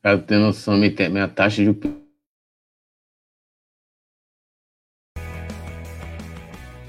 Para ter noção, minha taxa de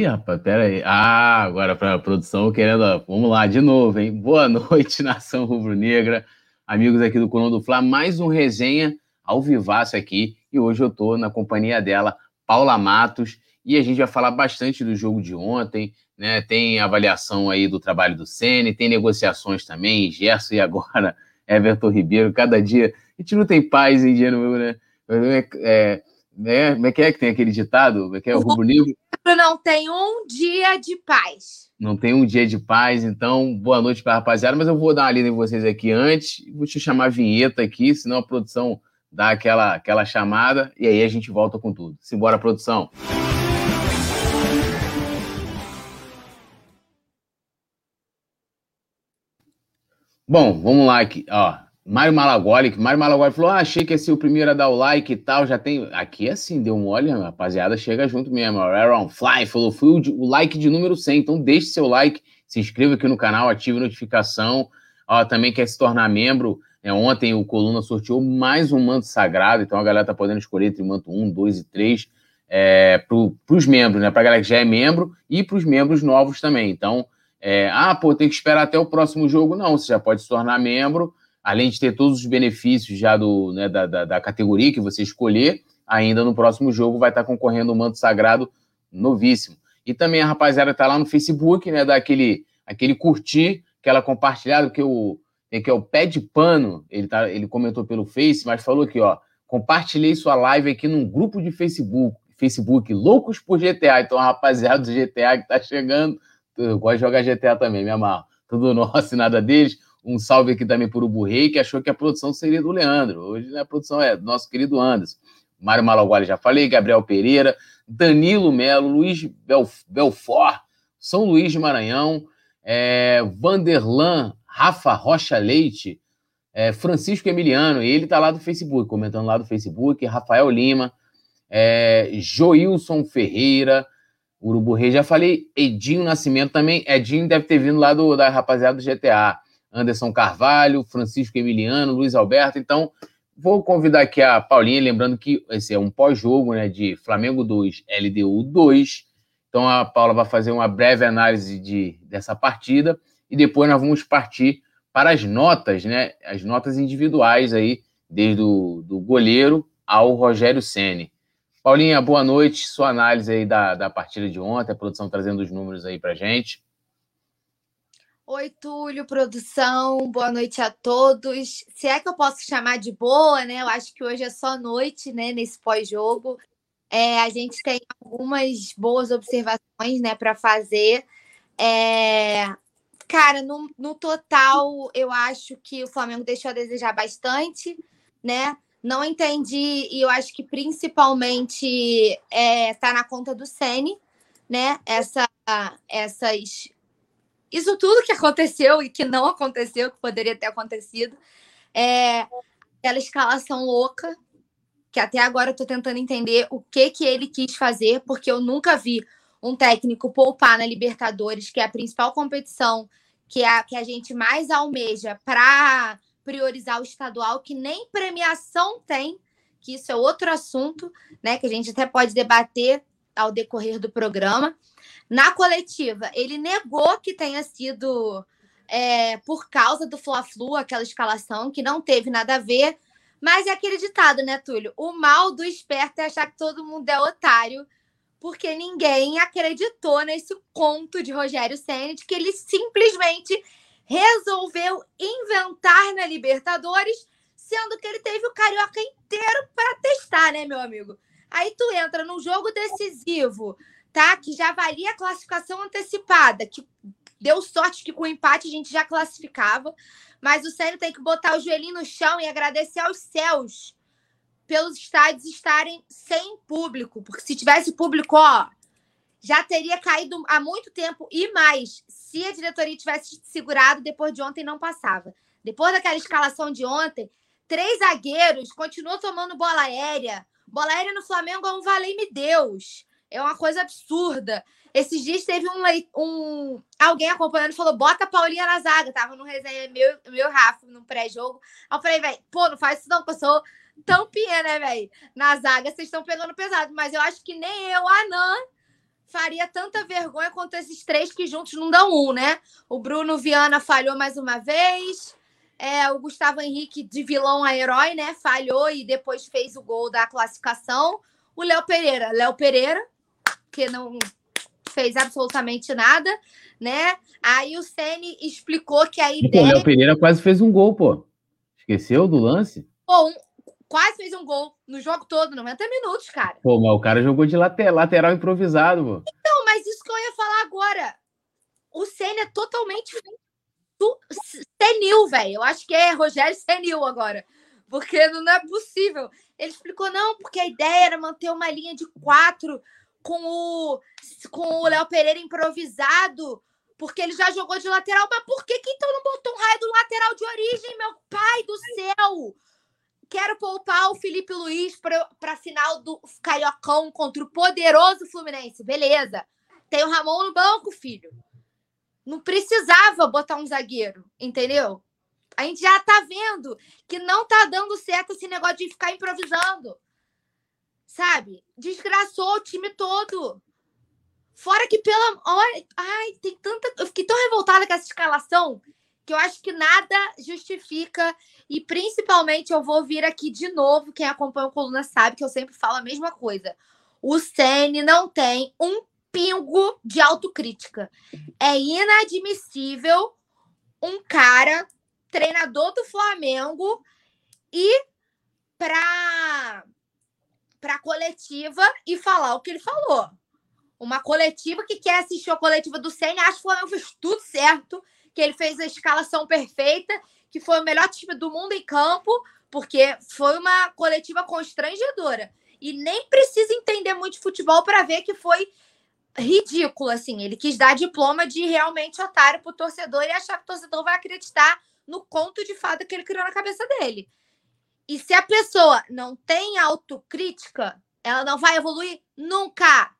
Ih, rapaz, pera aí. Ah, agora para a produção querendo. Vamos lá, de novo, hein? Boa noite, nação rubro-negra, amigos aqui do Coluna do Fla. Mais um resenha ao vivaço aqui. E hoje eu estou na companhia dela, Paula Matos, e a gente vai falar bastante do jogo de ontem, né? Tem avaliação aí do trabalho do Sene, tem negociações também, Gerson e agora Everton Ribeiro. Cada dia a gente não tem paz em dia, né? É, é, né? Como é que é que tem aquele ditado? Como é que é o rubro-negro? Não tem um dia de paz. Não tem um dia de paz, então boa noite para rapaziada, mas eu vou dar uma lida em vocês aqui antes, vou te chamar a vinheta aqui, senão a produção dá aquela, aquela chamada e aí a gente volta com tudo. Simbora, produção! Bom, vamos lá aqui, ó. Mário Malagoli, Mário Malagoli falou: ah, achei que ser o primeiro a dar o like e tal, já tem. Aqui é assim, deu mole, rapaziada, chega junto mesmo. Aaron Fly falou: fui o, like de número 100, então deixe seu like, se inscreva aqui no canal, ative a notificação. Também quer se tornar membro. É, ontem o Coluna sorteou mais um manto sagrado, então a galera tá podendo escolher entre manto 1, 2 e 3 é, para os membros, né? Para a galera que já é membro e para os membros novos também. Então, é, ah, pô, tem que esperar até o próximo jogo. Não, você já pode se tornar membro além de ter todos os benefícios já do, né, da, da, da, categoria que você escolher, ainda no próximo jogo vai estar concorrendo o manto sagrado novíssimo. E também a rapaziada está lá no Facebook, né, dá aquele, aquele curtir, aquela compartilhada, que o que é o pé de pano, ele, tá, ele comentou pelo Face, mas falou aqui, ó, compartilhei sua live aqui num grupo de Facebook, Facebook, loucos por GTA. Então, a rapaziada do GTA que tá chegando, eu gosto de jogar GTA também, me amarro. Tudo nosso e nada deles. Um salve aqui também para o Burrei, que achou que a produção seria do Leandro. Hoje né, a produção é do nosso querido Anderson. Mário Malaguari já falei, Gabriel Pereira, Danilo Melo, Luiz Belf Belfort, São Luís de Maranhão, é, Vanderlan, Rafa Rocha Leite, é, Francisco Emiliano, ele está lá do Facebook, comentando lá do Facebook, Rafael Lima, é, Joilson Ferreira, Urubu Rei, já falei, Edinho Nascimento também, Edinho deve ter vindo lá do, da rapaziada do GTA. Anderson Carvalho, Francisco Emiliano, Luiz Alberto. Então, vou convidar aqui a Paulinha, lembrando que esse é um pós-jogo né, de Flamengo 2, LDU 2. Então, a Paula vai fazer uma breve análise de, dessa partida e depois nós vamos partir para as notas, né? As notas individuais aí, desde o do goleiro ao Rogério Ceni. Paulinha, boa noite. Sua análise aí da, da partida de ontem, a produção trazendo os números aí para gente. Oi, Túlio, produção, boa noite a todos. Se é que eu posso chamar de boa, né? Eu acho que hoje é só noite, né? Nesse pós-jogo. É, a gente tem algumas boas observações, né, para fazer. É, cara, no, no total, eu acho que o Flamengo deixou a desejar bastante, né? Não entendi, e eu acho que principalmente é, tá na conta do Sene, né? Essa, essas isso tudo que aconteceu e que não aconteceu, que poderia ter acontecido, é aquela escalação louca, que até agora eu tô tentando entender o que que ele quis fazer, porque eu nunca vi um técnico poupar na Libertadores, que é a principal competição que é que a gente mais almeja para priorizar o estadual, que nem premiação tem, que isso é outro assunto, né, que a gente até pode debater ao decorrer do programa. Na coletiva, ele negou que tenha sido é, por causa do Fla-Flu, aquela escalação, que não teve nada a ver. Mas é aquele ditado, né, Túlio? O mal do esperto é achar que todo mundo é otário, porque ninguém acreditou nesse conto de Rogério Senna de que ele simplesmente resolveu inventar na Libertadores sendo que ele teve o carioca inteiro para testar, né, meu amigo? Aí tu entra num jogo decisivo, tá? Que já valia a classificação antecipada, que deu sorte que com o empate a gente já classificava, mas o Sênio tem que botar o joelhinho no chão e agradecer aos céus pelos estádios estarem sem público, porque se tivesse público, ó, já teria caído há muito tempo e mais. Se a diretoria tivesse segurado, depois de ontem não passava. Depois daquela escalação de ontem, três zagueiros continuam tomando bola aérea. Bola aérea no Flamengo é um valei-me Deus. É uma coisa absurda. Esses dias teve um, um alguém acompanhando e falou: bota a Paulinha na zaga. Tava no resenha meu, meu Rafa, no pré-jogo. Aí eu falei, velho, pô, não faz isso não, porque eu sou tampinha, né, velho? Na zaga vocês estão pegando pesado, mas eu acho que nem eu, a Nan, faria tanta vergonha quanto esses três que juntos não dão um, né? O Bruno Viana falhou mais uma vez. É, o Gustavo Henrique, de vilão a herói, né? Falhou e depois fez o gol da classificação. O Léo Pereira. Léo Pereira, que não fez absolutamente nada, né? Aí o Ceni explicou que a ideia. O Léo Pereira quase fez um gol, pô. Esqueceu do lance? Pô, um... quase fez um gol no jogo todo, 90 minutos, cara. Pô, mas o cara jogou de lateral, lateral improvisado, pô. Então, mas isso que eu ia falar agora. O Ceni é totalmente senil, velho. Eu acho que é Rogério senil agora. Porque não é possível. Ele explicou, não, porque a ideia era manter uma linha de quatro com o com o Léo Pereira improvisado, porque ele já jogou de lateral. Mas por que, que então não botou um raio do lateral de origem, meu pai do céu? Quero poupar o Felipe Luiz para final do Caiocão contra o poderoso Fluminense. Beleza. Tem o Ramon no banco, filho. Não precisava botar um zagueiro, entendeu? A gente já tá vendo que não tá dando certo esse negócio de ficar improvisando sabe? Desgraçou o time todo. Fora que pela. Olha, ai, tem tanta. Eu fiquei tão revoltada com essa escalação que eu acho que nada justifica. E principalmente eu vou vir aqui de novo. Quem acompanha o Coluna sabe que eu sempre falo a mesma coisa. O Sene não tem um pingo de autocrítica. É inadmissível um cara, treinador do Flamengo, e para para a coletiva e falar o que ele falou. Uma coletiva que quer assistir a coletiva do Senna, acha que o Flamengo fez tudo certo, que ele fez a escalação perfeita, que foi o melhor time do mundo em campo, porque foi uma coletiva constrangedora. E nem precisa entender muito de futebol para ver que foi ridículo, assim. Ele quis dar diploma de realmente otário pro torcedor e achar que o torcedor vai acreditar no conto de fada que ele criou na cabeça dele. E se a pessoa não tem autocrítica, ela não vai evoluir nunca.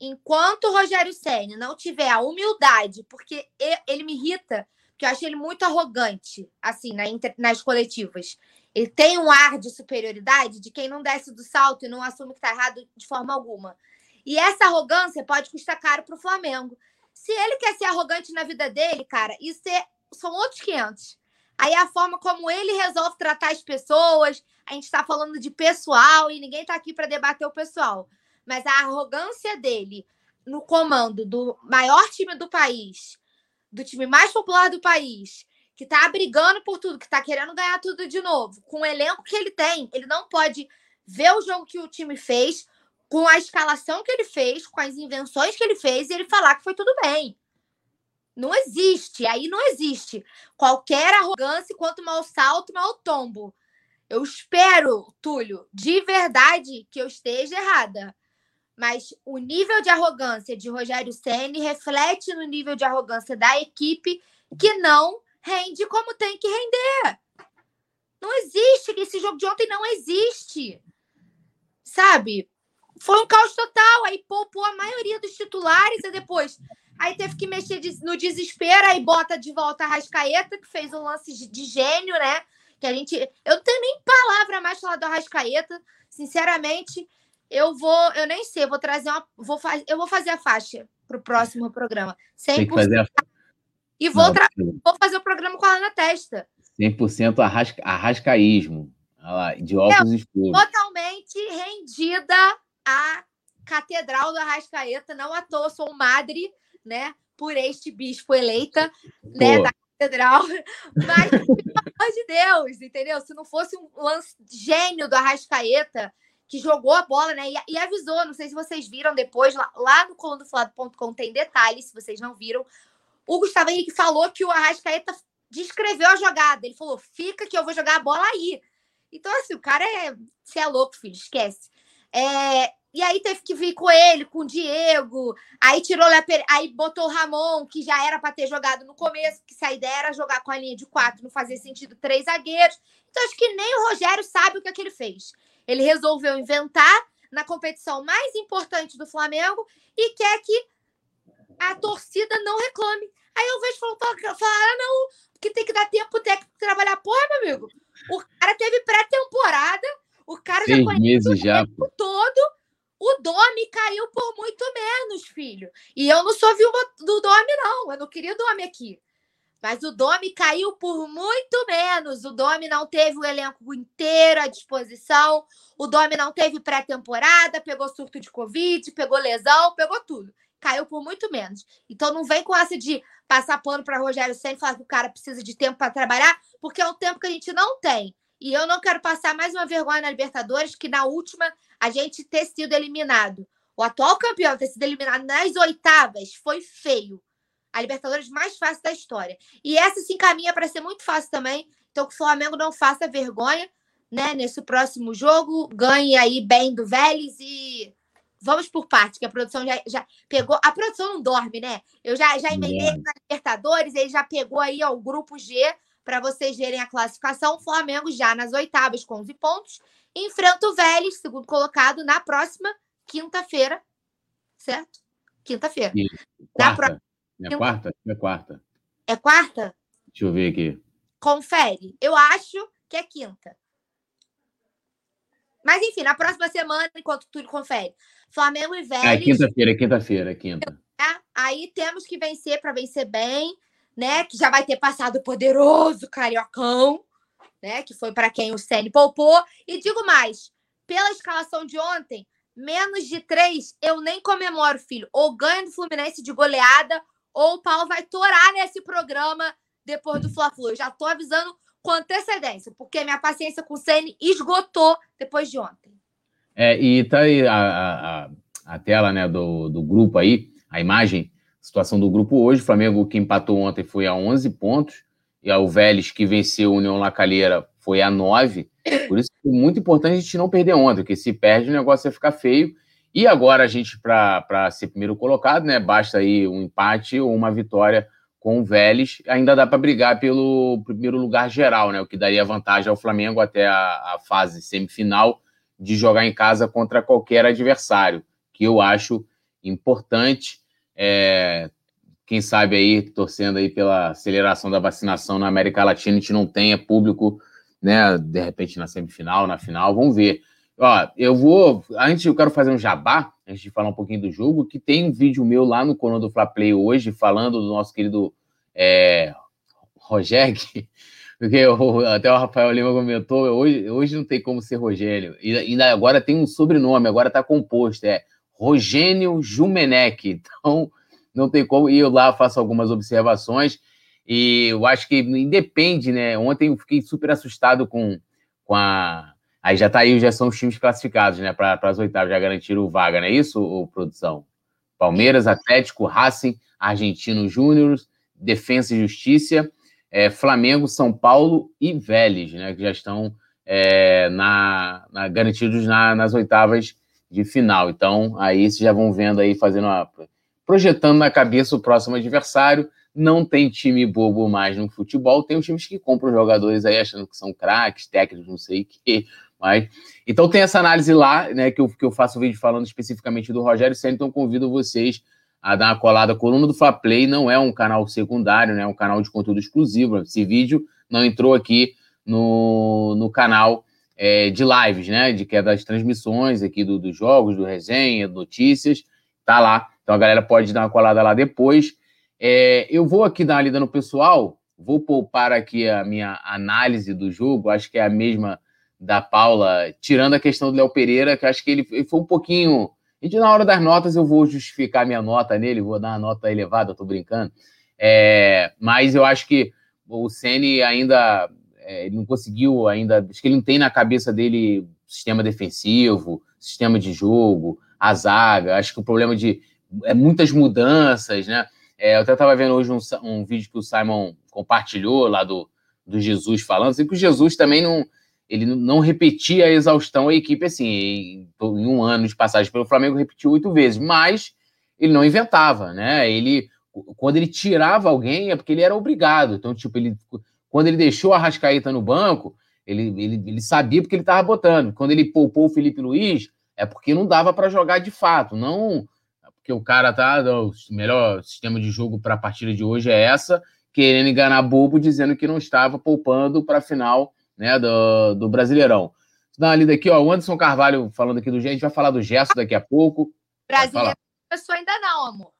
Enquanto o Rogério Senna não tiver a humildade, porque ele me irrita, porque eu acho ele muito arrogante, assim, nas coletivas. Ele tem um ar de superioridade de quem não desce do salto e não assume que está errado de forma alguma. E essa arrogância pode custar caro para o Flamengo. Se ele quer ser arrogante na vida dele, cara, isso é, são outros 500. Aí a forma como ele resolve tratar as pessoas, a gente está falando de pessoal e ninguém está aqui para debater o pessoal. Mas a arrogância dele no comando do maior time do país, do time mais popular do país, que está brigando por tudo, que está querendo ganhar tudo de novo, com o elenco que ele tem, ele não pode ver o jogo que o time fez, com a escalação que ele fez, com as invenções que ele fez, e ele falar que foi tudo bem. Não existe, aí não existe qualquer arrogância, quanto mal salto, mal tombo. Eu espero, Túlio, de verdade que eu esteja errada. Mas o nível de arrogância de Rogério Ceni reflete no nível de arrogância da equipe que não rende como tem que render. Não existe, esse jogo de ontem não existe. Sabe? Foi um caos total. Aí poupou a maioria dos titulares e depois Aí teve que mexer no desespero, aí bota de volta a Rascaeta, que fez um lance de gênio, né? Que a gente. Eu não tenho nem palavra mais falar do Arrascaeta. Sinceramente, eu vou. Eu nem sei, eu vou trazer uma. Vou faz, eu vou fazer a faixa para o próximo programa. 100%. Tem que fazer a... E vou, tra... vou fazer o programa com ela na testa. 100% arrasca... arrascaísmo. Olha lá, de óculos escuros. Totalmente rendida a Catedral do Arrascaeta. Não à toa, sou madre né, por este bispo eleita, né, da catedral, mas de Deus, entendeu? Se não fosse um lance gênio do Arrascaeta, que jogou a bola, né? E, e, avisou, não sei se vocês viram depois, lá, lá no colunadoflado.com tem detalhes, se vocês não viram. O Gustavo Henrique falou que o Arrascaeta descreveu a jogada. Ele falou: fica que eu vou jogar a bola aí. Então, assim, o cara é. Você é louco, filho, esquece. É, e aí teve que vir com ele, com o Diego. Aí tirou aí botou o Ramon, que já era para ter jogado no começo, que se a ideia era jogar com a linha de quatro, não fazia sentido três zagueiros. Então acho que nem o Rogério sabe o que, é que ele fez. Ele resolveu inventar na competição mais importante do Flamengo e quer que a torcida não reclame. Aí eu vejo falar, ah, não, que tem que dar tempo pro técnico trabalhar. Porra, meu amigo, o cara teve pré-temporada, o cara Seis já conhece o já, tempo todo o Domi caiu por muito menos, filho. E eu não sou viúva do Domi, não. Eu não queria o Domi aqui. Mas o Domi caiu por muito menos. O Domi não teve o elenco inteiro à disposição. O Domi não teve pré-temporada, pegou surto de Covid, pegou lesão, pegou tudo. Caiu por muito menos. Então não vem com essa de passar pano para Rogério e falar que o cara precisa de tempo para trabalhar, porque é um tempo que a gente não tem. E eu não quero passar mais uma vergonha na Libertadores, que na última a gente ter sido eliminado. O atual campeão ter sido eliminado nas oitavas foi feio. A Libertadores mais fácil da história. E essa se encaminha para ser muito fácil também. Então, que o Flamengo não faça vergonha né, nesse próximo jogo. Ganhe aí bem do Vélez e vamos por parte, que a produção já, já pegou. A produção não dorme, né? Eu já, já emendei na Libertadores, ele já pegou aí ó, o grupo G para vocês verem a classificação. O Flamengo já nas oitavas com 11 pontos. Enfrenta o Vélez, segundo colocado, na próxima quinta-feira. Certo? Quinta-feira. Quarta. É quarta? É quarta. É quarta? Deixa eu ver aqui. Confere. Eu acho que é quinta. Mas enfim, na próxima semana, enquanto tudo confere. Flamengo e Vélez. É quinta-feira, é quinta-feira, é quinta. É, aí temos que vencer para vencer bem né? Que já vai ter passado o poderoso Cariocão, né? Que foi para quem o Ceni poupou. E digo mais, pela escalação de ontem, menos de três, eu nem comemoro, filho. Ou ganha do Fluminense de goleada, ou o pau vai torar nesse programa depois do Fla-Flu. Já tô avisando com antecedência, porque minha paciência com o Ceni esgotou depois de ontem. É, e tá aí a, a, a tela né, do, do grupo aí, a imagem situação do grupo hoje. O Flamengo que empatou ontem foi a 11 pontos, e o Vélez que venceu o União Lacalheira foi a 9. Por isso é muito importante a gente não perder ontem, porque se perde o negócio vai ficar feio. E agora a gente, para ser primeiro colocado, né? Basta aí um empate ou uma vitória com o Vélez. Ainda dá para brigar pelo primeiro lugar geral, né? O que daria vantagem ao Flamengo até a, a fase semifinal de jogar em casa contra qualquer adversário, que eu acho importante. É, quem sabe aí, torcendo aí pela aceleração da vacinação na América Latina, a gente não tenha público, né, de repente na semifinal, na final, vamos ver. Ó, eu vou, antes eu quero fazer um jabá, antes de falar um pouquinho do jogo, que tem um vídeo meu lá no Cono do Fla Play hoje, falando do nosso querido é, Rogério, porque eu, até o Rafael Lima comentou, hoje, hoje não tem como ser Rogério, e ainda agora tem um sobrenome, agora está composto, é Rogênio Jumenec. Então, não tem como. E eu lá faço algumas observações. E eu acho que independe, né? Ontem eu fiquei super assustado com, com a. Aí já tá aí, já são os times classificados, né? Para as oitavas, já garantiram vaga, não é isso, produção? Palmeiras, Atlético, Racing, Argentino Júnior, Defensa e Justiça, é, Flamengo, São Paulo e Vélez, né? Que já estão é, na, na, garantidos na, nas oitavas de final. Então, aí vocês já vão vendo aí, fazendo uma, projetando na cabeça o próximo adversário. Não tem time bobo mais no futebol, tem os times que compram jogadores aí achando que são craques, técnicos, não sei o quê. Mas... Então tem essa análise lá, né, que eu, que eu faço o vídeo falando especificamente do Rogério Senna, então convido vocês a dar uma colada. Coluna do Fla Play não é um canal secundário, né, é um canal de conteúdo exclusivo. Esse vídeo não entrou aqui no, no canal é, de lives, né? De que é das transmissões aqui do, dos jogos, do resenha, notícias, tá lá. Então a galera pode dar uma colada lá depois. É, eu vou aqui dar uma lida no pessoal, vou poupar aqui a minha análise do jogo, acho que é a mesma da Paula, tirando a questão do Léo Pereira, que acho que ele, ele foi um pouquinho. E na hora das notas eu vou justificar minha nota nele, vou dar uma nota elevada, tô brincando. É, mas eu acho que o Ceni ainda é, ele não conseguiu ainda. Acho que ele não tem na cabeça dele sistema defensivo, sistema de jogo, a zaga. Acho que o problema de é, muitas mudanças, né? É, eu até estava vendo hoje um, um, vídeo que o Simon compartilhou lá do, do Jesus falando, assim, que o Jesus também não ele não repetia a exaustão a equipe assim, em, em um ano de passagem pelo Flamengo repetiu oito vezes, mas ele não inventava, né? Ele quando ele tirava alguém é porque ele era obrigado. Então, tipo, ele quando ele deixou a Rascaeta no banco, ele, ele, ele sabia porque ele estava botando. Quando ele poupou o Felipe Luiz, é porque não dava para jogar de fato, não porque o cara tá o melhor sistema de jogo para a partida de hoje é essa, querendo enganar bobo dizendo que não estava poupando para a final, né, do, do Brasileirão. Dá uma lida aqui, ó, o Anderson Carvalho falando aqui do gente vai falar do Gesso daqui a pouco. Brasileiro começou ainda não, amor.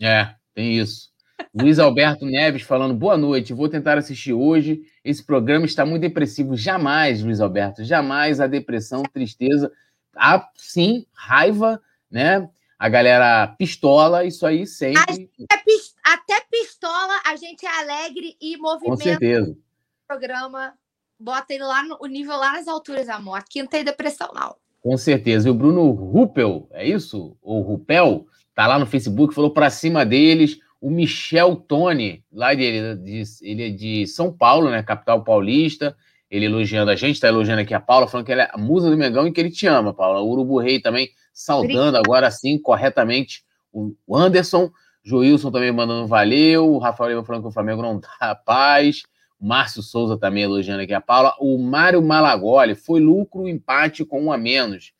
É, tem isso. Luiz Alberto Neves falando boa noite, vou tentar assistir hoje. Esse programa está muito depressivo. Jamais, Luiz Alberto, jamais a depressão, tristeza. Ah, sim, raiva, né? A galera pistola, isso aí sempre. Até pistola, a gente é alegre e movimenta. Com certeza. O programa bota ele lá no o nível lá nas alturas, amor. Aqui não tem depressão, não. Com certeza. E o Bruno Ruppel, é isso? Ou Rupel, tá lá no Facebook, falou para cima deles o Michel Tony, lá de, de, ele é de São Paulo, né, capital paulista, ele elogiando a gente, está elogiando aqui a Paula, falando que ela é a musa do Mengão e que ele te ama, Paula. O Urubu Rei também saudando agora sim, corretamente, o Anderson, Joilson também mandando valeu, o Rafael Lima falando que o Flamengo não dá paz, o Márcio Souza também elogiando aqui a Paula, o Mário Malagoli, foi lucro, empate com um a menos.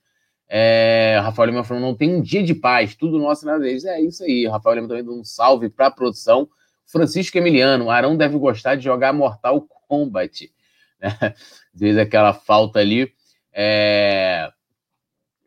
É, Rafael Lima falou: não tem um dia de paz, tudo nosso na deles. É isso aí. Rafael Lima também dando um salve para a produção. Francisco Emiliano, Arão deve gostar de jogar Mortal Kombat. Né? Às vezes aquela falta ali. É...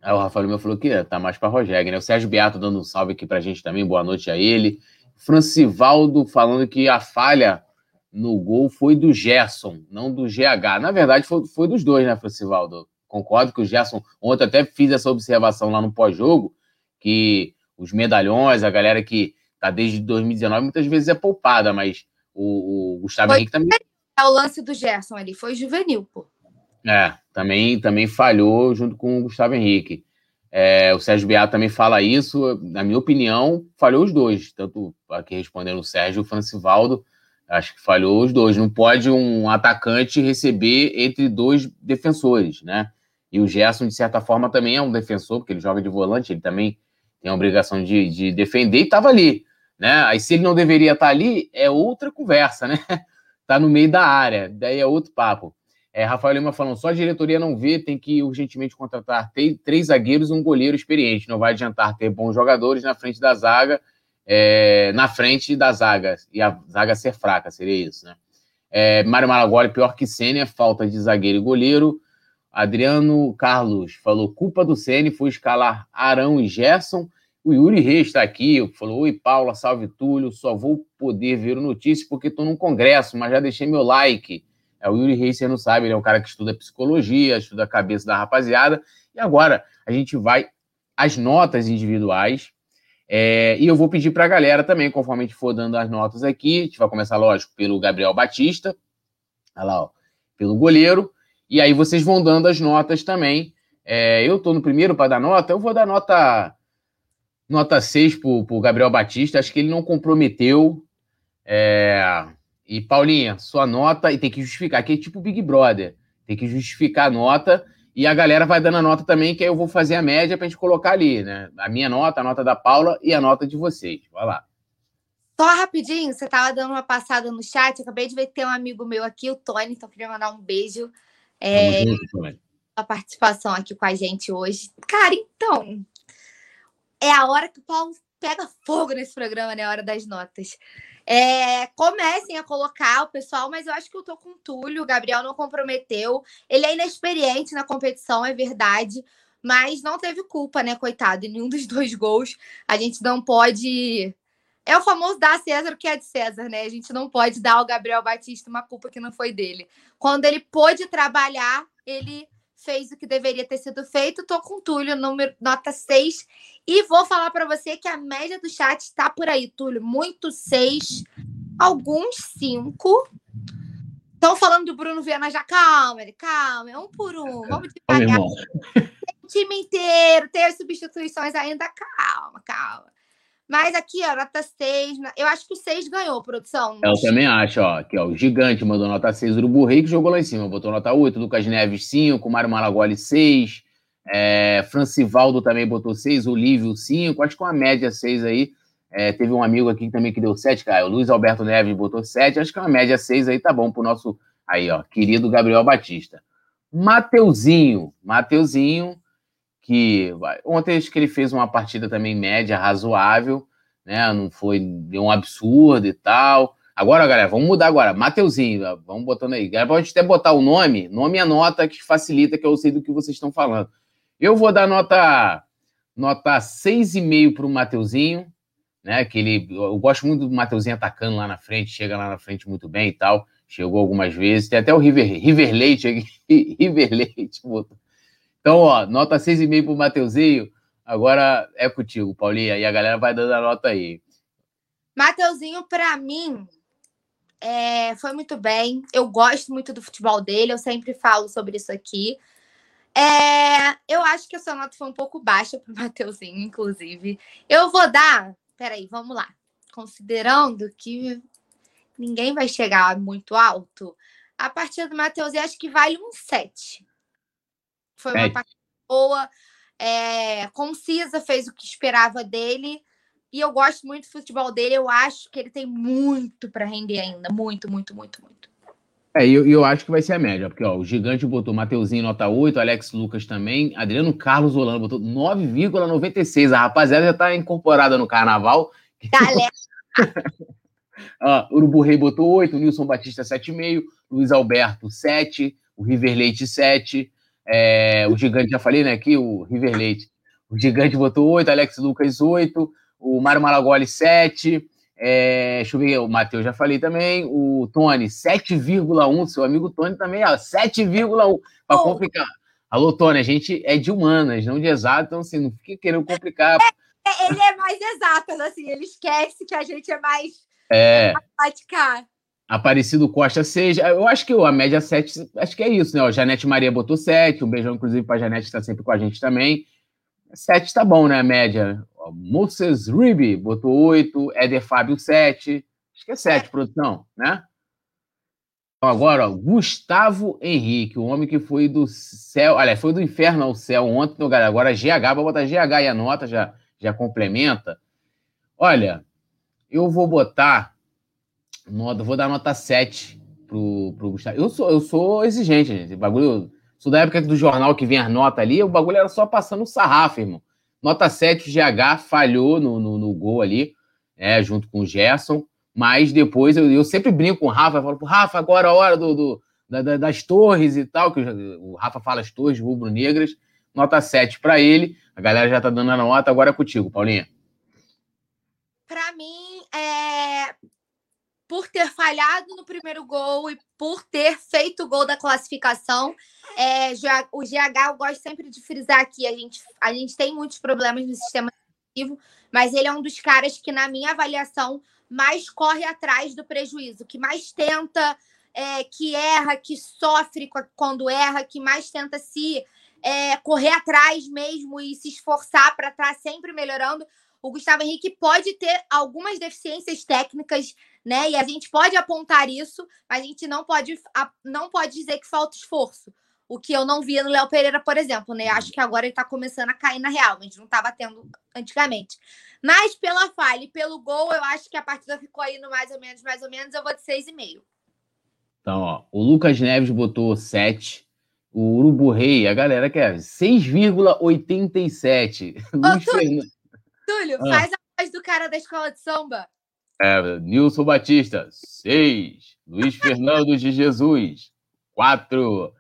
Aí o Rafael Lima falou que tá mais para Rogério, né? O Sérgio Beato dando um salve aqui para a gente também, boa noite a ele. Francivaldo falando que a falha no gol foi do Gerson, não do GH. Na verdade, foi, foi dos dois, né, Francivaldo? Concordo que o Gerson, ontem até fiz essa observação lá no pós-jogo, que os medalhões, a galera que tá desde 2019, muitas vezes é poupada, mas o, o Gustavo foi Henrique também. É o lance do Gerson ali, foi juvenil, pô. É, também, também falhou junto com o Gustavo Henrique. É, o Sérgio Beato também fala isso, na minha opinião, falhou os dois, tanto aqui respondendo o Sérgio e o Francivaldo, acho que falhou os dois. Não pode um atacante receber entre dois defensores, né? E o Gerson, de certa forma, também é um defensor, porque ele joga de volante, ele também tem a obrigação de, de defender e estava ali. Né? Aí, se ele não deveria estar tá ali, é outra conversa, né? Tá no meio da área, daí é outro papo. É, Rafael Lima falando, só a diretoria não vê, tem que urgentemente contratar três zagueiros e um goleiro experiente. Não vai adiantar ter bons jogadores na frente da zaga, é, na frente da zaga, e a zaga ser fraca, seria isso, né? É, Mário Malagoli, pior que Sênia, falta de zagueiro e goleiro. Adriano Carlos falou: culpa do CN foi escalar Arão e Gerson. O Yuri Reis está aqui, falou: Oi, Paula, salve Túlio. Só vou poder ver o notícia porque estou num congresso, mas já deixei meu like. É, o Yuri Reis, você não sabe, ele é um cara que estuda psicologia, estuda a cabeça da rapaziada. E agora a gente vai às notas individuais. É, e eu vou pedir para a galera também, conforme a gente for dando as notas aqui, a gente vai começar, lógico, pelo Gabriel Batista, olha lá, ó, pelo goleiro. E aí vocês vão dando as notas também. É, eu estou no primeiro para dar nota, eu vou dar nota nota 6 para o Gabriel Batista. Acho que ele não comprometeu. É, e, Paulinha, sua nota, e tem que justificar, aqui é tipo Big Brother. Tem que justificar a nota e a galera vai dando a nota também, que aí eu vou fazer a média para a gente colocar ali, né? A minha nota, a nota da Paula e a nota de vocês. Vai lá. Só rapidinho, você estava dando uma passada no chat, acabei de ver que tem um amigo meu aqui, o Tony, então queria mandar um beijo é, a participação aqui com a gente hoje. Cara, então, é a hora que o Paulo pega fogo nesse programa, né? A hora das notas. É, comecem a colocar o pessoal, mas eu acho que eu tô com o Túlio, o Gabriel não comprometeu. Ele é inexperiente na competição, é verdade, mas não teve culpa, né, coitado, em nenhum dos dois gols. A gente não pode é o famoso dar a César o que é de César, né? A gente não pode dar ao Gabriel Batista uma culpa que não foi dele. Quando ele pôde trabalhar, ele fez o que deveria ter sido feito. Tô com Túlio, número, nota 6. E vou falar para você que a média do chat está por aí, Túlio. Muito 6, alguns 5. Estão falando do Bruno Viana já. Calma, ele, calma, é um por um. Vamos devagar. o time inteiro, tem as substituições ainda. Calma, calma. Mas aqui, ó, nota 6. Eu acho que o 6 ganhou, produção. Eu também acho, ó. Aqui, ó. O Gigante mandou nota 6, o Urubu Rei que jogou lá em cima. Botou nota 8, Lucas Neves 5, Mário Malagoli 6. É, Francivaldo também botou 6, o Lívio 5. Acho que uma média 6 aí. É, teve um amigo aqui também que deu 7, cara. O Luiz Alberto Neves botou 7. Acho que uma média 6 aí tá bom pro nosso aí, ó, querido Gabriel Batista. Mateuzinho, Mateuzinho, que ontem acho que ele fez uma partida também média, razoável, né? Não foi um absurdo e tal. Agora, galera, vamos mudar agora. Mateuzinho, vamos botando aí. Galera, pode até botar o nome, nome é nota que facilita, que eu sei do que vocês estão falando. Eu vou dar nota nota 6,5 para o Mateuzinho, né? Que ele, eu gosto muito do Mateuzinho atacando lá na frente, chega lá na frente muito bem e tal. Chegou algumas vezes. Tem até o River, River Leite aqui. River Leite. Então, ó, nota 6,5 para o Mateuzinho. Agora é contigo, Paulinha. E a galera vai dando a nota aí. Mateuzinho, para mim, é, foi muito bem. Eu gosto muito do futebol dele. Eu sempre falo sobre isso aqui. É, eu acho que a sua nota foi um pouco baixa para o Mateuzinho, inclusive. Eu vou dar peraí, vamos lá. Considerando que ninguém vai chegar muito alto, a partida do eu acho que vale um 7. Foi uma partida boa, é, concisa, fez o que esperava dele. E eu gosto muito do futebol dele. Eu acho que ele tem muito para render ainda. Muito, muito, muito, muito. É, e eu, eu, acho que vai ser a média, porque ó, o Gigante botou Mateuzinho nota 8, Alex Lucas também, Adriano Carlos Holanda botou 9,96. A rapaziada já está incorporada no carnaval Galera. ah, Urubu Rei botou 8, Nilson Batista 7,5, Luiz Alberto 7, o River Leite 7, é, o Gigante, já falei, né, aqui, o River Leite. O Gigante botou 8, Alex Lucas 8, o Mário Malagoli 7, é, deixa eu ver, o Matheus já falei também, o Tony 7,1, seu amigo Tony também, ó, 7,1, para complicar. Alô, Tony, a gente é de humanas, não de exato, então assim, não fique querendo complicar. É é, ele é mais exato, assim, ele esquece que a gente é mais é. praticar. Aparecido Costa 6. Eu acho que a média 7, acho que é isso, né? O Janete Maria botou 7. Um beijão, inclusive, para a Janete, que está sempre com a gente também. 7 tá bom, né? A média. Moses Ribe botou 8. Éder Fábio 7. Acho que é 7, é. produção, né? Então, agora, ó, Gustavo Henrique, o homem que foi do céu. Olha, foi do inferno ao céu ontem, então, galera. Agora GH, vou botar GH e a nota já já complementa. Olha, eu vou botar, nota, vou dar nota 7 pro, pro Gustavo. Eu sou, eu sou exigente, gente. O bagulho, sou da época do jornal que vem as notas ali, o bagulho era só passando o sarrafo, irmão. Nota 7, o GH falhou no, no, no gol ali, é, junto com o Gerson. Mas depois eu, eu sempre brinco com o Rafa, eu falo, Rafa, agora é a hora do, do da, das torres e tal, que o Rafa fala as torres rubro-negras. Nota 7 para ele. A galera já tá dando a nota, agora é contigo, Paulinha. Para mim, é... por ter falhado no primeiro gol e por ter feito o gol da classificação, é... o GH eu gosto sempre de frisar aqui, a gente, a gente tem muitos problemas no sistema defensivo, mas ele é um dos caras que, na minha avaliação, mais corre atrás do prejuízo, que mais tenta, é, que erra, que sofre quando erra, que mais tenta se é, correr atrás mesmo e se esforçar para estar tá sempre melhorando. O Gustavo Henrique pode ter algumas deficiências técnicas, né? E a gente pode apontar isso, mas a gente não pode, não pode dizer que falta esforço. O que eu não via no Léo Pereira, por exemplo, né? Acho que agora ele está começando a cair na real, mas não estava tendo antigamente. Mas pela falha e pelo gol, eu acho que a partida ficou aí no mais ou menos, mais ou menos, eu vou de 6,5. Então, ó, o Lucas Neves botou 7, o Urubu Rei, a galera quer 6,87. Luiz Túlio, Túlio ah. faz a voz do cara da escola de samba. É, Nilson Batista, 6. Luiz Fernando de Jesus, 4. Uh,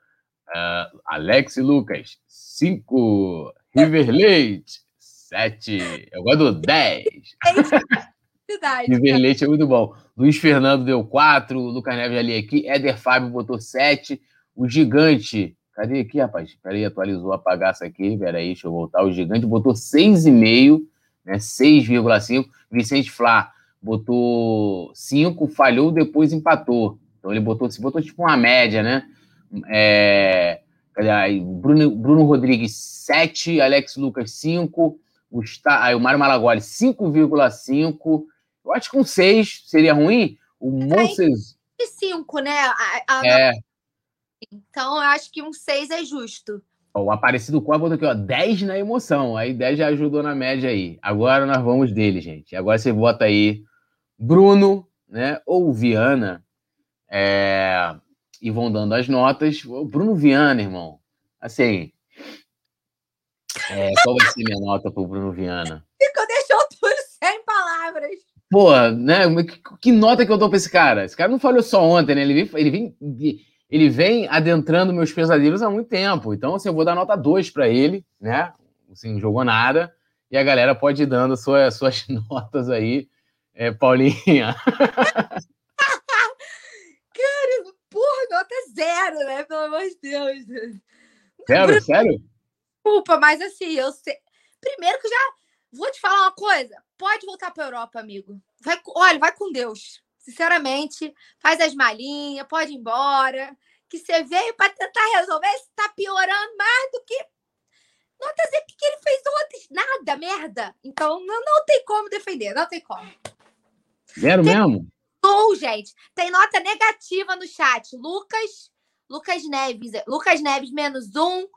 é, Alex Lucas, 5. River Leite, 7. Eu gosto do 10. River Leite é muito bom. Luiz Fernando deu 4. Lucas Neves ali aqui. Éder Fábio botou 7. O Gigante Cadê aqui, rapaz? Peraí, atualizou a bagaça aqui. Peraí, deixa eu voltar. O Gigante botou 6,5, né? 6,5. Vicente Flá botou 5, falhou, depois empatou. Então ele botou, se botou tipo uma média, né? É, Bruno, Bruno Rodrigues 7, Alex Lucas 5, o, aí o Mário Malagoli 5,5. Eu acho que um 6 seria ruim. O Monses. 5, né? A, a, é. Então eu acho que um 6 é justo. O Aparecido Corpo botou aqui, ó, 10 na emoção. Aí 10 já ajudou na média aí. Agora nós vamos dele, gente. Agora você bota aí Bruno, né? Ou Viana. É e vão dando as notas. O Bruno Viana, irmão, assim. É, qual vai ser minha nota pro Bruno Viana? Ficou, deixou tudo sem palavras. Pô, né? Que, que, nota que eu dou pra esse cara? Esse cara não falhou só ontem, né? Ele vem, ele vem, ele vem adentrando meus pesadelos há muito tempo. Então, assim, eu vou dar nota 2 para ele, né? Assim, não jogou nada. E a galera pode ir dando suas, suas notas aí. É, Paulinha. nota zero, né? Pelo amor de Deus. Sério? Sério? Desculpa, mas assim, eu sei. Primeiro que já. Vou te falar uma coisa. Pode voltar para Europa, amigo. Vai, olha, vai com Deus. Sinceramente, faz as malinhas, pode ir embora. Que você veio para tentar resolver, está piorando mais do que. Não dizer o que ele fez ontem. Nada, merda. Então não, não tem como defender, não tem como. Zero tem... mesmo? Gol, gente. Tem nota negativa no chat. Lucas, Lucas Neves, Lucas Neves menos um.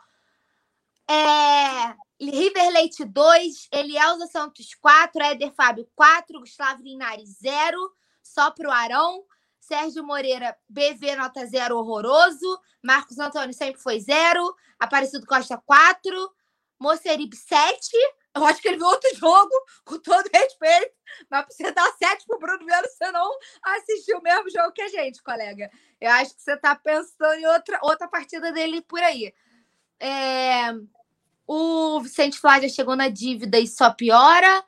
É, River Leite 2, Elielza Santos 4, Éder Fábio 4, Gustavo Linares 0, só pro Arão. Sérgio Moreira, BV nota 0, horroroso. Marcos Antônio sempre foi 0. Aparecido Costa 4. Mocerib 7. Eu acho que ele viu outro jogo, com todo respeito, mas pra você dar sete pro Bruno Viana, você não assistiu o mesmo jogo que a gente, colega. Eu acho que você tá pensando em outra, outra partida dele por aí. É... O Vicente Flávio já chegou na dívida e só piora.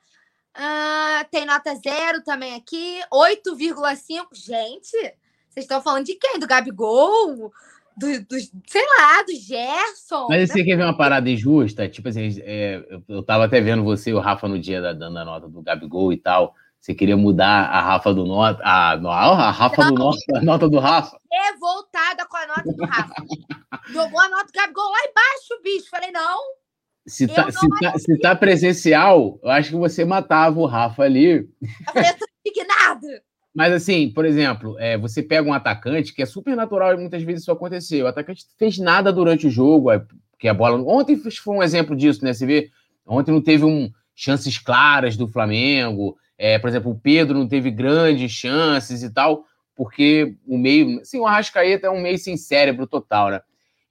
Uh, tem nota zero também aqui, 8,5. Gente, vocês estão falando de quem? Do Gabigol? Do, do, sei lá, do Gerson. Mas você quer ver uma parada injusta? Tipo assim, é, eu, eu tava até vendo você e o Rafa no dia da, dando a nota do Gabigol e tal. Você queria mudar a Rafa do Nota. A, a Rafa não. do Nota, a nota do Rafa. Revoltada com a nota do Rafa. Jogou a nota do Gabigol lá embaixo, bicho. Falei, não. Se tá, se, tá, se tá presencial, eu acho que você matava o Rafa ali. Eu falei, eu tô indignado. Mas, assim, por exemplo, é, você pega um atacante, que é super natural e muitas vezes isso aconteceu. O atacante fez nada durante o jogo, é, que a bola. Ontem foi um exemplo disso, né? Você vê, ontem não teve um, chances claras do Flamengo. É, por exemplo, o Pedro não teve grandes chances e tal, porque o meio. Assim, o Arrascaeta é um meio sem cérebro total, né?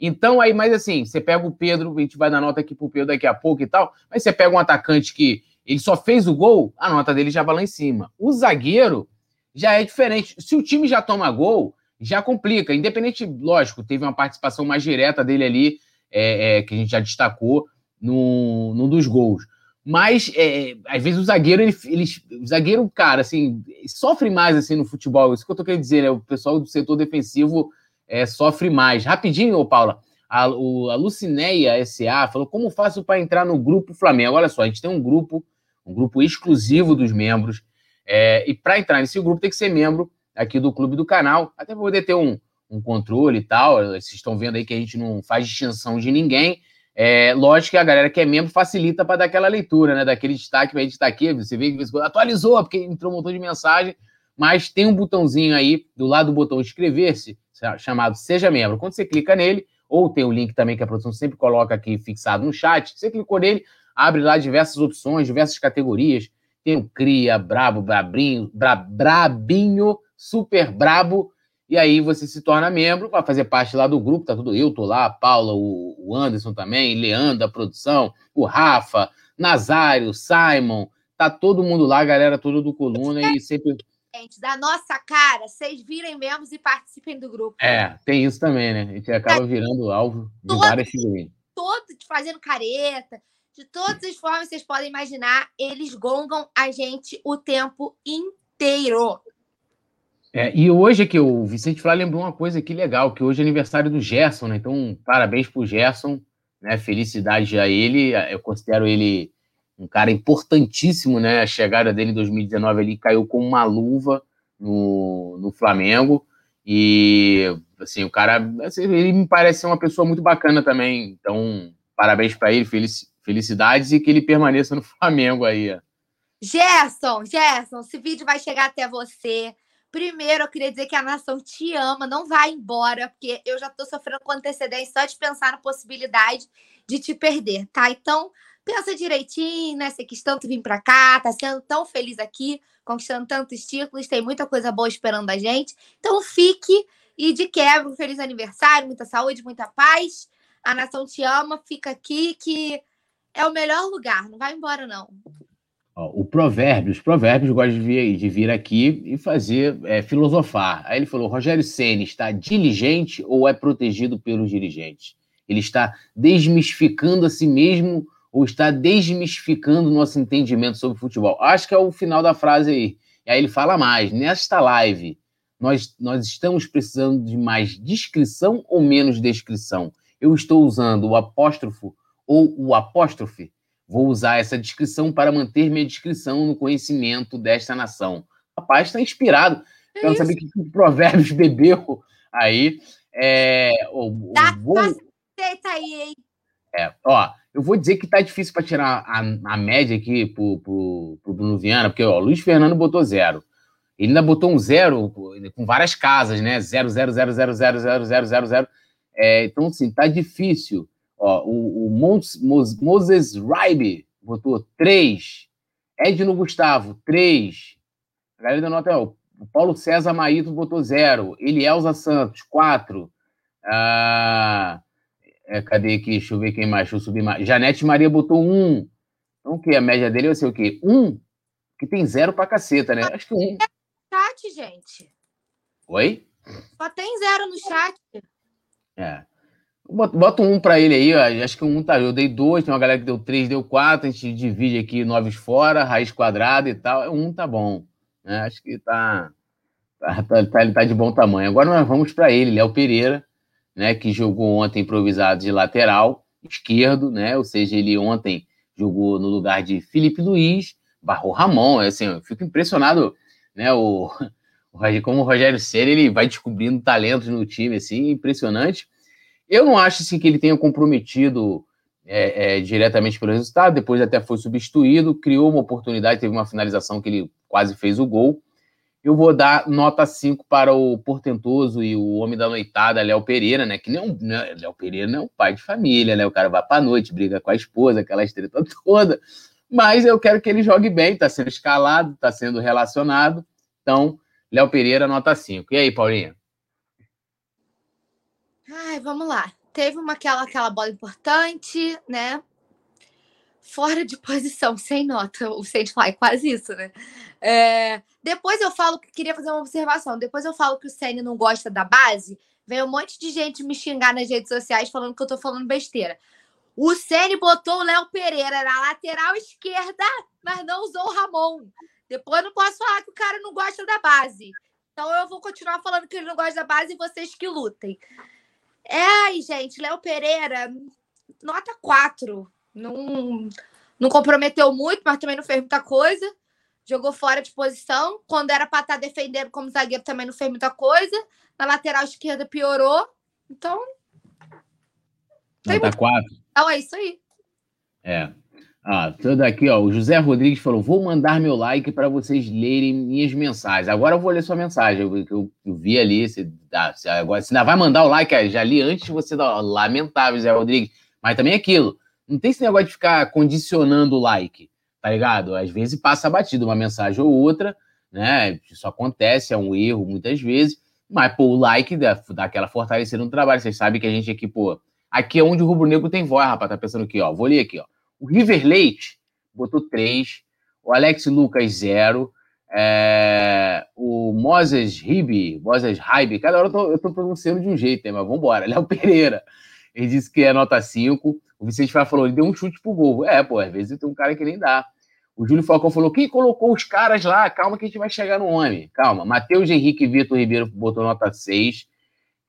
Então, aí, mas assim, você pega o Pedro, a gente vai dar nota aqui pro Pedro daqui a pouco e tal, mas você pega um atacante que ele só fez o gol, a nota dele já vai lá em cima. O zagueiro já é diferente. Se o time já toma gol, já complica. Independente, lógico, teve uma participação mais direta dele ali, é, é, que a gente já destacou no dos gols. Mas, é, às vezes, o zagueiro, ele, ele, o zagueiro, cara, assim, sofre mais assim no futebol. Isso que eu tô querendo dizer, né? O pessoal do setor defensivo é, sofre mais. Rapidinho, ô Paula, a, o, a Lucineia SA falou como faço para entrar no grupo Flamengo. Olha só, a gente tem um grupo, um grupo exclusivo dos membros é, e para entrar nesse grupo tem que ser membro aqui do clube do canal, até para poder ter um, um controle e tal. Vocês estão vendo aí que a gente não faz distinção de ninguém. É, lógico que a galera que é membro facilita para dar aquela leitura, né? Daquele destaque, a gente está aqui, você vê que atualizou, porque entrou um montão de mensagem, mas tem um botãozinho aí do lado do botão inscrever-se, chamado Seja Membro. Quando você clica nele, ou tem o link também que a produção sempre coloca aqui fixado no chat, você clicou nele, abre lá diversas opções, diversas categorias tem o Cria, Brabo, Brabinho, Bra, Brabinho, Super Brabo. E aí você se torna membro, vai fazer parte lá do grupo, tá tudo eu, tô lá, a Paula, o, Anderson também, Leandro, a produção, o Rafa, Nazário, Simon, tá todo mundo lá, galera toda do Coluna e sempre gente, da nossa cara, vocês virem membros e participem do grupo. É, tem isso também, né? A gente acaba virando alvo de todo, várias figurinhas. Todo fazendo careta, de todas as formas vocês podem imaginar, eles gongam a gente o tempo inteiro. É, e hoje que o Vicente Flá lembrou uma coisa que legal, que hoje é aniversário do Gerson, né? Então, parabéns pro Gerson, né? Felicidade a ele. Eu considero ele um cara importantíssimo, né? A chegada dele em 2019 ele caiu com uma luva no, no Flamengo. E, assim, o cara, assim, ele me parece ser uma pessoa muito bacana também. Então, parabéns para ele, felicidades e que ele permaneça no Flamengo aí. Gerson, Gerson, esse vídeo vai chegar até você. Primeiro, eu queria dizer que a nação te ama, não vai embora, porque eu já tô sofrendo com antecedência só de pensar na possibilidade de te perder, tá? Então, pensa direitinho, né? Você quis tanto vir para cá, tá sendo tão feliz aqui, conquistando tantos títulos, tem muita coisa boa esperando a gente. Então, fique e de quebra, um feliz aniversário, muita saúde, muita paz. A nação te ama, fica aqui que é o melhor lugar, não vai embora não. O Provérbios, Provérbios gosta de vir, de vir aqui e fazer é, filosofar. Aí ele falou: Rogério Ceni está diligente ou é protegido pelos dirigentes? Ele está desmistificando a si mesmo ou está desmistificando o nosso entendimento sobre futebol? Acho que é o final da frase aí. E aí ele fala mais: nesta live, nós, nós estamos precisando de mais descrição ou menos descrição? Eu estou usando o apóstrofo ou o apóstrofe? Vou usar essa descrição para manter minha descrição no conhecimento desta nação. Rapaz, está inspirado. É Quero saber que, que provérbios bebeu aí. É, o, tá, vou... tá aí, hein? É, ó, eu vou dizer que tá difícil para tirar a, a, média aqui pro, pro, pro Bruno Viana, porque ó, o Luiz Fernando botou zero. Ele ainda botou um zero com várias casas, né? Zero, zero, zero, zero, zero, zero, zero, zero, zero. É, então, assim, tá difícil. Ó, o, o Mons, Mos, Moses Raibe botou 3. Edno Gustavo, 3. A galera da nota é o Paulo César Maíto botou 0. Elielza Santos, 4. Ah, é, cadê aqui? Deixa eu ver quem mais. Deixa eu subir mais. Janete Maria botou 1. Então o que? A média dele vai ser o quê? 1? Que tem zero pra caceta, né? Acho que 1. Chat, gente. Oi? Só tem zero no chat. É. Bota um para ele aí, ó. acho que um tá. Eu dei dois, tem uma galera que deu três, deu quatro. A gente divide aqui noves fora, raiz quadrada e tal. Um tá bom. Né? Acho que tá, tá, tá, tá, ele tá de bom tamanho. Agora nós vamos para ele, Léo Pereira, né? Que jogou ontem improvisado de lateral esquerdo, né? Ou seja, ele ontem jogou no lugar de Felipe Luiz, barrou Ramon. É assim, eu fico impressionado, né? O, o como o Rogério Ceni ele vai descobrindo talentos no time, assim, impressionante. Eu não acho assim, que ele tenha comprometido é, é, diretamente pelo resultado, depois até foi substituído, criou uma oportunidade, teve uma finalização que ele quase fez o gol. Eu vou dar nota 5 para o portentoso e o homem da noitada, Léo Pereira, né? Que não, né? Léo Pereira não é um pai de família, né? O cara vai para noite, briga com a esposa, aquela estreta toda. Mas eu quero que ele jogue bem, está sendo escalado, está sendo relacionado. Então, Léo Pereira, nota 5. E aí, Paulinha? Ai, vamos lá. Teve uma aquela, aquela bola importante, né? Fora de posição, sem nota. O Sandfly, quase isso, né? É... Depois eu falo que queria fazer uma observação. Depois eu falo que o Senna não gosta da base. Vem um monte de gente me xingar nas redes sociais falando que eu tô falando besteira. O Ceni botou o Léo Pereira na lateral esquerda, mas não usou o Ramon. Depois não posso falar que o cara não gosta da base. Então eu vou continuar falando que ele não gosta da base e vocês que lutem. É, ai, gente, Léo Pereira, nota 4. Não, não comprometeu muito, mas também não fez muita coisa. Jogou fora de posição. Quando era para estar tá defendendo como zagueiro, também não fez muita coisa. Na lateral esquerda piorou. Então. Nota 4. Então é isso aí. É. Ah, tudo aqui, ó. O José Rodrigues falou: vou mandar meu like para vocês lerem minhas mensagens. Agora eu vou ler sua mensagem, eu, eu, eu vi ali. Você, ah, você, agora, você ainda vai mandar o like, já li antes de você dar. Lamentável, José Rodrigues. Mas também é aquilo. Não tem esse negócio de ficar condicionando o like, tá ligado? Às vezes passa batido uma mensagem ou outra, né? Isso acontece, é um erro muitas vezes. Mas, pô, o like dá, dá aquela fortalecida no trabalho. Vocês sabem que a gente aqui, pô. Aqui é onde o rubro negro tem voz, rapaz. Tá pensando aqui, ó. Vou ler aqui, ó. O River Leite botou 3. O Alex Lucas, 0. É, o Moses Ribe, Moses Ribe, cada hora eu tô, eu tô pronunciando de um jeito, né? mas vamos embora. Léo Pereira, ele disse que é nota 5. O Vicente Fá falou, ele deu um chute pro gol. É, pô, às vezes tem um cara que nem dá. O Júlio Falcão falou, quem colocou os caras lá? Calma que a gente vai chegar no homem. Calma. Matheus Henrique Vitor Ribeiro botou nota 6.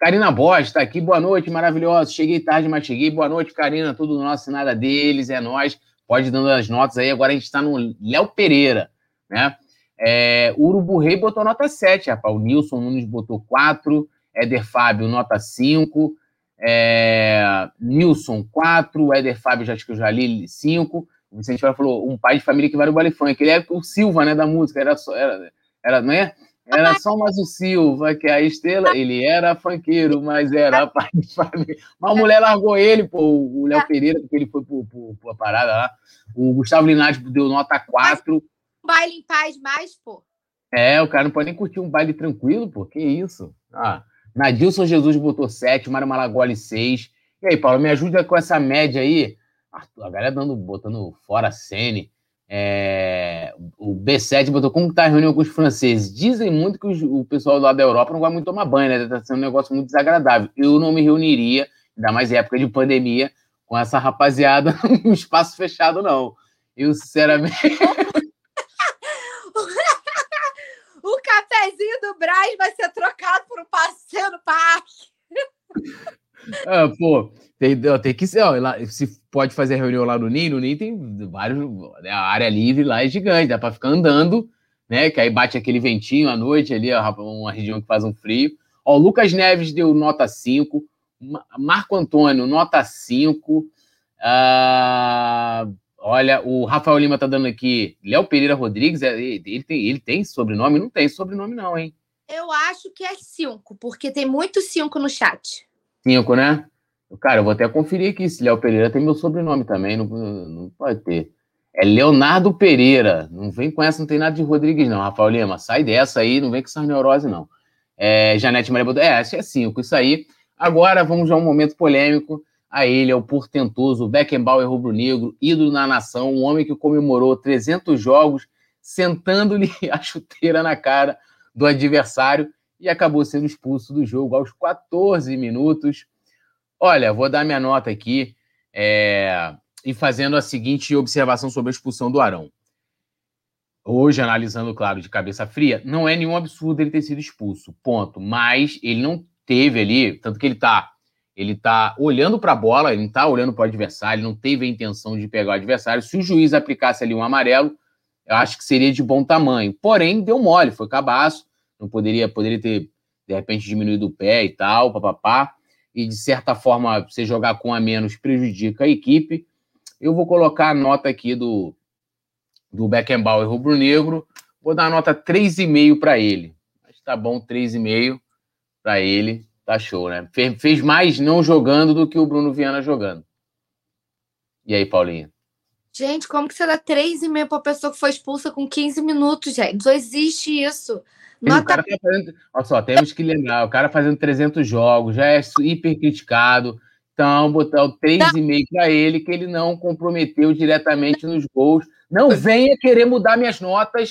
Karina Borges está aqui, boa noite, maravilhosa. Cheguei tarde, mas cheguei. Boa noite, Karina. Tudo nosso, nada deles, é nós. Pode dando as notas aí. Agora a gente está no Léo Pereira, né? É, o Urubu Rei botou nota 7, rapaz. O Nilson Nunes botou 4, Éder Fábio nota 5, é, Nilson 4, Éder Fábio, já acho que eu já li 5. O Vicente falou um pai de família que vai no baile funk. Ele era o Silva, né, da música. Era, só, era, era, não é? Era só mais o Silva, que é a estrela. Ele era funkeiro, mas era pai de família. Mas a mulher largou ele, pô, o Léo Pereira, porque ele foi por, por, por a parada lá. O Gustavo Linati deu nota 4. Baile em paz mais, pô. É, o cara não pode nem curtir um baile tranquilo, pô. Que isso? Ah, Nadilson Jesus botou 7, Mário Malagoli 6. E aí, Paulo, me ajuda com essa média aí. A galera dando, botando fora a Sene. É, o B7 botou como está a reunião com os franceses. Dizem muito que os, o pessoal lá da Europa não vai muito tomar banho, né? Está sendo um negócio muito desagradável. Eu não me reuniria, ainda mais em época de pandemia, com essa rapaziada no espaço fechado, não. Eu, sinceramente. o cafezinho do Braz vai ser trocado por um passeio no parque. Ah, pô, tem, tem que ser, se pode fazer reunião lá no NIM, no NIM tem vários, né, a área livre lá é gigante, dá para ficar andando, né, que aí bate aquele ventinho à noite ali, uma região que faz um frio. Ó, o Lucas Neves deu nota 5, Marco Antônio, nota 5, ah, olha, o Rafael Lima tá dando aqui, Léo Pereira Rodrigues, é, ele tem, ele tem sobrenome? Não tem sobrenome não, hein? Eu acho que é 5, porque tem muito 5 no chat. Cinco, né? Cara, eu vou até conferir aqui se Léo Pereira tem meu sobrenome também. Não, não pode ter. É Leonardo Pereira. Não vem com essa, não tem nada de Rodrigues, não. Rafael Lima, sai dessa aí, não vem com essa neurose, não. É, Janete Maria Bodô, é, é cinco, isso aí. Agora vamos a um momento polêmico. A ele é o portentoso Beckenbauer rubro-negro, ídolo na nação, um homem que comemorou 300 jogos, sentando-lhe a chuteira na cara do adversário e acabou sendo expulso do jogo aos 14 minutos. Olha, vou dar minha nota aqui é, e fazendo a seguinte observação sobre a expulsão do Arão. Hoje, analisando, claro, de cabeça fria, não é nenhum absurdo ele ter sido expulso, ponto. Mas ele não teve ali, tanto que ele tá, ele tá olhando para a bola, ele não tá olhando para o adversário, ele não teve a intenção de pegar o adversário. Se o juiz aplicasse ali um amarelo, eu acho que seria de bom tamanho. Porém, deu mole, foi cabaço não poderia, poderia ter, de repente, diminuído o pé e tal, papapá, e de certa forma você jogar com a menos prejudica a equipe. Eu vou colocar a nota aqui do, do Beckenbauer rubro-negro, vou dar a nota 3,5 para ele. Mas tá bom, 3,5 para ele, tá show, né? Fez, mais não jogando do que o Bruno Viana jogando. E aí, Paulinha? Gente, como que você dá 3,5 para pessoa que foi expulsa com 15 minutos, gente? Não existe isso. Nota... O cara tá fazendo, olha só, temos que lembrar, o cara fazendo 300 jogos, já é hiper criticado. Então, botar o 3,5 para ele, que ele não comprometeu diretamente nos gols. Não venha querer mudar minhas notas,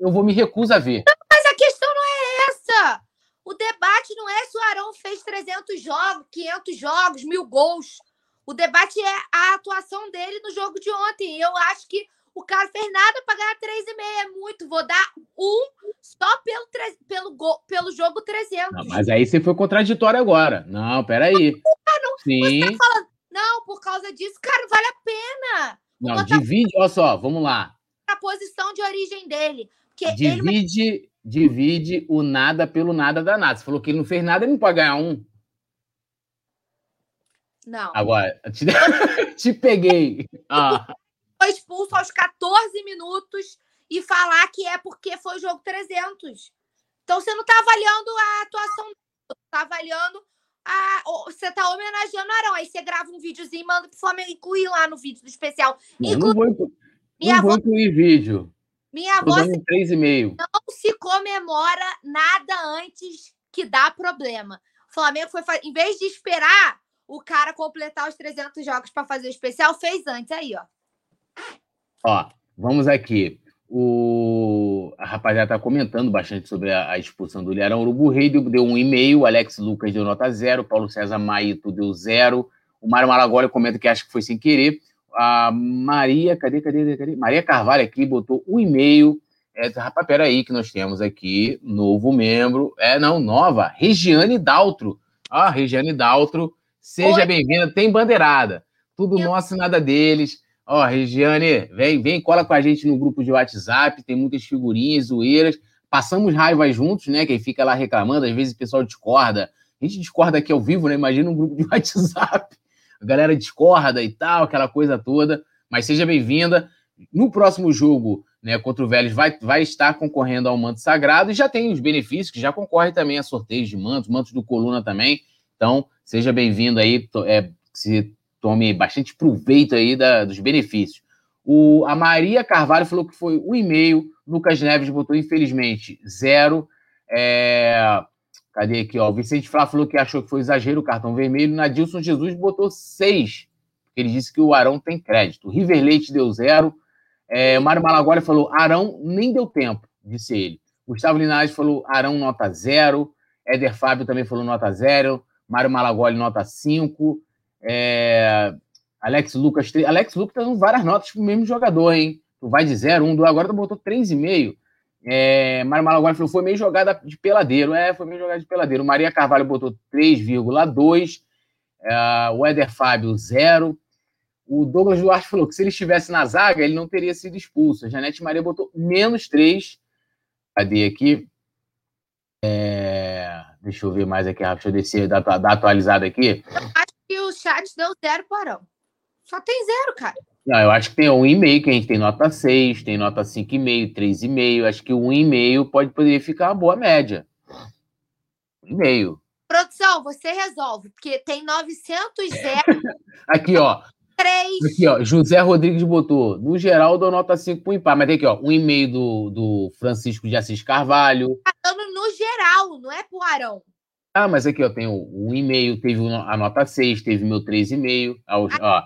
eu vou me recusar a ver. Não, mas a questão não é essa. O debate não é se o Arão fez 300 jogos, 500 jogos, mil gols. O debate é a atuação dele no jogo de ontem. Eu acho que o cara fez nada para ganhar 3,5. É muito. Vou dar um só pelo, pelo, pelo jogo 300. Não, mas aí você foi contraditório agora. Não, peraí. Não, não, Sim. Tá falando, não, por causa disso, cara, vale a pena. Não, divide, olha só, vamos lá. A posição de origem dele. divide, ele... divide o nada pelo nada da nada. Você falou que ele não fez nada, ele não pode ganhar um. Não. Agora, te, te peguei. Ah foi expulso aos 14 minutos e falar que é porque foi o jogo 300. Então você não está avaliando a atuação, está avaliando a, você está homenageando o Arão. Aí você grava um videozinho e manda pro Flamengo incluir lá no vídeo do especial. Não, não vou, não minha vou incluir vídeo. Minha avó não se comemora nada antes que dá problema. O Flamengo foi, em vez de esperar o cara completar os 300 jogos para fazer o especial, fez antes aí, ó. Ó, vamos aqui. O... A rapaziada está comentando bastante sobre a, a expulsão do Learão. Urubu Rei deu, um e-mail, Alex Lucas deu nota zero, Paulo César Maito deu zero, o Mário Malagoli comenta que acha que foi sem querer. A Maria, cadê, cadê, cadê? Maria Carvalho aqui botou um e-mail. É, rapaz, peraí, que nós temos aqui novo membro. É, não, nova, Regiane Daltro. Ah, Regiane Daltro, seja bem-vinda. Tem bandeirada. Tudo Eu... nosso, nada deles. Ó, Regiane, vem, vem, cola com a gente no grupo de WhatsApp, tem muitas figurinhas, zoeiras. Passamos raiva juntos, né? Quem fica lá reclamando, às vezes o pessoal discorda. A gente discorda aqui ao vivo, né? Imagina um grupo de WhatsApp. A galera discorda e tal, aquela coisa toda. Mas seja bem-vinda. No próximo jogo, né, contra o Vélez, vai, vai estar concorrendo ao manto sagrado e já tem os benefícios, que já concorre também a sorteios de mantos, mantos do Coluna também. Então, seja bem-vindo aí, é, se tome bastante proveito aí da, dos benefícios. O, a Maria Carvalho falou que foi um e-mail. Lucas Neves botou, infelizmente, zero. É, cadê aqui? Ó? O Vicente Flá falou que achou que foi exagero o cartão vermelho. Nadilson Jesus botou seis, porque ele disse que o Arão tem crédito. O River Leite deu zero. É, Mário Malagoli falou: Arão nem deu tempo, disse ele. Gustavo Linares falou: Arão nota zero. Éder Fábio também falou nota zero. Mário Malagoli nota cinco. É... Alex Lucas, Alex Lucas tá dando várias notas pro mesmo jogador, hein? Tu vai de 0, 1, 2, agora tu botou 3,5. É, Mário Malaguari falou foi meio jogada de peladeiro. É, foi meio jogada de peladeiro. Maria Carvalho botou 3,2. É, o Éder Fábio, 0. O Douglas Duarte falou que se ele estivesse na zaga, ele não teria sido expulso. A Janete Maria botou menos 3. Cadê aqui? É, deixa eu ver mais aqui, deixa eu descer, dar, dar atualizada aqui. Eu acho que o chat deu zero para Arão. Só tem zero, cara. Não, eu acho que tem um e-mail que a gente tem nota 6, tem nota 5,5, 3,5. Acho que um e-mail pode poder ficar uma boa média. E-mail. Produção, você resolve, porque tem 900 zero. Aqui, ó. 3. Aqui, ó. José Rodrigues botou. No geral, dou nota 5 pro empate. Mas tem aqui, ó. Um e-mail do, do Francisco de Assis Carvalho. Tá dando no geral, não é pro Arão. Ah, mas aqui, ó, tem um e-mail, teve a nota 6, teve meu 3,5. Ó,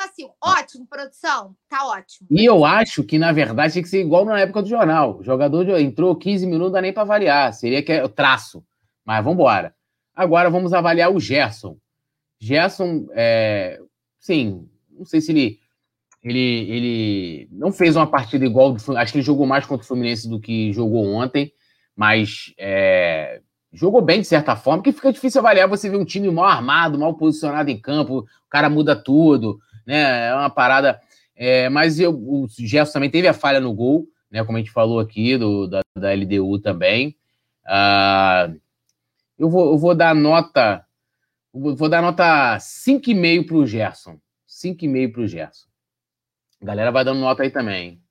assim, ótimo, produção, tá ótimo. E eu acho que, na verdade, tinha que ser igual na época do jornal. O jogador entrou 15 minutos, não dá nem para avaliar. Seria que é o traço. Mas vamos embora. Agora vamos avaliar o Gerson. Gerson, é, sim, não sei se ele, ele, ele não fez uma partida igual do Acho que ele jogou mais contra o Fluminense do que jogou ontem, mas é, jogou bem de certa forma, que fica difícil avaliar você ver um time mal armado, mal posicionado em campo, o cara muda tudo né? É uma parada. É, mas eu, o Gerson também teve a falha no gol, né? Como a gente falou aqui, do, da, da LDU também. Uh, eu, vou, eu vou dar nota. Vou dar nota 5,5 para o Gerson. 5,5 para o Gerson. A galera vai dando nota aí também.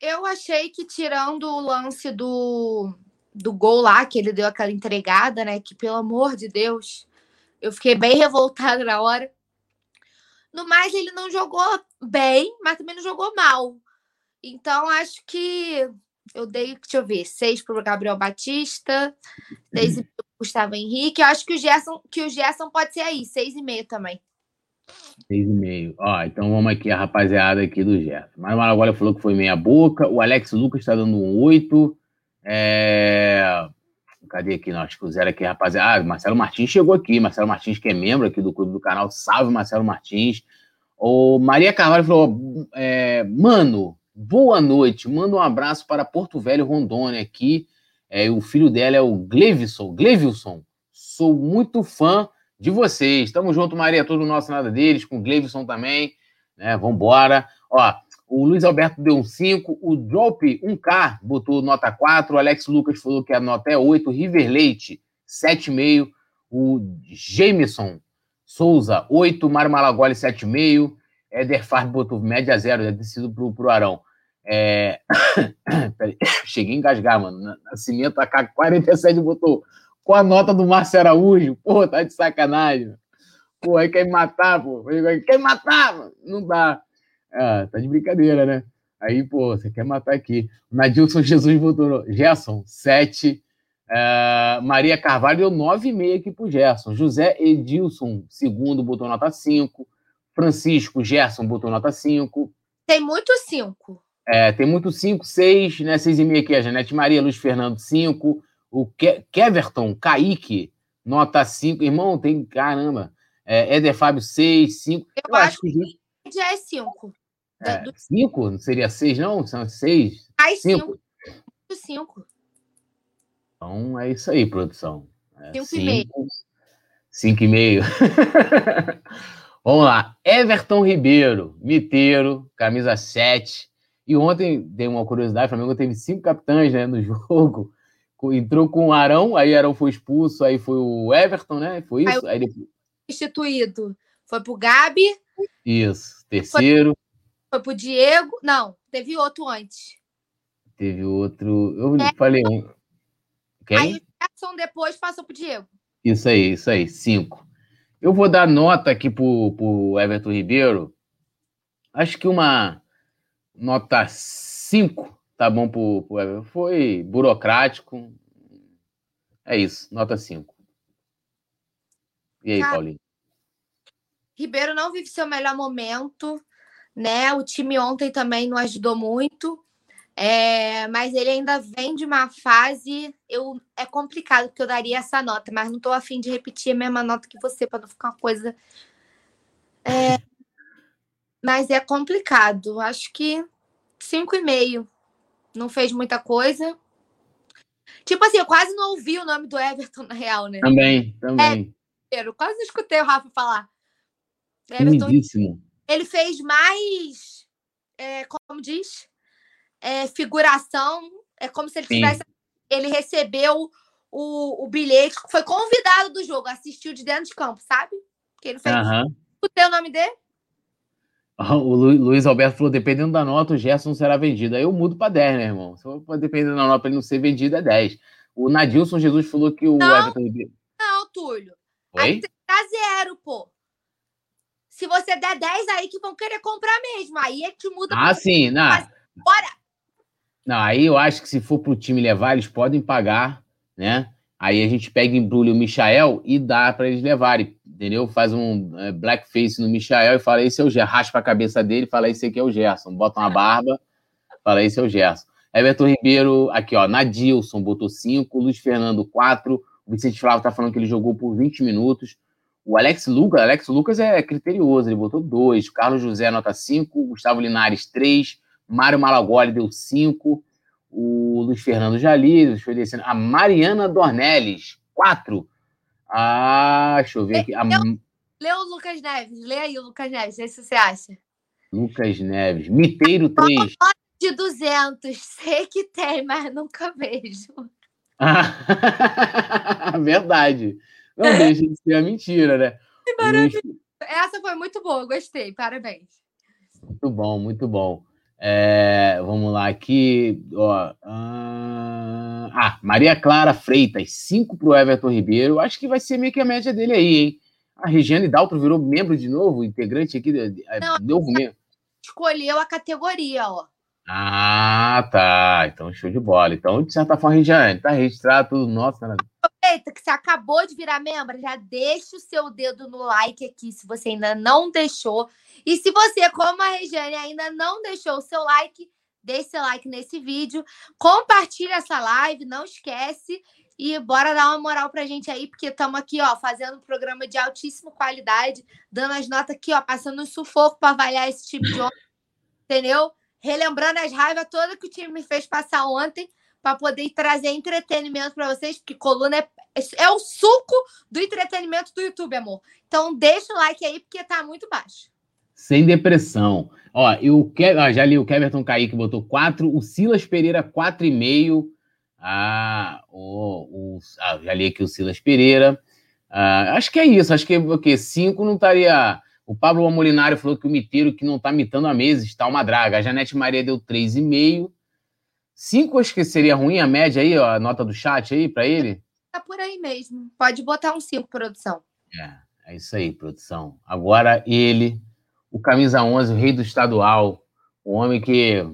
Eu achei que, tirando o lance do, do gol lá, que ele deu aquela entregada, né? Que, pelo amor de Deus, eu fiquei bem revoltada na hora. No mais, ele não jogou bem, mas também não jogou mal. Então, acho que eu dei, deixa eu ver, seis para o Gabriel Batista, seis para o Gustavo Henrique. Eu acho que o Gerson, que o Gerson pode ser aí, seis e meio também. Seis e meio. Ó, então vamos aqui, a rapaziada aqui do Gerson. Mas o falou que foi meia boca. O Alex Lucas está dando um oito. É... Cadê aqui? Não, acho que o zero aqui, rapaziada. Ah, Marcelo Martins chegou aqui. Marcelo Martins, que é membro aqui do clube do canal. Salve, Marcelo Martins. O Maria Carvalho falou: é, Mano, boa noite. Manda um abraço para Porto Velho, Rondônia aqui. É, o filho dela é o Glevilson. Glevilson, sou muito fã de vocês. Tamo junto, Maria. Todo nosso nada deles, com o Glevilson também. Né? Vambora. Ó, o Luiz Alberto deu um 5, o Drop 1K botou nota 4, o Alex Lucas falou que a nota é 8, o River Leite 7,5, o Jameson Souza 8, Mário Malagoli 7,5, Éder Farb botou média 0, deve ter sido pro, pro Arão. É... Cheguei a engasgar, mano. Nascimento AK 47 botou com a nota do Márcio Araújo. Pô, tá de sacanagem. Pô, aí quer me matar, pô. Quer me matar, mano. Não dá. Ah, tá de brincadeira, né? Aí, pô, você quer matar aqui. Nadilson Jesus botou Gerson, 7. Uh, Maria Carvalho deu 9,5 aqui pro Gerson. José Edilson, segundo, botou nota 5. Francisco Gerson botou nota 5. Tem muito 5. É, tem muito 5, 6, né? 6,5 aqui. A Janete Maria, Luiz Fernando, 5. O Ke Keverton, Kaique, nota 5. Irmão, tem. Caramba. É, Éder Fábio, 6, 5. Eu, Eu acho, acho que já é cinco. É, do... Cinco? Não seria seis, não? São seis? Mais cinco. Cinco. cinco. Então é isso aí, produção. É, cinco, cinco e meio. Cinco e meio. Vamos lá. Everton Ribeiro, miteiro, camisa 7. E ontem, dei uma curiosidade, o Flamengo teve cinco capitães né, no jogo. Entrou com o Arão, aí Arão foi expulso, aí foi o Everton, né? Foi isso? Aí, aí Instituído. Foi pro Gabi. Isso. Terceiro. Foi, foi pro Diego. Não, teve outro antes. Teve outro. Eu é. falei um. Quem? Aí o Jackson depois passou pro Diego. Isso aí, isso aí. Cinco. Eu vou dar nota aqui pro, pro Everton Ribeiro. Acho que uma nota 5 tá bom pro, pro Everton. Foi burocrático. É isso, nota 5. E aí, Cara, Paulinho? Ribeiro não vive seu melhor momento, né? O time ontem também não ajudou muito. É, mas ele ainda vem de uma fase. Eu, é complicado porque eu daria essa nota, mas não estou afim de repetir a mesma nota que você, para não ficar uma coisa. É, mas é complicado. Acho que cinco e meio. Não fez muita coisa. Tipo assim, eu quase não ouvi o nome do Everton, na real, né? Também, também. É, eu quase não escutei o Rafa falar. Everton, Lindíssimo. ele fez mais. É, como diz? é, figuração. É como se ele tivesse. Ele recebeu o, o bilhete, foi convidado do jogo, assistiu de dentro de campo, sabe? Que ele fez. Uhum. O nome dele? O Luiz Alberto falou: dependendo da nota, o Gerson será vendido. Aí eu mudo para 10, né, irmão? Se for dependendo da nota para ele não ser vendido, é 10. O Nadilson Jesus falou que o não, Everton. Não, Túlio. Oi? Aí tá zero, pô. Se você der 10, aí que vão querer comprar mesmo. Aí é que muda. Ah, sim. Não. Bora! Não, aí eu acho que se for para o time levar, eles podem pagar, né? Aí a gente pega, embrulha o Michael e dá para eles levarem, entendeu? Faz um é, blackface no Michael e fala, esse é o Gerson. Raspa a cabeça dele e fala, esse aqui é o Gerson. Bota uma barba, fala, esse é o Gerson. Everton Ribeiro, aqui, ó, Nadilson botou 5, Luiz Fernando 4, o Vicente Flávio tá falando que ele jogou por 20 minutos. O Alex Lucas, Alex Lucas é criterioso, ele botou 2, Carlos José nota 5, Gustavo Linares 3, Mário Malagoli deu 5. O Luiz Fernando Jali, foi descendo. A Mariana Dornelles, 4. Ah, deixa eu ver aqui. A... Lê o Lucas Neves, lê aí o Lucas Neves, vê se você acha. Lucas Neves, Miteiro 3. De 200, sei que tem, mas nunca vejo. Verdade. Não deixa de ser a mentira, né? Que maravilha. Essa foi muito boa, gostei, parabéns. Muito bom, muito bom. É, vamos lá aqui. Ó, ah, ah, Maria Clara Freitas, 5 para o Everton Ribeiro. Acho que vai ser meio que a média dele aí, hein? A Regiane Daltro virou membro de novo, integrante aqui. É, Não, novo membro. Escolheu a categoria, ó. Ah, tá. Então, show de bola. Então, de certa forma, Regiane, tá registrado tudo nosso. Né? Aproveita que você acabou de virar membro, já deixa o seu dedo no like aqui, se você ainda não deixou. E se você, como a Regiane, ainda não deixou o seu like, deixe seu like nesse vídeo, compartilha essa live, não esquece. E bora dar uma moral pra gente aí, porque estamos aqui, ó, fazendo um programa de altíssima qualidade, dando as notas aqui, ó, passando um sufoco para avaliar esse time de ontem, entendeu? Relembrando as raivas todas que o time me fez passar ontem, para poder trazer entretenimento para vocês, porque coluna é, é o suco do entretenimento do YouTube, amor. Então deixa o like aí, porque tá muito baixo. Sem depressão. Ó, eu ah, já li o Keverton Kaique botou 4, o Silas Pereira 4,5. Ah, o, o, ah, já li aqui o Silas Pereira. Ah, acho que é isso. Acho que porque 5 não estaria. O Pablo Amolinário falou que o miteiro que não está mitando a mesa está uma draga. A Janete Maria deu 3,5. 5 acho que seria ruim a média aí, ó, a nota do chat aí para ele? Tá por aí mesmo. Pode botar um 5, produção. É, é isso aí, produção. Agora ele o camisa 11, o rei do estadual, o homem que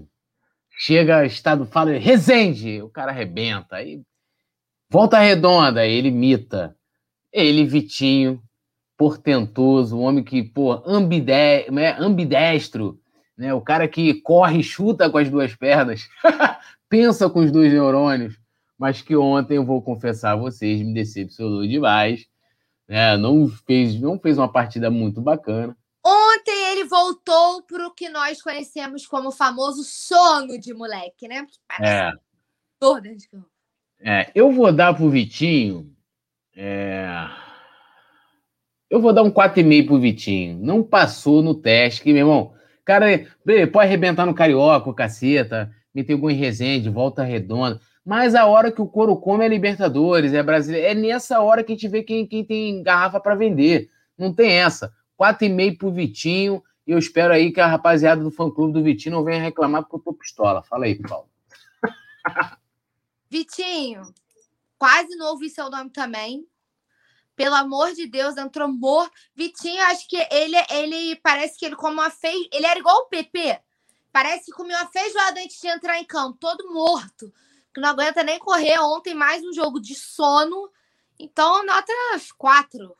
chega, estado, fala, Resende, o cara arrebenta, aí volta redonda, ele imita. Ele, Vitinho, portentoso, o homem que, pô, ambide, né, ambidestro, né, o cara que corre e chuta com as duas pernas, pensa com os dois neurônios, mas que ontem, eu vou confessar a vocês, me decepcionou demais, né, não, fez, não fez uma partida muito bacana, Ontem ele voltou para o que nós conhecemos como o famoso sono de moleque, né? É. é. Eu vou dar pro Vitinho. É... Eu vou dar um 4,5 pro Vitinho. Não passou no teste, que, meu irmão, cara, pode arrebentar no Carioca, caceta, meter gol em Resende, volta redonda. Mas a hora que o couro come é Libertadores, é brasileiro. É nessa hora que a gente vê quem, quem tem garrafa para vender. Não tem essa. 4,5 pro Vitinho. E eu espero aí que a rapaziada do fã-clube do Vitinho não venha reclamar porque eu tô pistola. Fala aí, Paulo. Vitinho, quase não ouvi seu nome também. Pelo amor de Deus, entrou morto. Vitinho, acho que ele, ele parece que ele come uma fez. Ele era igual o PP. Parece que comeu uma feijoada antes de entrar em campo, todo morto. Que não aguenta nem correr. Ontem, mais um jogo de sono. Então, nota 4.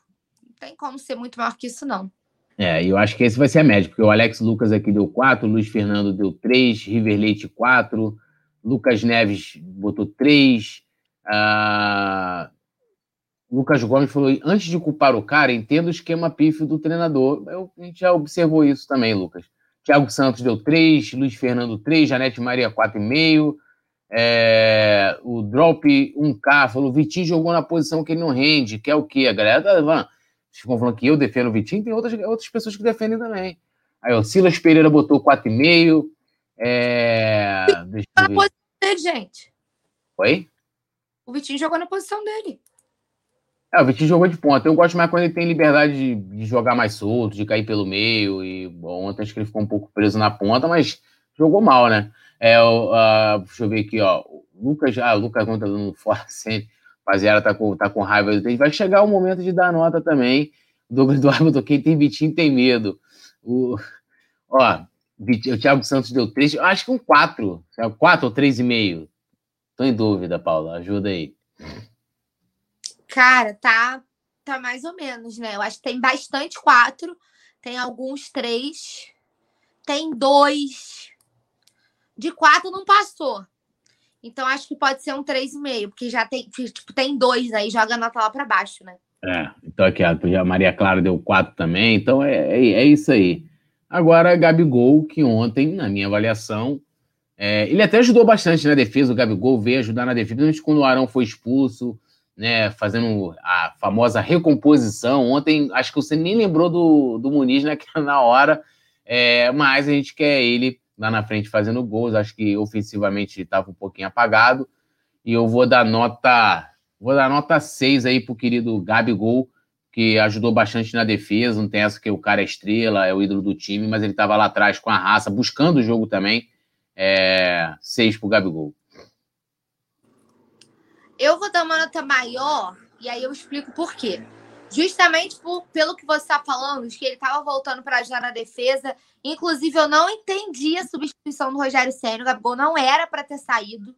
Tem como ser muito maior que isso, não. É, eu acho que esse vai ser a média, porque o Alex Lucas aqui deu 4, o Luiz Fernando deu 3, River Leite 4, Lucas Neves botou 3, uh, Lucas Gomes falou: antes de culpar o cara, entenda o esquema pífio do treinador. Eu, a gente já observou isso também, Lucas. Thiago Santos deu 3, Luiz Fernando 3, Janete Maria 4,5. É, o Drop 1K falou: Vitinho jogou na posição que ele não rende, que é o quê? A galera tá falando, ficam falando que eu defendo o Vitinho, tem outras, outras pessoas que defendem também. Aí o Silas Pereira botou 4,5. É, deixa eu ver. Dele, gente. Oi? O Vitinho jogou na posição dele. É, o Vitinho jogou de ponta. Eu gosto mais quando ele tem liberdade de, de jogar mais solto, de cair pelo meio. E bom, ontem acho que ele ficou um pouco preso na ponta, mas jogou mal, né? É, uh, deixa eu ver aqui, ó. Lucas, ah, o Lucas não tá dando fora sempre. Rapaziada, tá com, tá com raiva. Vai chegar o momento de dar nota também. Eduardo botou quem tem Vitinho tem medo. O, ó, o Thiago Santos deu 3, acho que um 4. 4 ou 3,5. Tô em dúvida, Paula. Ajuda aí. Cara, tá, tá mais ou menos, né? Eu acho que tem bastante 4. Tem alguns 3. Tem 2. De 4 não passou. Então acho que pode ser um 3,5, porque já tem, tipo, tem dois aí, joga a nota lá para baixo, né? É, então aqui a Maria Clara deu 4 também, então é, é, é, isso aí. Agora, Gabigol, que ontem, na minha avaliação, é, ele até ajudou bastante na defesa, o Gabigol veio ajudar na defesa, principalmente quando o Arão foi expulso, né, fazendo a famosa recomposição. Ontem, acho que você nem lembrou do, do Muniz na hora, é, mas a gente quer ele lá na frente fazendo gols. Acho que ofensivamente estava um pouquinho apagado. E eu vou dar nota. Vou dar nota 6 aí pro querido Gabigol, que ajudou bastante na defesa. Não tem essa que o cara é estrela, é o ídolo do time, mas ele estava lá atrás com a raça, buscando o jogo também. É, 6 pro Gabigol. Eu vou dar uma nota maior, e aí eu explico por quê. Justamente por, pelo que você está falando, que ele estava voltando para ajudar na defesa. Inclusive, eu não entendi a substituição do Rogério Senna. O Gabigol não era para ter saído,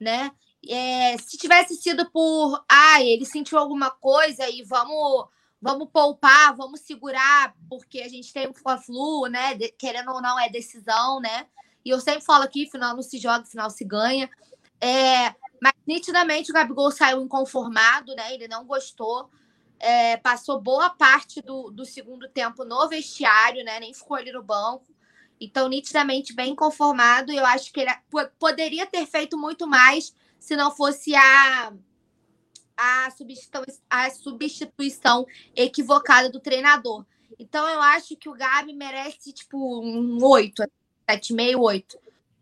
né? É, se tivesse sido por, ah, ele sentiu alguma coisa e vamos, vamos poupar, vamos segurar, porque a gente tem o Fla-Flu, né? De, querendo ou não, é decisão, né? E eu sempre falo aqui, final não se joga, final se ganha. É, mas nitidamente o Gabigol saiu inconformado, né? Ele não gostou é, passou boa parte do, do segundo tempo no vestiário, né? Nem ficou ali no banco. Então, nitidamente bem conformado. Eu acho que ele poderia ter feito muito mais se não fosse a, a, substituição, a substituição equivocada do treinador. Então, eu acho que o Gabi merece, tipo, um 8, 7,5, 8.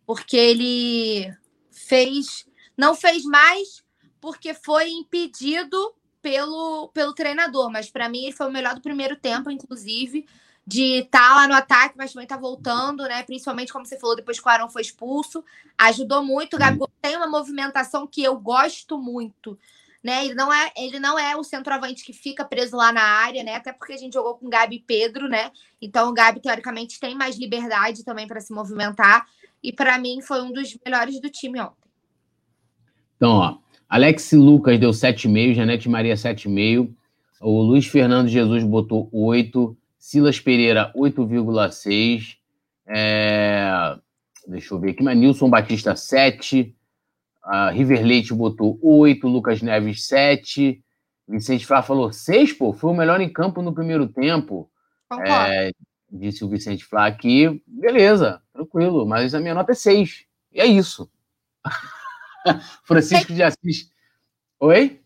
Porque ele fez. Não fez mais porque foi impedido pelo, pelo treinador, mas para mim ele foi o melhor do primeiro tempo, inclusive, de estar tá lá no ataque, mas também tá voltando, né? Principalmente, como você falou, depois que o Arão foi expulso. Ajudou muito. O Gabigol tem uma movimentação que eu gosto muito. Né? Ele, não é, ele não é o centroavante que fica preso lá na área, né? Até porque a gente jogou com Gabi e Pedro, né? Então o Gabi, teoricamente, tem mais liberdade também para se movimentar. E para mim foi um dos melhores do time ontem. Então, ó, Alex Lucas deu 7,5, Janete Maria 7,5. O Luiz Fernando Jesus botou 8. Silas Pereira 8,6. É... Deixa eu ver aqui, mas Nilson Batista 7. A River Leite botou 8. Lucas Neves 7. Vicente Flá falou 6, pô. Foi o melhor em campo no primeiro tempo. É, disse o Vicente Flá aqui. Beleza, tranquilo, mas a minha nota é 6. E é isso. Francisco de Assis. Oi?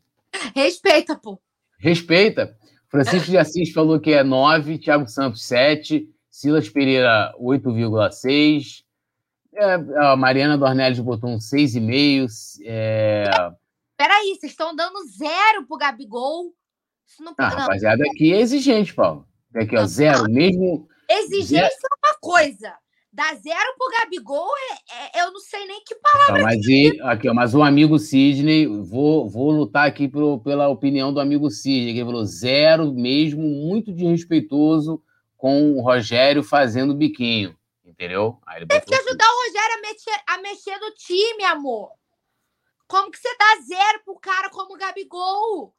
Respeita, pô. Respeita. Francisco de Assis falou que é 9, Thiago Santos 7, Silas Pereira 8,6. É, a Mariana Dornelles botou um 6,5. É... Peraí, vocês estão dando zero pro Gabigol. Isso não, ah, rapaziada, aqui é exigente, Paulo. Aqui, ó, zero, mesmo. Exigência zero. é uma coisa. Dar zero pro Gabigol, é, é, eu não sei nem que palavra. mas, e, aqui, ó, mas o amigo Sidney, vou, vou lutar aqui pro, pela opinião do amigo Sidney, que ele falou zero mesmo, muito desrespeitoso com o Rogério fazendo biquinho, entendeu? Aí Tem que ajudar o Rogério a mexer, a mexer no time, amor. Como que você dá zero pro cara como o Gabigol?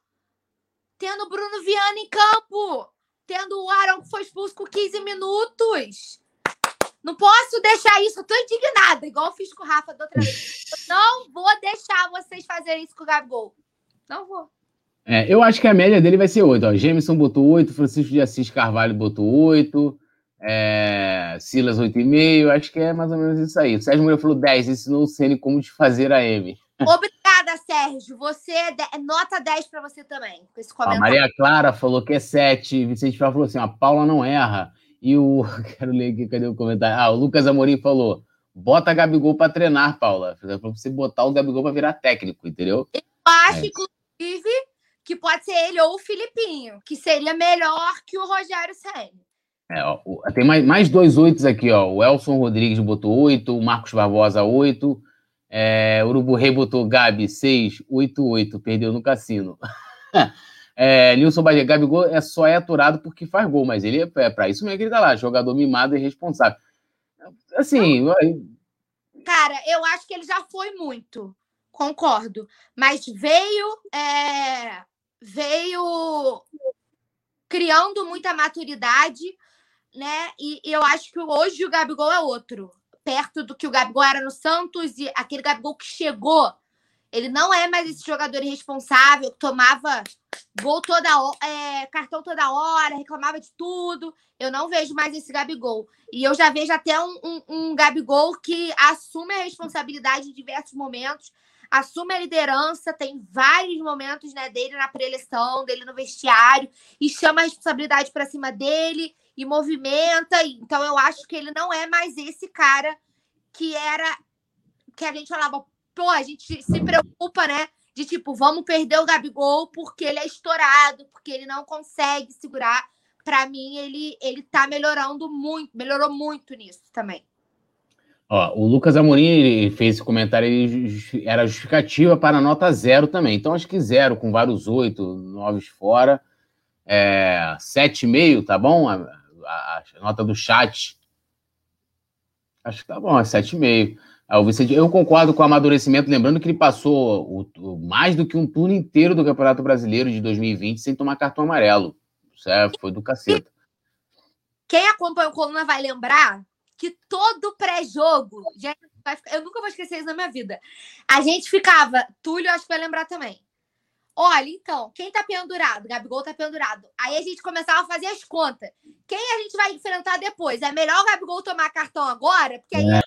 Tendo o Bruno Viana em campo, tendo o Arão que foi expulso com 15 minutos. Não posso deixar isso, eu tô indignada, igual eu fiz com o Rafa da outra vez. Eu não vou deixar vocês fazerem isso com o Gabigol. Não vou. É, eu acho que a média dele vai ser 8. Ó. Jameson botou 8, Francisco de Assis Carvalho botou 8, é, Silas 8,5. Acho que é mais ou menos isso aí. O Sérgio Moreira falou 10, ensinou o Ceni como de fazer a M. Obrigada, Sérgio. Você é de... nota 10 para você também. Com esse comentário. A Maria Clara falou que é 7. Vicente Fala falou assim: a Paula não erra. E o. Quero ler aqui, cadê o comentário? Ah, o Lucas Amorim falou: bota Gabigol para treinar, Paula. Para você botar o Gabigol para virar técnico, entendeu? Eu acho, é. inclusive, que pode ser ele ou o Filipinho, que seria melhor que o Rogério Senna. É, ó, tem mais, mais dois oitos aqui, ó. O Elson Rodrigues botou oito, o Marcos Barbosa oito, é, Urubu Rei botou Gabi seis, oito, oito, perdeu no cassino. é, Nilson Bahia, Gabigol é só é aturado porque faz gol, mas ele é, é para isso mesmo que ele tá lá, jogador mimado e responsável. Assim, cara, eu acho que ele já foi muito, concordo, mas veio é, veio criando muita maturidade, né? E, e, eu acho que hoje o Gabigol é outro, perto do que o Gabigol era no Santos e aquele Gabigol que chegou. Ele não é mais esse jogador irresponsável que tomava gol toda é, cartão toda hora, reclamava de tudo. Eu não vejo mais esse Gabigol. E eu já vejo até um, um, um Gabigol que assume a responsabilidade em diversos momentos assume a liderança, tem vários momentos né, dele na preleção, dele no vestiário, e chama a responsabilidade para cima dele e movimenta. Então, eu acho que ele não é mais esse cara que era que a gente falava, pô, a gente se preocupa, né? De tipo, vamos perder o Gabigol porque ele é estourado, porque ele não consegue segurar. Para mim, ele ele tá melhorando muito, melhorou muito nisso também. Ó, o Lucas Amorim fez esse comentário, ele era justificativa para a nota zero também. Então, acho que zero, com vários oito, nove fora. É, sete e meio, tá bom? A, a, a, nota do chat. Acho que tá bom, é sete e meio. Vicente, eu concordo com o amadurecimento, lembrando que ele passou o, o, mais do que um turno inteiro do Campeonato Brasileiro de 2020 sem tomar cartão amarelo. Isso é, foi do caceta. Quem acompanha o Coluna vai lembrar que todo pré-jogo, eu nunca vou esquecer isso na minha vida. A gente ficava, Túlio, acho que vai lembrar também. Olha, então, quem tá pendurado? Gabigol tá pendurado. Aí a gente começava a fazer as contas. Quem a gente vai enfrentar depois? É melhor o Gabigol tomar cartão agora, porque aí é.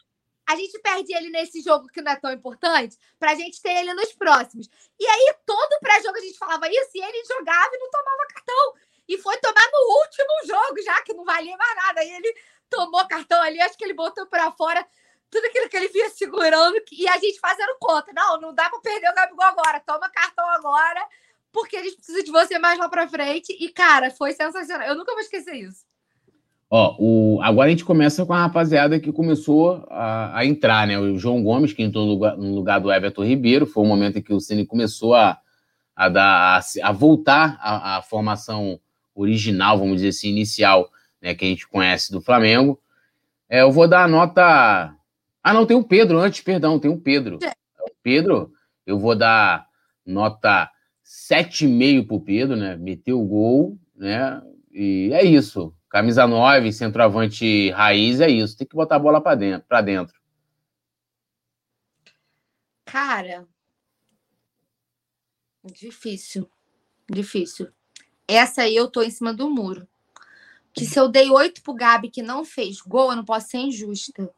A gente perde ele nesse jogo que não é tão importante, pra gente ter ele nos próximos. E aí, todo pré-jogo a gente falava isso e ele jogava e não tomava cartão. E foi tomar no último jogo, já que não valia mais nada. Aí ele tomou cartão ali, acho que ele botou para fora tudo aquilo que ele vinha segurando e a gente fazendo conta. Não, não dá para perder o Gabigol agora, toma cartão agora, porque a gente precisa de você mais lá para frente. E, cara, foi sensacional. Eu nunca vou esquecer isso. Ó, o... agora a gente começa com a rapaziada que começou a, a entrar, né? O João Gomes, que entrou no lugar, no lugar do Everton Ribeiro, foi o momento em que o Cine começou a, a, dar, a, a voltar à formação original, vamos dizer assim, inicial né, que a gente conhece do Flamengo. É, eu vou dar a nota. Ah, não, tem o Pedro antes, perdão, tem o Pedro. É. O Pedro, eu vou dar nota 7,5 pro Pedro, né? Meteu o gol, né? E é isso. Camisa 9, centroavante raiz, é isso. Tem que botar a bola para dentro, pra dentro. Cara, difícil. Difícil. Essa aí eu tô em cima do muro que se eu dei oito pro Gabi que não fez gol, eu não posso ser injusta.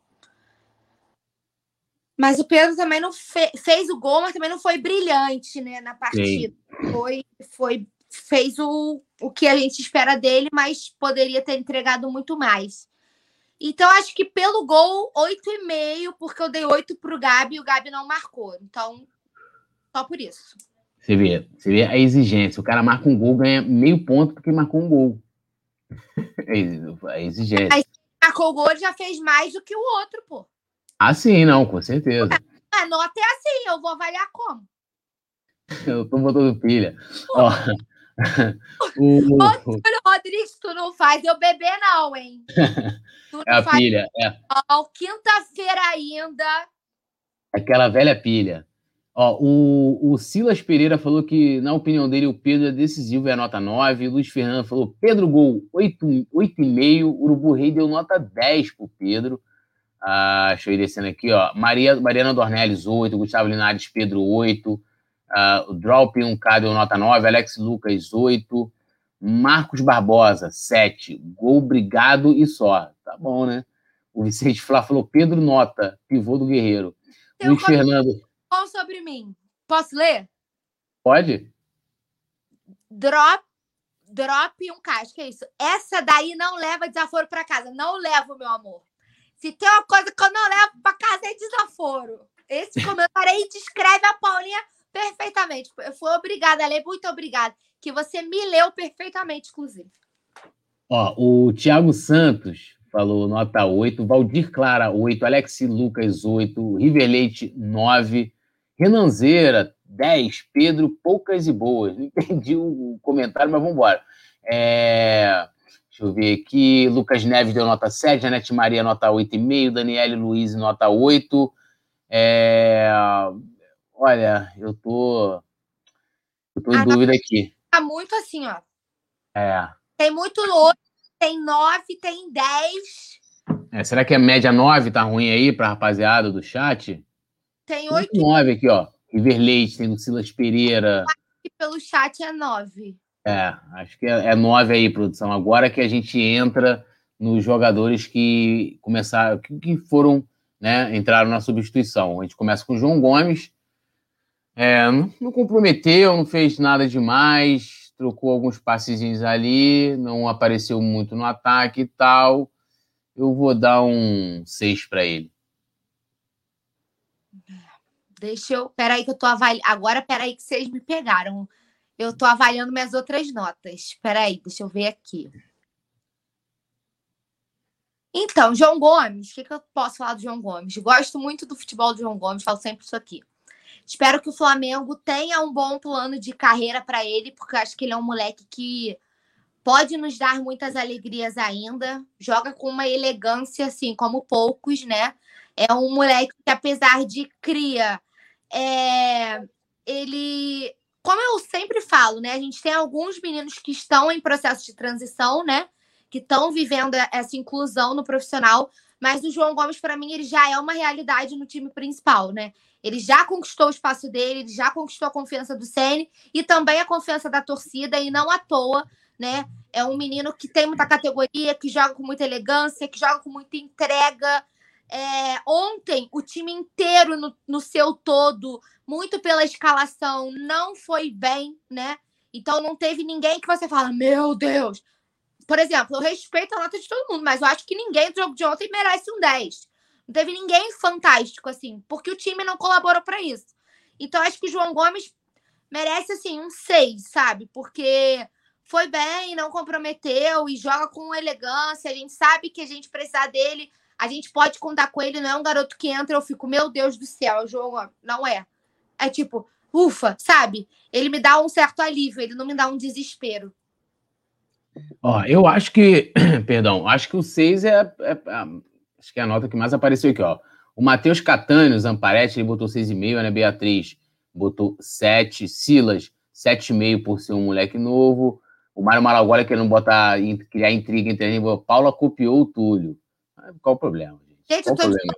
Mas o Pedro também não fe fez o gol, mas também não foi brilhante, né, na partida. Foi, foi, fez o, o que a gente espera dele, mas poderia ter entregado muito mais. Então, acho que pelo gol, 8,5, porque eu dei 8 para o Gabi e o Gabi não marcou. Então, só por isso. Você vê, você vê a exigência. O cara marca um gol, ganha meio ponto porque marcou um gol. É a exigência. Aí, marcou o gol, ele já fez mais do que o outro, pô. Ah, sim, não, com certeza. A nota é assim, eu vou avaliar como. Eu tô botando pilha. Ó, o... Ô, Rodrigues, tu não faz eu beber, não, hein? Tu é a faz... pilha. É. Quinta-feira ainda. Aquela velha pilha. Ó, o, o Silas Pereira falou que, na opinião dele, o Pedro é decisivo, é a nota 9. Luiz Fernando falou: Pedro Gol, 8,5. Urubu Rei deu nota 10 pro Pedro. Ah, deixa eu ir descendo aqui, ó. Maria, Mariana Dornelles, 8. Gustavo Linares, Pedro, 8. Uh, o Drop 1K deu nota 9, Alex Lucas 8, Marcos Barbosa 7, gol obrigado e só. Tá bom, né? O Vicente Flá falou Pedro Nota, pivô do Guerreiro. Tem Luiz um Fernando. Qual sobre mim? Posso ler? Pode. Drop drop 1K, acho que é isso. Essa daí não leva desaforo para casa. Não levo, meu amor. Se tem uma coisa que eu não levo para casa é desaforo. Esse comentário aí descreve a Paulinha perfeitamente. Eu fui obrigada a ler, muito obrigada. Que você me leu perfeitamente, inclusive. Ó, o Thiago Santos falou nota 8, Valdir Clara 8, Alex Lucas 8, River Leite 9, Renanzeira 10, Pedro poucas e boas. Não entendi o comentário, mas vamos embora. É... Deixa eu ver aqui. Lucas Neves deu nota 7, Janete Maria nota 8,5, Daniele Luiz nota 8. É... Olha, eu tô. Eu tô em ah, dúvida aqui. Tá muito assim, ó. É. Tem muito oito, tem nove, tem dez. É, será que a média nove tá ruim aí pra rapaziada do chat? Tem oito. Nove aqui, ó. River Leite, tem o Silas Pereira. Que pelo chat é nove. É, acho que é, é nove aí, produção. Agora que a gente entra nos jogadores que começaram, que foram, né, entraram na substituição. A gente começa com o João Gomes, é, não, comprometeu, não fez nada demais, trocou alguns passezinhos ali, não apareceu muito no ataque e tal. Eu vou dar um 6 para ele. Deixa eu. Peraí, que eu tô avaliando. Agora, peraí, que vocês me pegaram. Eu tô avaliando minhas outras notas. Peraí, deixa eu ver aqui. Então, João Gomes, o que, que eu posso falar do João Gomes? Gosto muito do futebol do João Gomes, falo sempre isso aqui. Espero que o Flamengo tenha um bom plano de carreira para ele, porque eu acho que ele é um moleque que pode nos dar muitas alegrias ainda. Joga com uma elegância, assim, como poucos, né? É um moleque que, apesar de cria, é... ele. Como eu sempre falo, né? A gente tem alguns meninos que estão em processo de transição, né? Que estão vivendo essa inclusão no profissional, mas o João Gomes, para mim, ele já é uma realidade no time principal, né? Ele já conquistou o espaço dele, ele já conquistou a confiança do Ceni e também a confiança da torcida, e não à toa, né? É um menino que tem muita categoria, que joga com muita elegância, que joga com muita entrega. É, ontem, o time inteiro, no, no seu todo, muito pela escalação, não foi bem, né? Então não teve ninguém que você fala, meu Deus. Por exemplo, eu respeito a nota de todo mundo, mas eu acho que ninguém do jogo de ontem merece um 10. Não teve ninguém fantástico, assim, porque o time não colaborou para isso. Então, acho que o João Gomes merece, assim, um 6, sabe? Porque foi bem, não comprometeu e joga com elegância. A gente sabe que a gente precisar dele, a gente pode contar com ele. Não é um garoto que entra, eu fico, meu Deus do céu, o João Gomes. Não é. É tipo, ufa, sabe? Ele me dá um certo alívio, ele não me dá um desespero. Ó, eu acho que, perdão, acho que o 6 é, é, acho que é a nota que mais apareceu aqui, ó. O Matheus Catânio, Zamparetti, ele botou 6,5, né? Beatriz botou 7, Silas, 7,5 por ser um moleque novo. O Mário Malaguara querendo botar, criar intriga entre eles, Paula copiou o Túlio. Qual o problema, gente? Gente, Qual eu tô problema?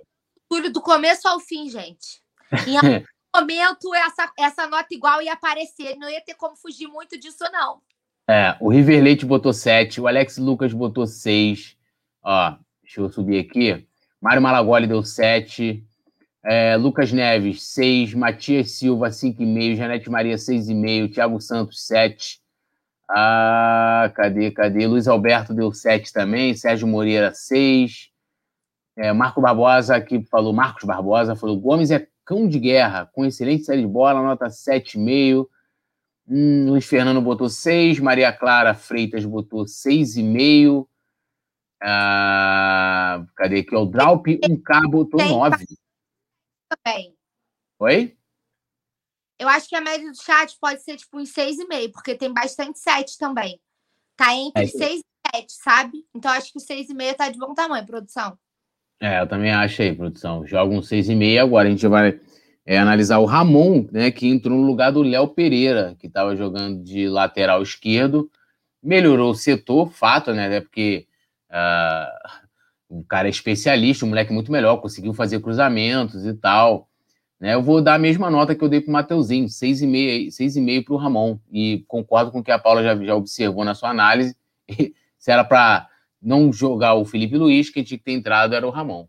Túlio do começo ao fim, gente. Em algum momento, essa, essa nota igual ia aparecer. Não ia ter como fugir muito disso, não. É, o River Leite botou 7, o Alex Lucas botou 6. Ó, Deixa eu subir aqui. Mário Malagoli deu 7. É, Lucas Neves, 6. Matias Silva, 5,5. Janete Maria, 6,5. Thiago Santos, 7. Ah, cadê, cadê? Luiz Alberto deu 7 também, Sérgio Moreira 6. É, Marco Barbosa aqui falou, Marcos Barbosa falou, Gomes é cão de guerra, com excelente série de bola, nota 7,5. Hum, Luiz Fernando botou 6, Maria Clara Freitas botou 6,5. Ah, cadê aqui? O Draup 1K botou 9. Também. Oi? Eu acho que a média do chat pode ser tipo uns 6,5, porque tem bastante 7 também. Tá entre é. 6 e 7, sabe? Então acho que o 6,5 tá de bom tamanho, produção. É, eu também acho aí, produção. Joga um 6,5 agora. A gente vai é, analisar o Ramon, né, que entrou no lugar do Léo Pereira, que estava jogando de lateral esquerdo. Melhorou o setor, fato, né? Até porque uh, cara especialista, um moleque muito melhor, conseguiu fazer cruzamentos e tal. Né, eu vou dar a mesma nota que eu dei para o Mateuzinho, 6,5 para o Ramon. E concordo com o que a Paula já, já observou na sua análise. Se era para não jogar o Felipe Luiz, quem tinha que ter entrado era o Ramon.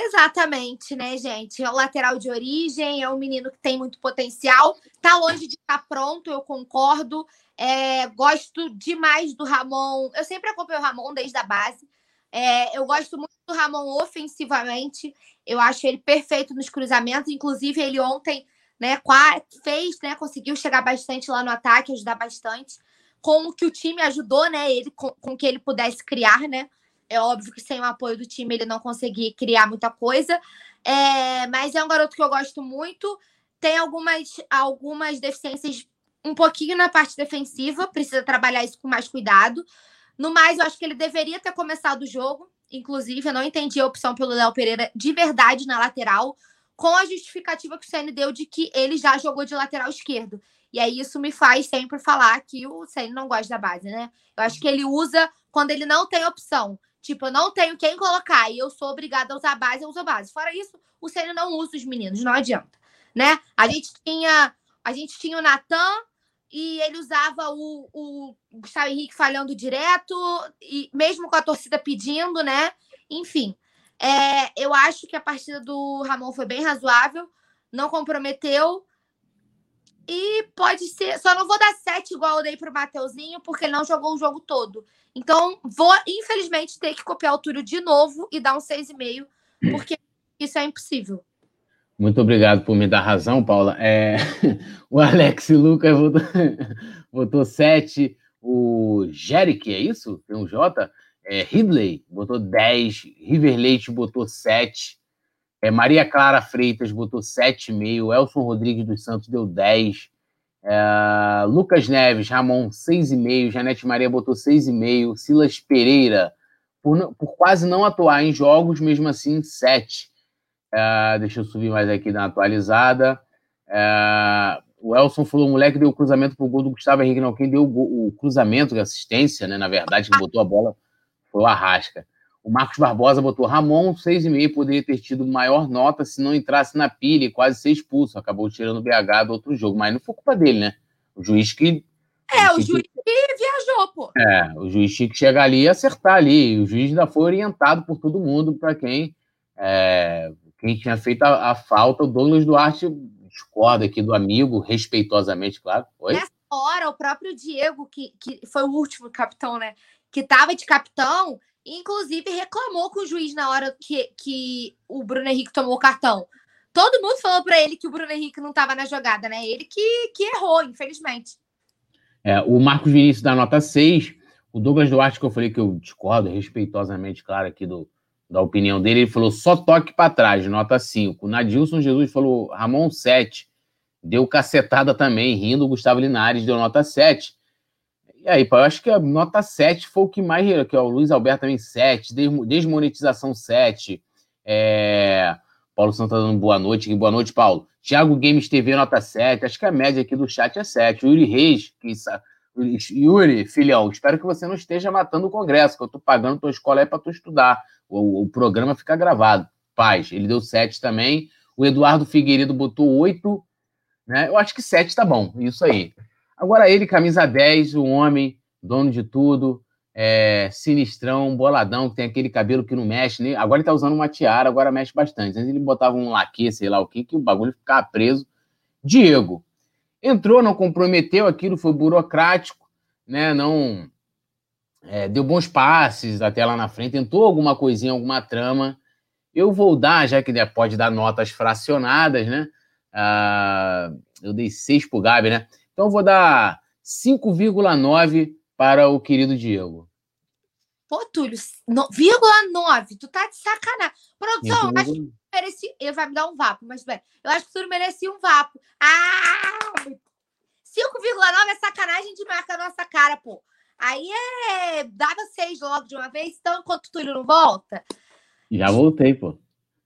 Exatamente, né, gente? É o lateral de origem, é um menino que tem muito potencial, tá longe de estar pronto, eu concordo. É, gosto demais do Ramon. Eu sempre acompanho o Ramon desde a base. É, eu gosto muito do Ramon ofensivamente. Eu acho ele perfeito nos cruzamentos. Inclusive, ele ontem né, fez, né, conseguiu chegar bastante lá no ataque, ajudar bastante com o que o time ajudou, né? Ele com, com que ele pudesse criar, né? É óbvio que sem o apoio do time ele não conseguia criar muita coisa. É, mas é um garoto que eu gosto muito. Tem algumas, algumas deficiências um pouquinho na parte defensiva, precisa trabalhar isso com mais cuidado. No mais, eu acho que ele deveria ter começado o jogo. Inclusive, eu não entendi a opção pelo Léo Pereira de verdade na lateral, com a justificativa que o Senna deu de que ele já jogou de lateral esquerdo. E aí isso me faz sempre falar que o Ceni não gosta da base, né? Eu acho que ele usa quando ele não tem opção. Tipo, eu não tenho quem colocar e eu sou obrigada a usar base, eu uso base. Fora isso, o Ceni não usa os meninos, não adianta, né? A gente tinha, a gente tinha o Natan e ele usava o, o Gustavo Henrique falhando direto e mesmo com a torcida pedindo, né? Enfim, é, eu acho que a partida do Ramon foi bem razoável, não comprometeu. E pode ser. Só não vou dar 7 igual eu dei pro Mateuzinho, porque ele não jogou o jogo todo. Então, vou, infelizmente, ter que copiar o Túlio de novo e dar um 6,5, porque isso é impossível. Muito obrigado por me dar razão, Paula. É, o Alex Lucas votou, votou 7. O Jerick, é isso? Tem um J? É, Ridley botou 10. River Leite botou 7. É, Maria Clara Freitas botou 7,5. Elson Rodrigues dos Santos deu 10. É, Lucas Neves, Ramon, 6,5. Janete Maria botou 6,5. Silas Pereira, por, por, quase não atuar em jogos, mesmo assim, 7. É, deixa eu subir mais aqui na atualizada. É, o Elson falou: o moleque deu o cruzamento pro gol do Gustavo Henrique, não. Quem deu o, o cruzamento, a assistência, né? Na verdade, que botou a bola foi o Arrasca. O Marcos Barbosa botou Ramon, 6,5, poderia ter tido maior nota se não entrasse na pilha e quase ser expulso. Acabou tirando o BH do outro jogo, mas não foi culpa dele, né? O juiz que. É, o juiz que viajou, pô. É, o juiz tinha que chegar ali e acertar ali. O juiz ainda foi orientado por todo mundo para quem, é, quem tinha feito a, a, falta. O Douglas Duarte discorda aqui do amigo, respeitosamente, claro. Oi? Nessa hora, o próprio Diego, que, que foi o último capitão, né? Que tava de capitão, Inclusive, reclamou com o juiz na hora que, que o Bruno Henrique tomou o cartão. Todo mundo falou para ele que o Bruno Henrique não estava na jogada, né? Ele que, que errou, infelizmente. É, o Marcos Vinícius dá nota 6. O Douglas Duarte, que eu falei que eu discordo respeitosamente, claro, aqui do, da opinião dele, ele falou só toque para trás, nota 5. O Nadilson Jesus falou Ramon 7. Deu cacetada também, rindo. Gustavo Linares deu nota 7. E aí, eu acho que a nota 7 foi o que mais, que é o Luiz Alberto também 7, desmonetização 7. É... Paulo Santos tá dando boa noite. Boa noite, Paulo. Thiago Games TV, nota 7. Acho que a média aqui do chat é 7. Yuri Reis, que... Yuri, filhão, espero que você não esteja matando o Congresso, que eu tô pagando tua escola aí para tu estudar. O, o, programa fica gravado. Paz, ele deu 7 também. O Eduardo Figueiredo botou 8. Né? Eu acho que 7 tá bom. Isso aí. Agora ele, camisa 10, o homem, dono de tudo, é, sinistrão, boladão, que tem aquele cabelo que não mexe. Agora ele tá usando uma tiara, agora mexe bastante. Antes ele botava um laque, sei lá o que, que o bagulho ficava preso. Diego. entrou, não comprometeu, aquilo foi burocrático, né? Não é, deu bons passes até lá na frente, tentou alguma coisinha, alguma trama. Eu vou dar, já que pode dar notas fracionadas, né? Ah, eu dei 6 para o Gabi, né? Então eu vou dar 5,9 para o querido Diego. Pô, Túlio, no, vírgula 9, tu tá de sacanagem. Produção, acho que merecia. Ele vai me dar um vapo, mas bem, eu acho que o Túlio merecia um vapo. Ah! 5,9 é sacanagem de marca a nossa cara, pô. Aí é. Dava seis logo de uma vez, então enquanto o Túlio não volta. Já voltei, pô.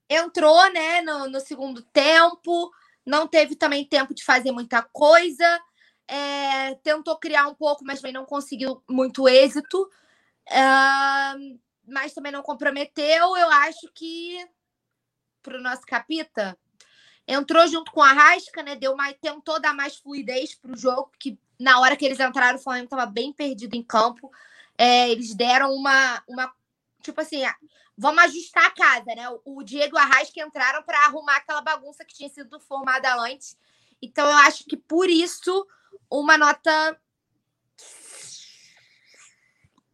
Entrou, né, no, no segundo tempo, não teve também tempo de fazer muita coisa. É, tentou criar um pouco, mas também não conseguiu muito êxito. Mas também não comprometeu. Eu acho que para o nosso capita entrou junto com a Rasca, né? Deu mais, tentou dar mais fluidez para o jogo, que na hora que eles entraram, o Flamengo estava bem perdido em campo. É, eles deram uma, uma. Tipo assim, vamos ajustar a casa, né? O Diego e a Rasca entraram para arrumar aquela bagunça que tinha sido formada antes. Então, eu acho que por isso, uma nota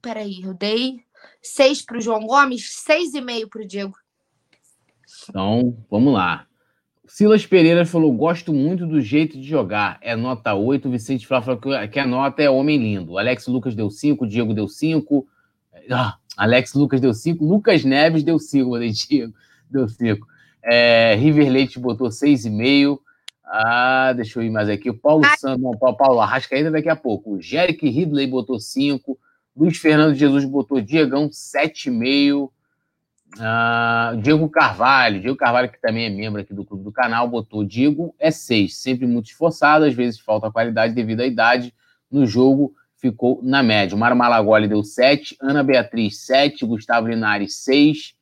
Peraí, eu dei seis para o João Gomes, seis e meio para o Diego. Então, vamos lá. Silas Pereira falou: gosto muito do jeito de jogar. É nota 8. Vicente Flá falou que a nota é homem lindo. Alex Lucas deu 5, Diego deu 5. Ah, Alex Lucas deu 5, Lucas Neves deu 5, mandei Diego, deu 5. É, River Leite botou 6,5. Ah, deixa eu ir mais aqui. O Paulo Santos, não, Paulo Arrascaeta daqui a pouco. O Jerick Ridley botou 5. Luiz Fernando Jesus botou Diegão 7,5. Uh, Diego Carvalho, Diego Carvalho, que também é membro aqui do clube do canal, botou Diego é 6, sempre muito esforçado, às vezes falta qualidade devido à idade. No jogo ficou na média. O Mário Malagoli deu 7, Ana Beatriz 7, Gustavo Linares 6,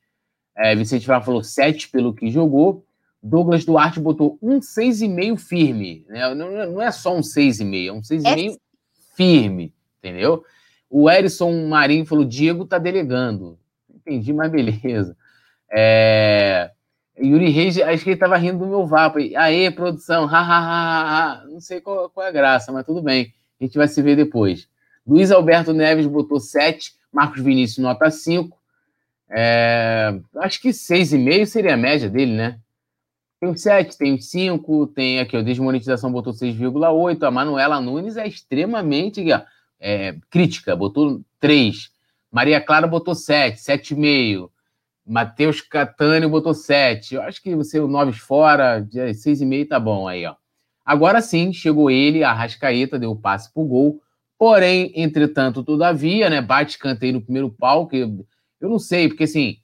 é, Vicente Flá falou 7 pelo que jogou. Douglas Duarte botou um 6,5 firme. Né? Não, não, é só um 6,5, é um 6,5 é... firme, entendeu? O Erison Marinho falou: Diego tá delegando. Entendi, mas beleza. É... Yuri Reis, acho que ele tava rindo do meu vapo. Aê, produção, ha, ha, ha, ha. Não sei qual, qual é a graça, mas tudo bem. A gente vai se ver depois. Luiz Alberto Neves botou 7, Marcos Vinícius nota 5. É... Acho que 6,5 seria a média dele, né? Tem o 7, tem o 5, tem aqui, o Desmonetização botou 6,8. A Manuela Nunes é extremamente é, crítica, botou 3. Maria Clara botou 7, 7,5. Matheus Catânio botou 7. Eu acho que você, o 9 fora, 6,5 tá bom aí, ó. Agora sim, chegou ele, a Rascaeta, deu o passe pro gol. Porém, entretanto, todavia, né? Bate canteio no primeiro pau, que eu não sei, porque assim.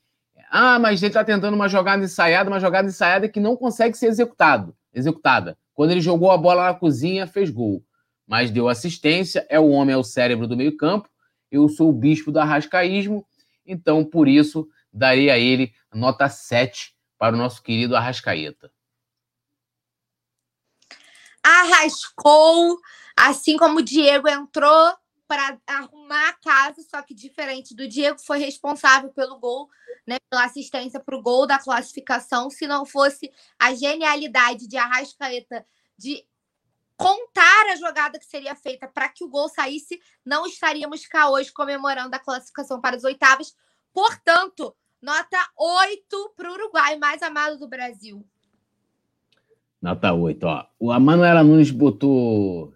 Ah, mas ele tá tentando uma jogada ensaiada, uma jogada ensaiada que não consegue ser executado, executada. Quando ele jogou a bola na cozinha, fez gol mas deu assistência. É o homem, é o cérebro do meio-campo. Eu sou o bispo do arrascaísmo, então por isso darei a ele nota 7 para o nosso querido Arrascaeta. Arrascou, assim como o Diego entrou para arrumar a casa, só que diferente do Diego, foi responsável pelo gol, né, pela assistência para o gol da classificação. Se não fosse a genialidade de Arrascaeta de contar a jogada que seria feita para que o gol saísse, não estaríamos cá hoje comemorando a classificação para as oitavas. Portanto, nota 8 para o Uruguai, mais amado do Brasil. Nota 8, ó. O Manuela Nunes botou.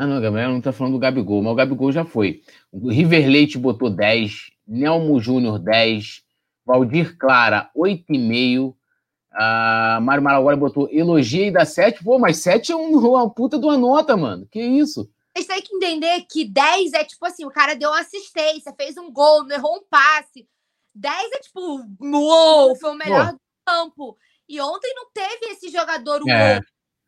Ah, não, Gabriel não tá falando do Gabigol, mas o Gabigol já foi. O River Leite botou 10, Nelmo Júnior 10, Valdir Clara 8,5, a Mário Malaguari botou elogia e dá 7. Pô, mas 7 é uma puta de uma nota, mano. Que isso? Vocês têm que entender que 10 é tipo assim: o cara deu uma assistência, fez um gol, não errou um passe. 10 é tipo, uou, foi o melhor pô. do campo. E ontem não teve esse jogador o é.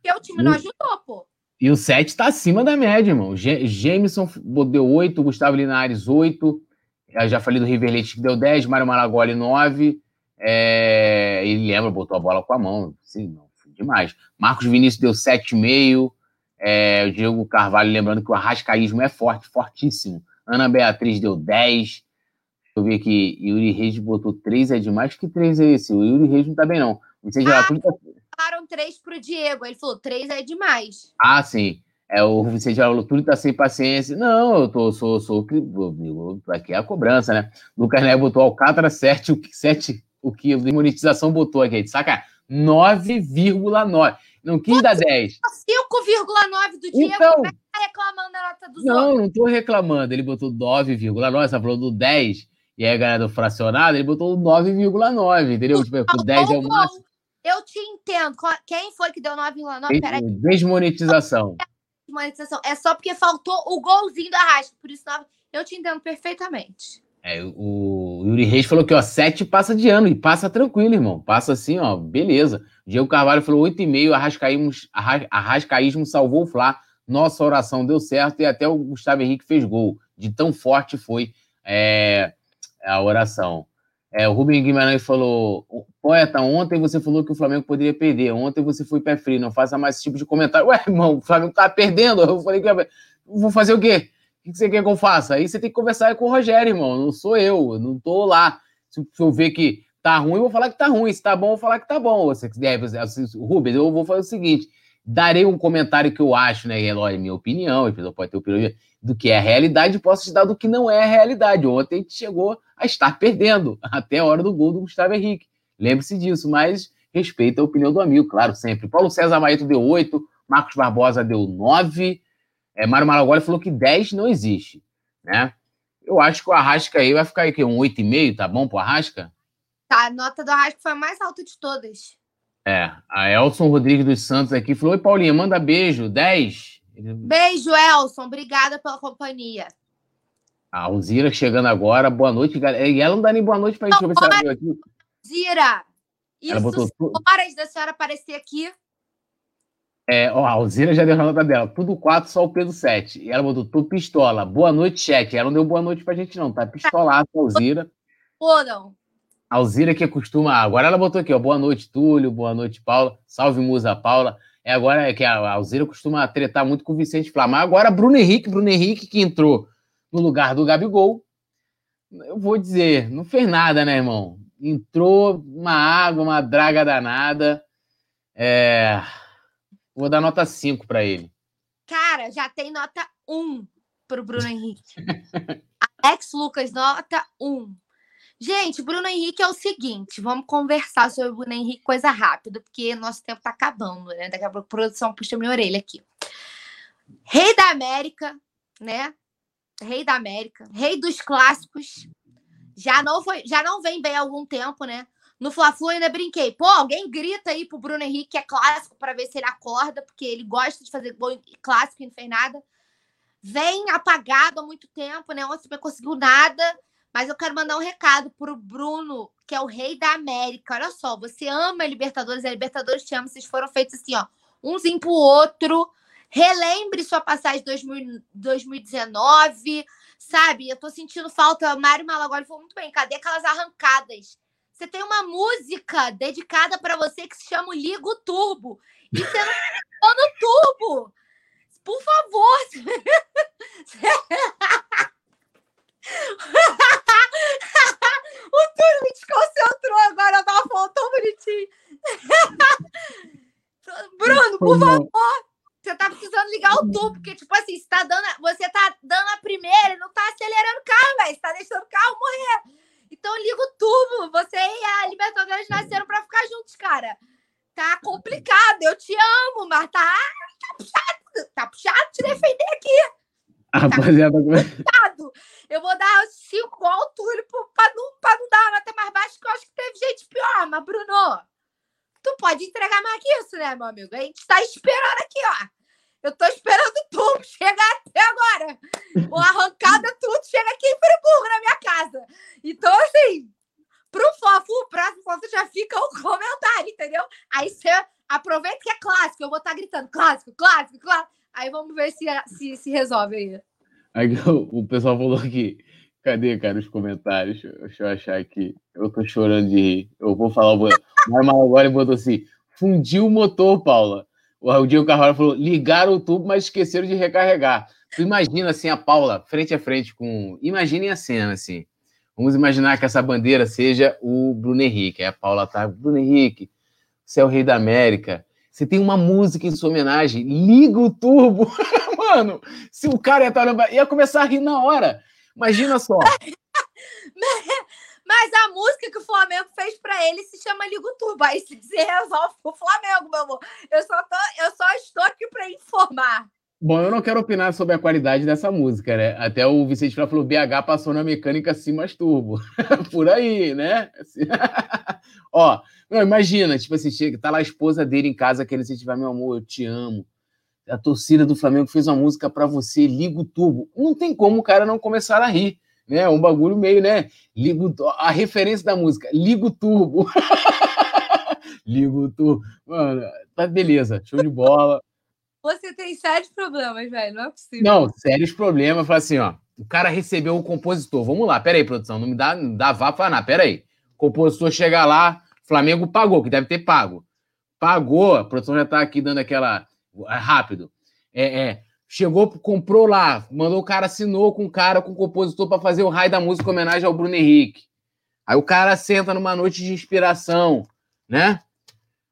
porque o time não ajudou, pô. E o 7 tá acima da média, irmão. Jameson deu 8, Gustavo Linares 8. Eu já falei do River Leite que deu 10, Mário Malagoli 9. É, ele lembra, botou a bola com a mão. Sim, não, demais. Marcos Vinícius deu 7,5. É, o Diego Carvalho, lembrando que o arrascaísmo é forte, fortíssimo. Ana Beatriz deu 10. Deixa eu ver aqui. Yuri Reis botou 3, é demais. Que 3 é esse? O Yuri Reis não tá bem, não. Você já ah, tá... Três pro Diego. Ele falou, três é demais. Ah, sim. É, o Vicente falou, tudo tá sem paciência. Não, eu tô, sou, sou, aqui é a cobrança, né? Lucas Neto botou Alcântara 7, o, 7, o que de monetização botou aqui, saca? 9,9. Não quis dar 10. 5,9 do Diego, então, tá reclamando da nota dos Não, outros. não tô reclamando. Ele botou 9,9, você falou do 10, e aí a galera do fracionado, ele botou 9,9, entendeu? Tipo, o 10 é o máximo. Eu te entendo. Quem foi que deu 9,9? Peraí. Desmonetização monetização. É só porque faltou o golzinho da Arrasca. Por isso, eu te entendo perfeitamente. É, o Yuri Reis falou que, ó, 7 passa de ano. E passa tranquilo, irmão. Passa assim, ó, beleza. Diego Carvalho falou 8,5. Arrascaísmo, Arrascaísmo salvou o Flá. Nossa oração deu certo. E até o Gustavo Henrique fez gol. De tão forte foi é, a oração. É, o Rubem Guimarães falou: Poeta, ontem você falou que o Flamengo poderia perder. Ontem você foi pé frio. Não faça mais esse tipo de comentário. Ué, irmão, o Flamengo tá perdendo. Eu falei: que vou fazer o quê? O que você quer que eu faça? Aí você tem que conversar com o Rogério, irmão. Não sou eu. Eu não tô lá. Se eu ver que tá ruim, eu vou falar que tá ruim. Se tá bom, eu vou falar que tá bom. Você, Rubens, eu vou fazer o seguinte: darei um comentário que eu acho, né? É minha opinião, a pessoa pode ter opinião do que é a realidade, posso te dar do que não é a realidade. Ontem a gente chegou a estar perdendo até a hora do gol do Gustavo Henrique. Lembre-se disso, mas respeita a opinião do amigo, claro, sempre. Paulo César Maito deu 8, Marcos Barbosa deu 9, é, Mário Malagoli falou que 10 não existe, né? Eu acho que o Arrasca aí vai ficar aí, que um 8,5, tá bom pro Arrasca? Tá, a nota do Arrasca foi a mais alta de todas. É, a Elson Rodrigues dos Santos aqui falou: Oi, Paulinha, manda beijo, 10. Beijo, Elson, obrigada pela companhia. A Alzira chegando agora, boa noite, galera. E ela não dá nem boa noite pra gente, ela veio aqui. Alzira, isso botou horas da senhora aparecer aqui. É, ó, a Alzira já deu a nota dela. Tudo 4, só o Pedro 7. E ela botou, tu pistola. Boa noite, chat. Ela não deu boa noite pra gente, não. Tá pistolada, Alzira. Foram. Alzira que costuma. Agora ela botou aqui, ó. Boa noite, Túlio. Boa noite, Paula. Salve, musa Paula. É agora que a Alzira costuma tretar muito com o Vicente Flá. Mas agora Bruno Henrique, Bruno Henrique que entrou no lugar do Gabigol. Eu vou dizer, não fez nada, né, irmão? Entrou uma água, uma draga danada. É... Vou dar nota 5 para ele. Cara, já tem nota 1 para o Bruno Henrique. Alex Lucas, nota 1. Gente, Bruno Henrique é o seguinte, vamos conversar sobre o Bruno Henrique coisa rápida, porque nosso tempo tá acabando, né? Daqui a pouco a produção puxa minha orelha aqui. Rei da América, né? Rei da América, rei dos clássicos. Já não foi, já não vem bem há algum tempo, né? No Fla-Flu ainda brinquei. Pô, alguém grita aí pro Bruno Henrique que é clássico para ver se ele acorda, porque ele gosta de fazer clássico e não fez nada. Vem apagado há muito tempo, né? Ontem não conseguiu nada mas eu quero mandar um recado para o Bruno, que é o rei da América. Olha só, você ama a Libertadores, a Libertadores te ama. Vocês foram feitos assim, ó, umzinho pro outro. Relembre sua passagem de 2019, sabe? Eu tô sentindo falta. Mário Malagoli falou muito bem. Cadê aquelas arrancadas? Você tem uma música dedicada para você que se chama Ligo Turbo. E você não tá no turbo. Por favor. o Túlio me desconcentrou agora, eu tava falando tão bonitinho. Bruno, por favor, você tá precisando ligar o tubo, porque, tipo assim, você tá dando, você tá dando a primeira e não tá acelerando o carro, velho. Você tá deixando o carro morrer. Então liga o tubo. Você e a Libertadores nasceram pra ficar juntos, cara. Tá complicado, eu te amo, mas tá, tá puxado. Tá puxado te defender aqui. A rapaziada. Tá eu vou dar cinco igual o Túlio para não, pra não dar uma nota mais baixa, que eu acho que teve gente pior. Mas, Bruno, tu pode entregar mais que isso, né, meu amigo? A gente tá esperando aqui, ó. Eu tô esperando tudo chegar até agora. O arrancada, tudo chega aqui em Friburgo, na minha casa. Então, assim, pro fofo, o próximo fofo já fica o um comentário, entendeu? Aí você aproveita que é clássico. Eu vou estar tá gritando clássico, clássico, clássico. Aí vamos ver se se, se resolve aí. Aí o pessoal falou aqui. Cadê, cara, os comentários? Deixa eu achar aqui. Eu tô chorando de rir. Eu vou falar. O Marmal agora botou assim: fundiu o motor, Paula. O Diego Carvalho falou: ligaram o tubo, mas esqueceram de recarregar. Tu imagina assim a Paula frente a frente com. Imaginem a cena assim. Vamos imaginar que essa bandeira seja o Bruno Henrique. Aí a Paula tá, Bruno Henrique, você é o rei da América. Você tem uma música em sua homenagem, liga o turbo. Mano, se o cara ia, estar, ia começar a rir na hora. Imagina só. Mas a música que o Flamengo fez para ele se chama Liga o Turbo. Aí se resolve o Flamengo, meu amor. Eu só, tô, eu só estou aqui para informar. Bom, eu não quero opinar sobre a qualidade dessa música, né? Até o Vicente falou: BH passou na mecânica mais turbo. Por aí, né? Ó, não, imagina, tipo assim, chega, tá lá a esposa dele em casa querendo incentivar, meu amor, eu te amo. A torcida do Flamengo fez uma música para você, liga o turbo. Não tem como o cara não começar a rir, né? Um bagulho meio, né? Liga o, a referência da música, liga o turbo. liga o turbo. Mano, tá beleza, show de bola. Você tem sérios problemas, velho. Não é possível. Não, sérios problemas. Fala assim, ó. O cara recebeu o compositor. Vamos lá, peraí, produção. Não me dá, não dá vá pra nada. Peraí. O compositor chega lá, Flamengo pagou, que deve ter pago. Pagou, a produção já tá aqui dando aquela. É rápido. É, é. Chegou, comprou lá, mandou o cara, assinou com o cara, com o compositor, para fazer o raio da música em homenagem ao Bruno Henrique. Aí o cara senta numa noite de inspiração, né?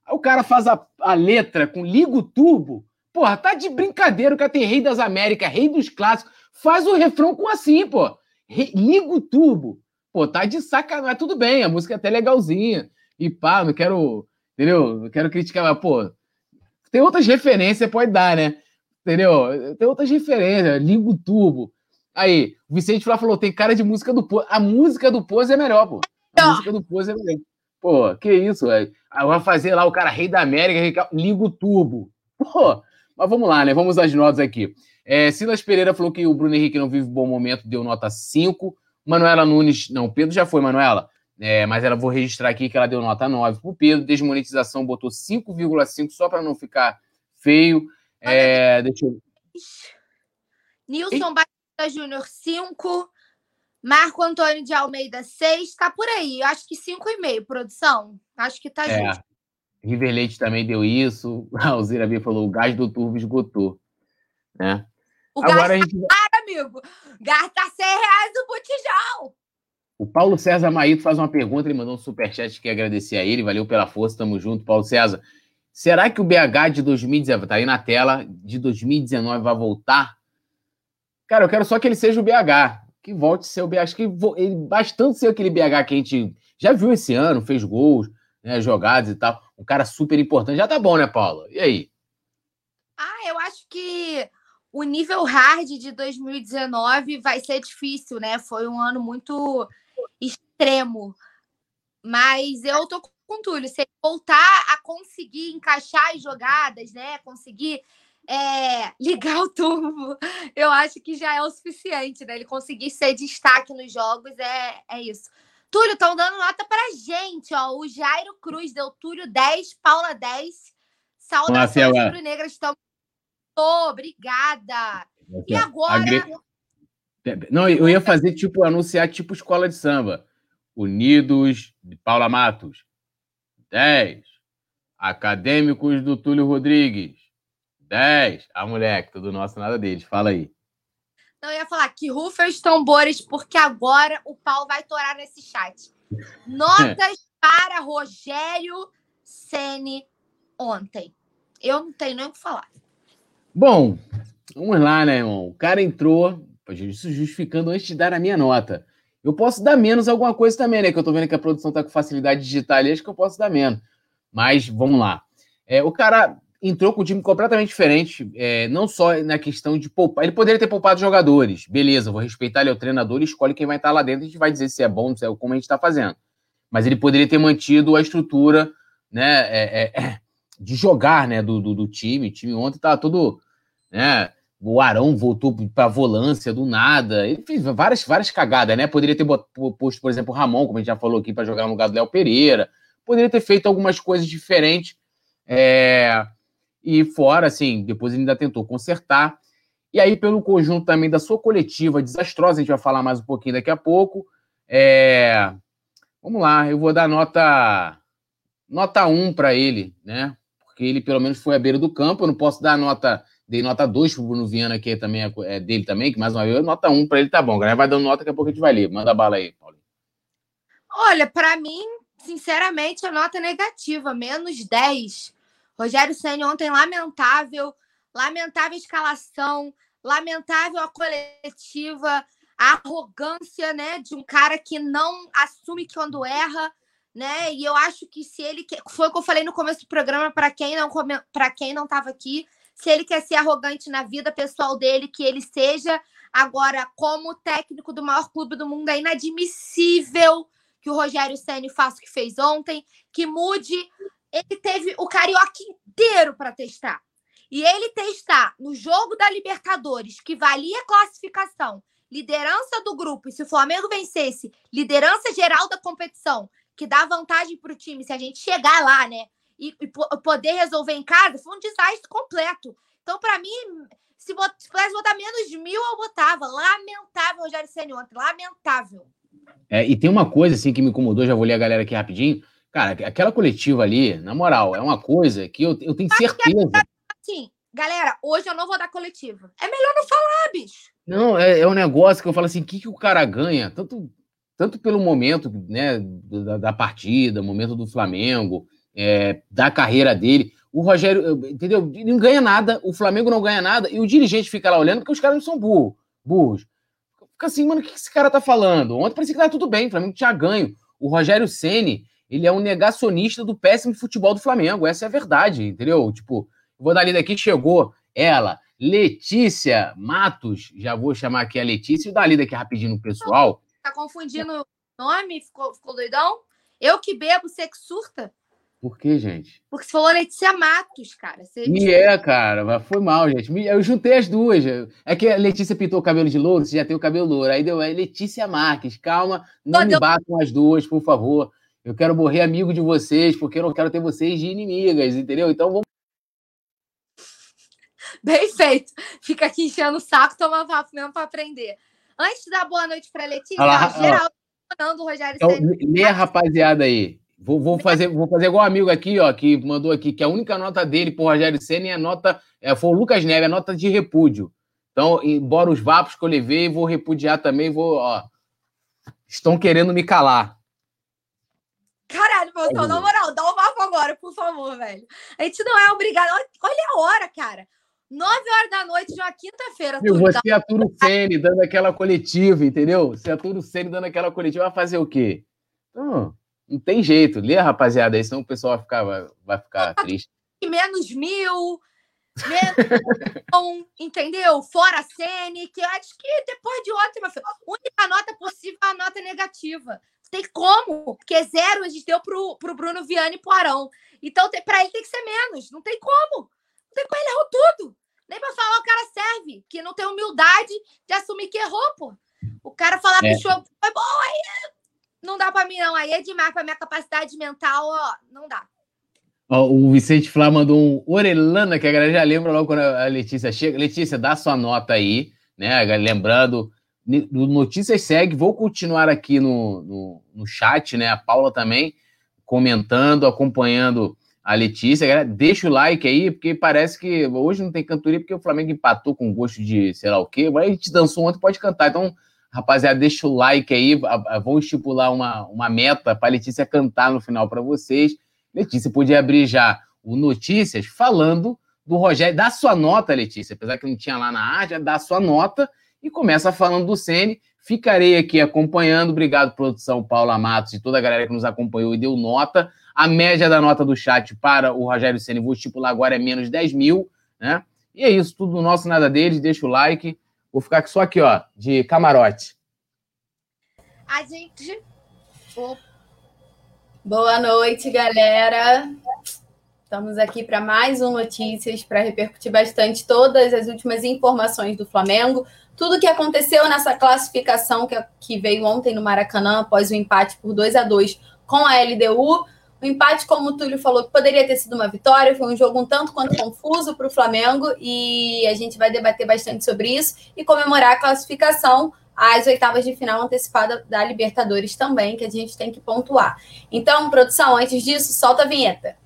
Aí o cara faz a, a letra com Ligo Turbo Porra, tá de brincadeira, o cara tem Rei das Américas, Rei dos Clássicos. Faz o refrão com assim, pô. Liga o tubo. Pô, tá de sacanagem. Tudo bem, a música é até legalzinha. E pá, não quero. Entendeu? Não quero criticar, mas, pô. Tem outras referências, pode dar, né? Entendeu? Tem outras referências. Liga o tubo. Aí, o Vicente Flá falou: tem cara de música do Pose. A música do Pose é melhor, pô. A música do Pose é melhor. Pô, que isso, velho. Vai fazer lá o cara Rei da América, liga o turbo. Pô, mas vamos lá, né? Vamos às notas aqui. É, Silas Pereira falou que o Bruno Henrique não vive um bom momento, deu nota 5. Manuela Nunes, não, Pedro já foi, Manuela. É, mas ela vou registrar aqui que ela deu nota 9 para o Pedro. Desmonetização botou 5,5 só para não ficar feio. É, deixa eu... Nilson Batista Júnior, 5. Marco Antônio de Almeida, 6. Tá por aí. Acho que 5,5, produção. Acho que tá é. justo. River Leite também deu isso. A Alzira B falou: o gás do turbo esgotou. Né? O Agora gás a gente... tá amigo. Gasta 100 reais o botijão. O Paulo César Maíto faz uma pergunta, ele mandou um superchat que agradecer a ele, valeu pela força, tamo junto, Paulo César. Será que o BH de 2019, tá aí na tela, de 2019 vai voltar? Cara, eu quero só que ele seja o BH, que volte a ser o BH. Acho que ele bastante ser aquele BH que a gente já viu esse ano, fez gols, né, jogadas e tal. Um cara super importante. Já tá bom, né, Paulo? E aí? Ah, eu acho que o nível hard de 2019 vai ser difícil, né? Foi um ano muito extremo. Mas eu tô com Túlio. Se ele voltar a conseguir encaixar as jogadas, né? Conseguir é, ligar o turbo, eu acho que já é o suficiente, né? Ele conseguir ser destaque nos jogos, é, é isso. Túlio, estão dando nota pra gente, ó. O Jairo Cruz deu Túlio 10, Paula 10. Saudações rubro-negras estão. Oh, obrigada. E agora. Não, eu ia fazer tipo, anunciar tipo escola de samba. Unidos de Paula Matos. 10. Acadêmicos do Túlio Rodrigues. 10. Ah, moleque, tudo nosso, nada deles. Fala aí. Então, eu ia falar que rufa os tambores, porque agora o pau vai torar nesse chat. Notas para Rogério Ceni ontem. Eu não tenho nem o que falar. Bom, vamos lá, né, irmão? O cara entrou, justificando antes de dar a minha nota. Eu posso dar menos alguma coisa também, né? Que eu tô vendo que a produção tá com facilidade digital ali, acho que eu posso dar menos. Mas vamos lá. É, o cara entrou com um time completamente diferente, é, não só na questão de poupar. Ele poderia ter poupado jogadores, beleza, vou respeitar ele, é o treinador, escolhe quem vai estar lá dentro, a gente vai dizer se é bom, se é como a gente está fazendo. Mas ele poderia ter mantido a estrutura né, é, é, é de jogar né, do, do, do, time. O time ontem estava todo. Né, o Arão voltou para a volância do nada. Ele fez várias, várias cagadas, né? Poderia ter posto, por exemplo, o Ramon, como a gente já falou aqui, para jogar no lugar do Léo Pereira. Poderia ter feito algumas coisas diferentes. É, e fora, assim, depois ele ainda tentou consertar. E aí, pelo conjunto também da sua coletiva desastrosa, a gente vai falar mais um pouquinho daqui a pouco. É... Vamos lá, eu vou dar nota nota 1 para ele, né? Porque ele pelo menos foi à beira do campo. Eu não posso dar nota, dei nota 2 pro Bruno Viana, que também é, é dele também, que mais uma vez, nota 1 para ele tá bom. Galera vai dando nota, daqui a pouco a gente vai ler. Manda bala aí, Paulinho. Olha, para mim, sinceramente, a nota é negativa, menos 10 Rogério Senna ontem lamentável, lamentável escalação, lamentável a coletiva, a arrogância, né, de um cara que não assume quando erra, né? E eu acho que se ele foi o que eu falei no começo do programa para quem não para quem não estava aqui, se ele quer ser arrogante na vida pessoal dele, que ele seja. Agora, como técnico do maior clube do mundo, é inadmissível que o Rogério Ceni faça o que fez ontem, que mude. Ele teve o carioca inteiro para testar. E ele testar no jogo da Libertadores, que valia classificação, liderança do grupo, e se o Flamengo vencesse, liderança geral da competição, que dá vantagem para o time, se a gente chegar lá, né? E, e, poder resolver em casa, foi um desastre completo. Então, para mim, se, pudesse botar menos de mil, eu botava. Lamentável, Rogério Senna ontem. Lamentável. É, e tem uma coisa assim que me incomodou, já vou ler a galera aqui rapidinho. Cara, aquela coletiva ali, na moral, é uma coisa que eu, eu tenho certeza. Sim, galera, hoje eu não vou dar coletiva. É melhor não falar, bicho. Não, é, é um negócio que eu falo assim: o que, que o cara ganha? Tanto, tanto pelo momento né, da, da partida, momento do Flamengo, é, da carreira dele. O Rogério, entendeu? Ele não ganha nada, o Flamengo não ganha nada, e o dirigente fica lá olhando porque os caras não são burros. burros. Fica assim, mano, o que esse cara tá falando? Ontem parecia que tava tudo bem, o Flamengo tinha ganho. O Rogério Ceni ele é um negacionista do péssimo futebol do Flamengo, essa é a verdade, entendeu? Tipo, vou dar lida aqui, chegou ela, Letícia Matos, já vou chamar aqui a Letícia, e dar lida aqui rapidinho no pessoal. Tá confundindo o nome? Ficou, ficou doidão? Eu que bebo, você que surta? Por que, gente? Porque você falou Letícia Matos, cara. Você... Me é, cara, mas foi mal, gente. Eu juntei as duas. É que a Letícia pintou o cabelo de louro, você já tem o cabelo louro. Aí deu é Letícia Marques. Calma, não me batam as duas, por favor. Eu quero morrer amigo de vocês, porque eu não quero ter vocês de inimigas, entendeu? Então vamos Bem feito. Fica aqui enchendo o saco, toma papo mesmo para aprender. Antes de dar boa noite para Letícia, Olá, geral, do Rogério então, Lê a rapaziada aí. Vou, vou, fazer, vou fazer igual um amigo aqui, ó, que mandou aqui, que a única nota dele pro Rogério Senna é a nota. É, foi o Lucas Neves, a nota de repúdio. Então, embora os vapos que eu levei, vou repudiar também, vou, ó. Estão querendo me calar. Caralho, meu, na moral, dá um vapo agora, por favor, velho. A gente não é obrigado. Olha a hora, cara. 9 horas da noite de uma quinta-feira. Você é Turo Sene dando aquela coletiva, entendeu? Você é Turo Sene dando aquela coletiva, vai fazer o quê? Então, não tem jeito. Lê, rapaziada, aí senão o pessoal vai ficar, vai, vai ficar triste. Menos mil, menos entendeu? Fora a Sene, que eu acho que depois de ontem, meu filho, a única nota possível é a nota negativa. Tem como, porque zero a gente deu pro, pro Bruno Viane e pro Arão. Então, para ele tem que ser menos. Não tem como. Não tem como, ele errou tudo. Nem pra falar o cara serve, que não tem humildade de assumir que errou, pô. O cara falar é. show foi bom, aí não dá pra mim, não. Aí é demais pra minha capacidade mental, ó, não dá. Ó, o Vicente Flá mandou um Orelana, que a galera já lembra logo quando a Letícia chega. Letícia, dá sua nota aí, né? Lembrando, no Notícias segue, vou continuar aqui no, no, no chat, né? A Paula também comentando, acompanhando a Letícia. Galera, deixa o like aí, porque parece que hoje não tem cantoria, porque o Flamengo empatou com gosto de sei lá o quê. Mas a gente dançou ontem, pode cantar. Então, rapaziada, deixa o like aí. Vou estipular uma, uma meta para Letícia cantar no final para vocês. Letícia podia abrir já o Notícias falando do Rogério. Dá sua nota, Letícia, apesar que não tinha lá na arte, dá sua nota e começa falando do Sene. Ficarei aqui acompanhando. Obrigado, produção Paula Matos e toda a galera que nos acompanhou e deu nota. A média da nota do chat para o Rogério Senna, vou estipular agora, é menos 10 mil, né? E é isso, tudo nosso, nada deles. Deixa o like. Vou ficar só aqui, ó, de camarote. A gente. Boa noite, galera. Estamos aqui para mais um Notícias, para repercutir bastante todas as últimas informações do Flamengo, tudo o que aconteceu nessa classificação que, que veio ontem no Maracanã, após o empate por 2 a 2 com a LDU. O empate, como o Túlio falou, poderia ter sido uma vitória, foi um jogo um tanto quanto confuso para o Flamengo e a gente vai debater bastante sobre isso e comemorar a classificação às oitavas de final antecipada da Libertadores também, que a gente tem que pontuar. Então, produção, antes disso, solta a vinheta.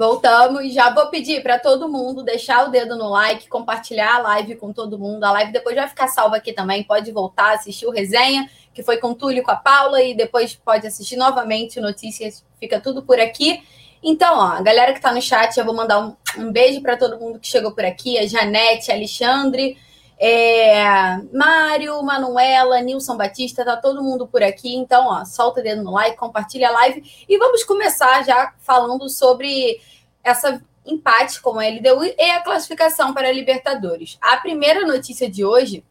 Voltamos. Já vou pedir para todo mundo deixar o dedo no like, compartilhar a live com todo mundo. A live depois vai ficar salva aqui também. Pode voltar, assistir o resenha, que foi com o Túlio e com a Paula, e depois pode assistir novamente notícias. Fica tudo por aqui. Então, ó, a galera que está no chat, eu vou mandar um, um beijo para todo mundo que chegou por aqui: a Janete, a Alexandre, é, Mário, Manuela, Nilson Batista, tá todo mundo por aqui. Então, ó, solta o dedo no like, compartilha a live e vamos começar já falando sobre essa empate com a LDU e a classificação para a Libertadores. A primeira notícia de hoje,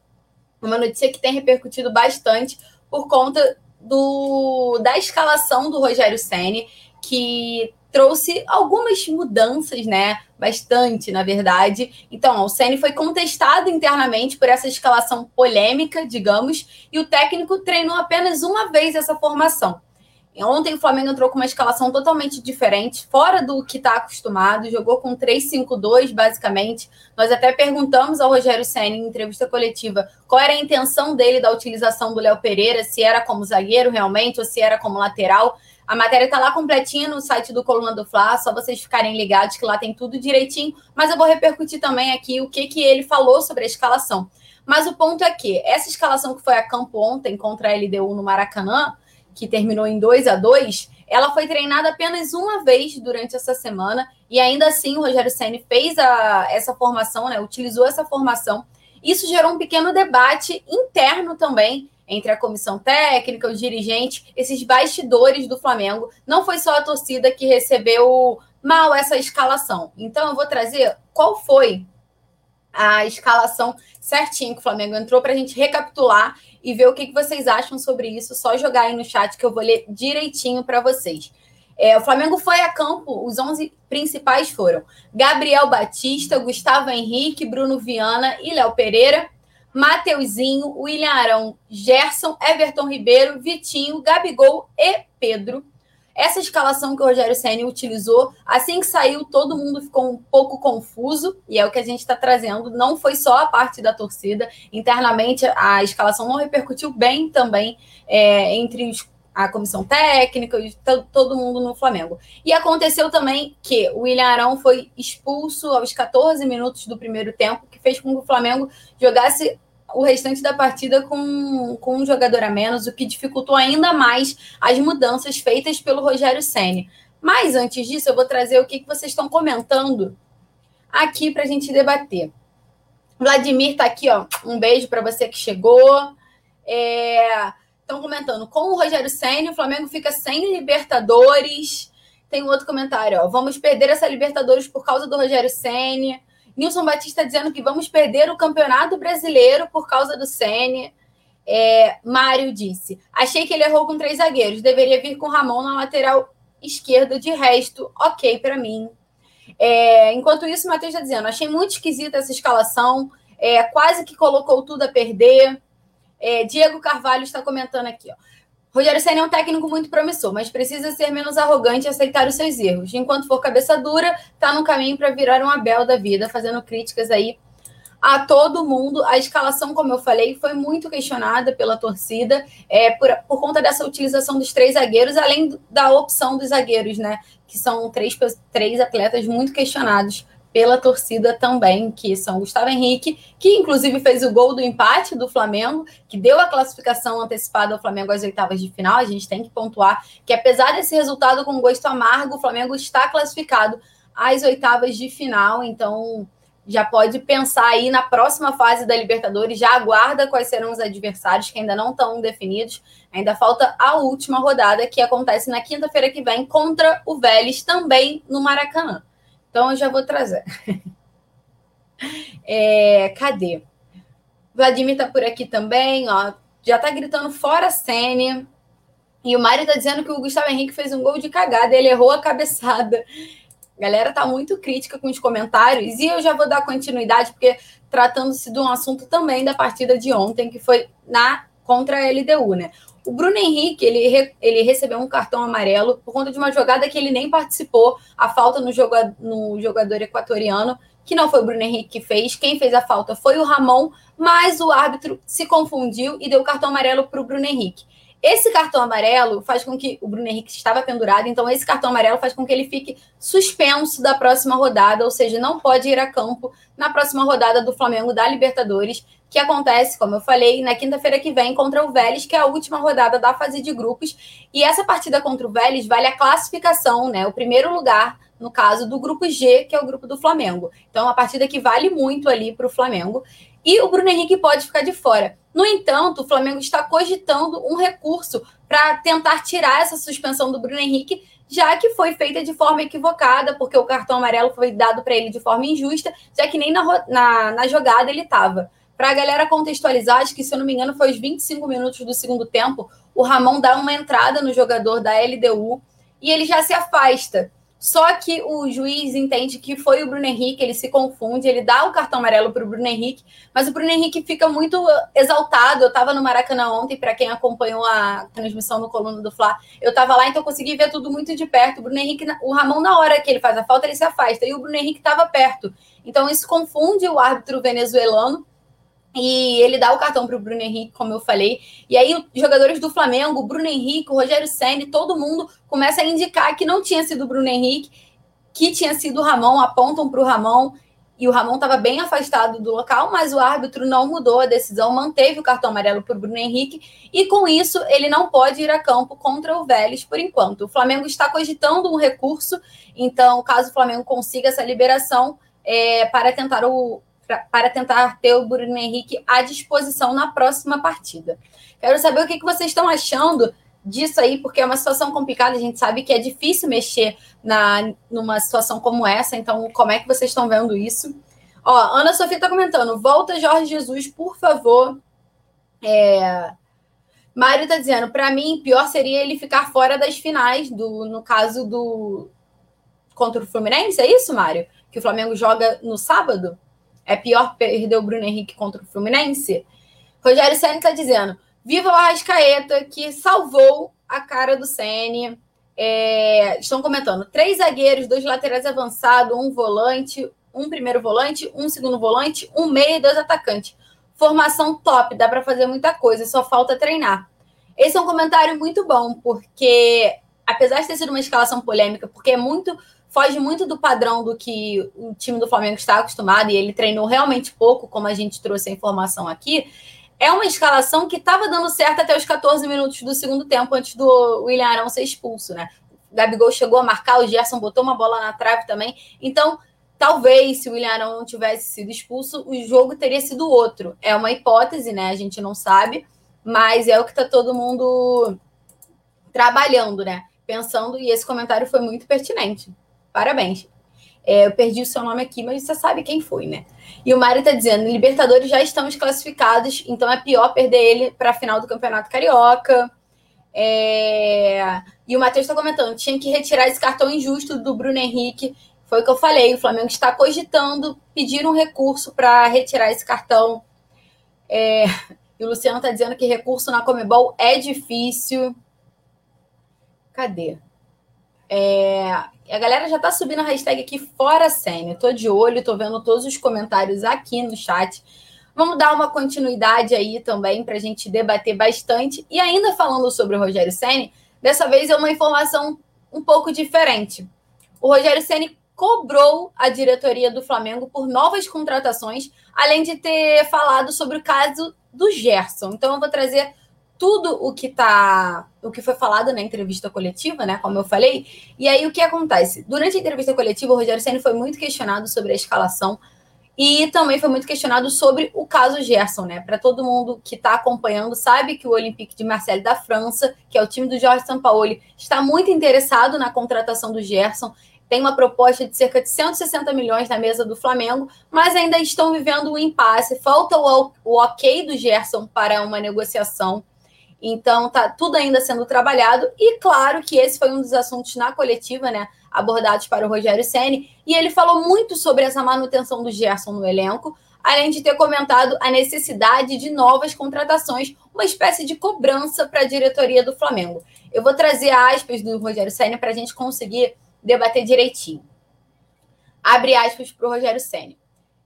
uma notícia que tem repercutido bastante por conta do, da escalação do Rogério Ceni, que trouxe algumas mudanças, né? Bastante, na verdade. Então, o Ceni foi contestado internamente por essa escalação polêmica, digamos, e o técnico treinou apenas uma vez essa formação. Ontem o Flamengo entrou com uma escalação totalmente diferente, fora do que está acostumado, jogou com 3-5-2, basicamente. Nós até perguntamos ao Rogério Senna em entrevista coletiva qual era a intenção dele da utilização do Léo Pereira, se era como zagueiro realmente ou se era como lateral. A matéria está lá completinha no site do Coluna do Fla, só vocês ficarem ligados que lá tem tudo direitinho, mas eu vou repercutir também aqui o que, que ele falou sobre a escalação. Mas o ponto é que essa escalação que foi a campo ontem contra a LDU no Maracanã, que terminou em 2 a 2 ela foi treinada apenas uma vez durante essa semana, e ainda assim o Rogério Senni fez a, essa formação, né, utilizou essa formação. Isso gerou um pequeno debate interno também entre a comissão técnica, os dirigentes, esses bastidores do Flamengo. Não foi só a torcida que recebeu mal essa escalação. Então eu vou trazer qual foi a escalação certinho que o Flamengo entrou para a gente recapitular e ver o que, que vocês acham sobre isso. Só jogar aí no chat que eu vou ler direitinho para vocês. É, o Flamengo foi a campo, os 11 principais foram Gabriel Batista, Gustavo Henrique, Bruno Viana e Léo Pereira. Mateuzinho, William Arão, Gerson, Everton Ribeiro, Vitinho, Gabigol e Pedro. Essa escalação que o Rogério Senna utilizou, assim que saiu, todo mundo ficou um pouco confuso, e é o que a gente está trazendo. Não foi só a parte da torcida, internamente a escalação não repercutiu bem também é, entre os a comissão técnica e todo mundo no Flamengo. E aconteceu também que o William Arão foi expulso aos 14 minutos do primeiro tempo, que fez com que o Flamengo jogasse o restante da partida com, com um jogador a menos, o que dificultou ainda mais as mudanças feitas pelo Rogério Ceni. Mas antes disso, eu vou trazer o que, que vocês estão comentando aqui para a gente debater. Vladimir está aqui, ó. Um beijo para você que chegou. Estão é, comentando com o Rogério Ceni, o Flamengo fica sem Libertadores. Tem um outro comentário, ó. Vamos perder essa Libertadores por causa do Rogério Ceni. Nilson Batista dizendo que vamos perder o Campeonato Brasileiro por causa do Sene. É, Mário disse: Achei que ele errou com três zagueiros. Deveria vir com Ramon na lateral esquerda. De resto, ok para mim. É, enquanto isso, o Matheus está dizendo: Achei muito esquisita essa escalação. É, quase que colocou tudo a perder. É, Diego Carvalho está comentando aqui: ó, Rogério Senna é um técnico muito promissor, mas precisa ser menos arrogante e aceitar os seus erros. Enquanto for cabeça dura, está no caminho para virar um Abel da vida, fazendo críticas aí a todo mundo. A escalação, como eu falei, foi muito questionada pela torcida é, por, por conta dessa utilização dos três zagueiros, além da opção dos zagueiros, né? Que são três, três atletas muito questionados pela torcida também, que são Gustavo Henrique, que inclusive fez o gol do empate do Flamengo, que deu a classificação antecipada ao Flamengo às oitavas de final. A gente tem que pontuar que, apesar desse resultado com gosto amargo, o Flamengo está classificado às oitavas de final. Então, já pode pensar aí na próxima fase da Libertadores, já aguarda quais serão os adversários que ainda não estão definidos. Ainda falta a última rodada, que acontece na quinta-feira que vem contra o Vélez, também no Maracanã. Então eu já vou trazer. É, cadê? Vladimir tá por aqui também, ó. Já tá gritando fora Sene. E o Mário tá dizendo que o Gustavo Henrique fez um gol de cagada, ele errou a cabeçada. A galera tá muito crítica com os comentários e eu já vou dar continuidade porque tratando-se de um assunto também da partida de ontem que foi na contra a LDU, né? O Bruno Henrique, ele, ele recebeu um cartão amarelo por conta de uma jogada que ele nem participou, a falta no, no jogador equatoriano, que não foi o Bruno Henrique que fez. Quem fez a falta foi o Ramon, mas o árbitro se confundiu e deu cartão amarelo para o Bruno Henrique. Esse cartão amarelo faz com que o Bruno Henrique estava pendurado, então esse cartão amarelo faz com que ele fique suspenso da próxima rodada, ou seja, não pode ir a campo na próxima rodada do Flamengo da Libertadores, que acontece, como eu falei, na quinta-feira que vem contra o Vélez, que é a última rodada da fase de grupos. E essa partida contra o Vélez vale a classificação, né? O primeiro lugar, no caso do grupo G, que é o grupo do Flamengo. Então, é uma partida que vale muito ali para o Flamengo. E o Bruno Henrique pode ficar de fora. No entanto, o Flamengo está cogitando um recurso para tentar tirar essa suspensão do Bruno Henrique, já que foi feita de forma equivocada, porque o cartão amarelo foi dado para ele de forma injusta, já que nem na, na, na jogada ele estava. Para a galera contextualizar, acho que, se eu não me engano, foi os 25 minutos do segundo tempo, o Ramon dá uma entrada no jogador da LDU e ele já se afasta. Só que o juiz entende que foi o Bruno Henrique, ele se confunde, ele dá o cartão amarelo para o Bruno Henrique, mas o Bruno Henrique fica muito exaltado. Eu estava no Maracanã ontem, para quem acompanhou a transmissão no Coluna do Fla, eu estava lá, então eu consegui ver tudo muito de perto. O Bruno Henrique, o Ramon, na hora que ele faz a falta, ele se afasta, e o Bruno Henrique estava perto. Então isso confunde o árbitro venezuelano. E ele dá o cartão para o Bruno Henrique, como eu falei. E aí, jogadores do Flamengo, Bruno Henrique, Rogério Senni, todo mundo começa a indicar que não tinha sido o Bruno Henrique, que tinha sido o Ramon, apontam para o Ramon. E o Ramon estava bem afastado do local, mas o árbitro não mudou a decisão, manteve o cartão amarelo para o Bruno Henrique. E com isso, ele não pode ir a campo contra o Vélez por enquanto. O Flamengo está cogitando um recurso, então, caso o Flamengo consiga essa liberação, é, para tentar o, para tentar ter o Bruno Henrique à disposição na próxima partida. Quero saber o que, que vocês estão achando disso aí, porque é uma situação complicada, a gente sabe que é difícil mexer na, numa situação como essa, então como é que vocês estão vendo isso? Ó, Ana Sofia está comentando, volta Jorge Jesus, por favor. É... Mário está dizendo, para mim, pior seria ele ficar fora das finais, do, no caso do contra o Fluminense, é isso, Mário? Que o Flamengo joga no sábado? É pior perder o Bruno Henrique contra o Fluminense? Rogério Senna está dizendo: viva o Arrascaeta, que salvou a cara do Senna. É, estão comentando: três zagueiros, dois laterais avançados, um volante, um primeiro volante, um segundo volante, um meio e dois atacantes. Formação top, dá para fazer muita coisa, só falta treinar. Esse é um comentário muito bom, porque apesar de ter sido uma escalação polêmica, porque é muito foge muito do padrão do que o time do Flamengo está acostumado, e ele treinou realmente pouco, como a gente trouxe a informação aqui. É uma escalação que estava dando certo até os 14 minutos do segundo tempo, antes do William Arão ser expulso, né? O Gabigol chegou a marcar, o Gerson botou uma bola na trave também. Então, talvez, se o William Arão não tivesse sido expulso, o jogo teria sido outro. É uma hipótese, né? A gente não sabe, mas é o que está todo mundo trabalhando, né? Pensando, e esse comentário foi muito pertinente. Parabéns. É, eu perdi o seu nome aqui, mas você sabe quem foi, né? E o Mário tá dizendo: Libertadores já estamos classificados, então é pior perder ele para a final do Campeonato Carioca. É... E o Matheus está comentando: tinha que retirar esse cartão injusto do Bruno Henrique. Foi o que eu falei: o Flamengo está cogitando pedir um recurso para retirar esse cartão. É... E o Luciano está dizendo que recurso na Comebol é difícil. Cadê? É, a galera já tá subindo a hashtag aqui fora Sênior. Tô de olho, tô vendo todos os comentários aqui no chat. Vamos dar uma continuidade aí também para a gente debater bastante. E ainda falando sobre o Rogério Ceni, dessa vez é uma informação um pouco diferente. O Rogério Ceni cobrou a diretoria do Flamengo por novas contratações, além de ter falado sobre o caso do Gerson. Então eu vou trazer tudo o que tá, o que foi falado na entrevista coletiva, né, como eu falei. E aí o que acontece? Durante a entrevista coletiva, o Rogério Ceni foi muito questionado sobre a escalação e também foi muito questionado sobre o caso Gerson, né? Para todo mundo que está acompanhando, sabe que o Olympique de Marseille da França, que é o time do Jorge Sampaoli, está muito interessado na contratação do Gerson. Tem uma proposta de cerca de 160 milhões na mesa do Flamengo, mas ainda estão vivendo um impasse. Falta o, o ok do Gerson para uma negociação. Então, tá tudo ainda sendo trabalhado. E claro que esse foi um dos assuntos na coletiva, né? Abordados para o Rogério Ceni E ele falou muito sobre essa manutenção do Gerson no elenco, além de ter comentado a necessidade de novas contratações, uma espécie de cobrança para a diretoria do Flamengo. Eu vou trazer aspas do Rogério Ceni para a gente conseguir debater direitinho. Abre aspas para o Rogério Ceni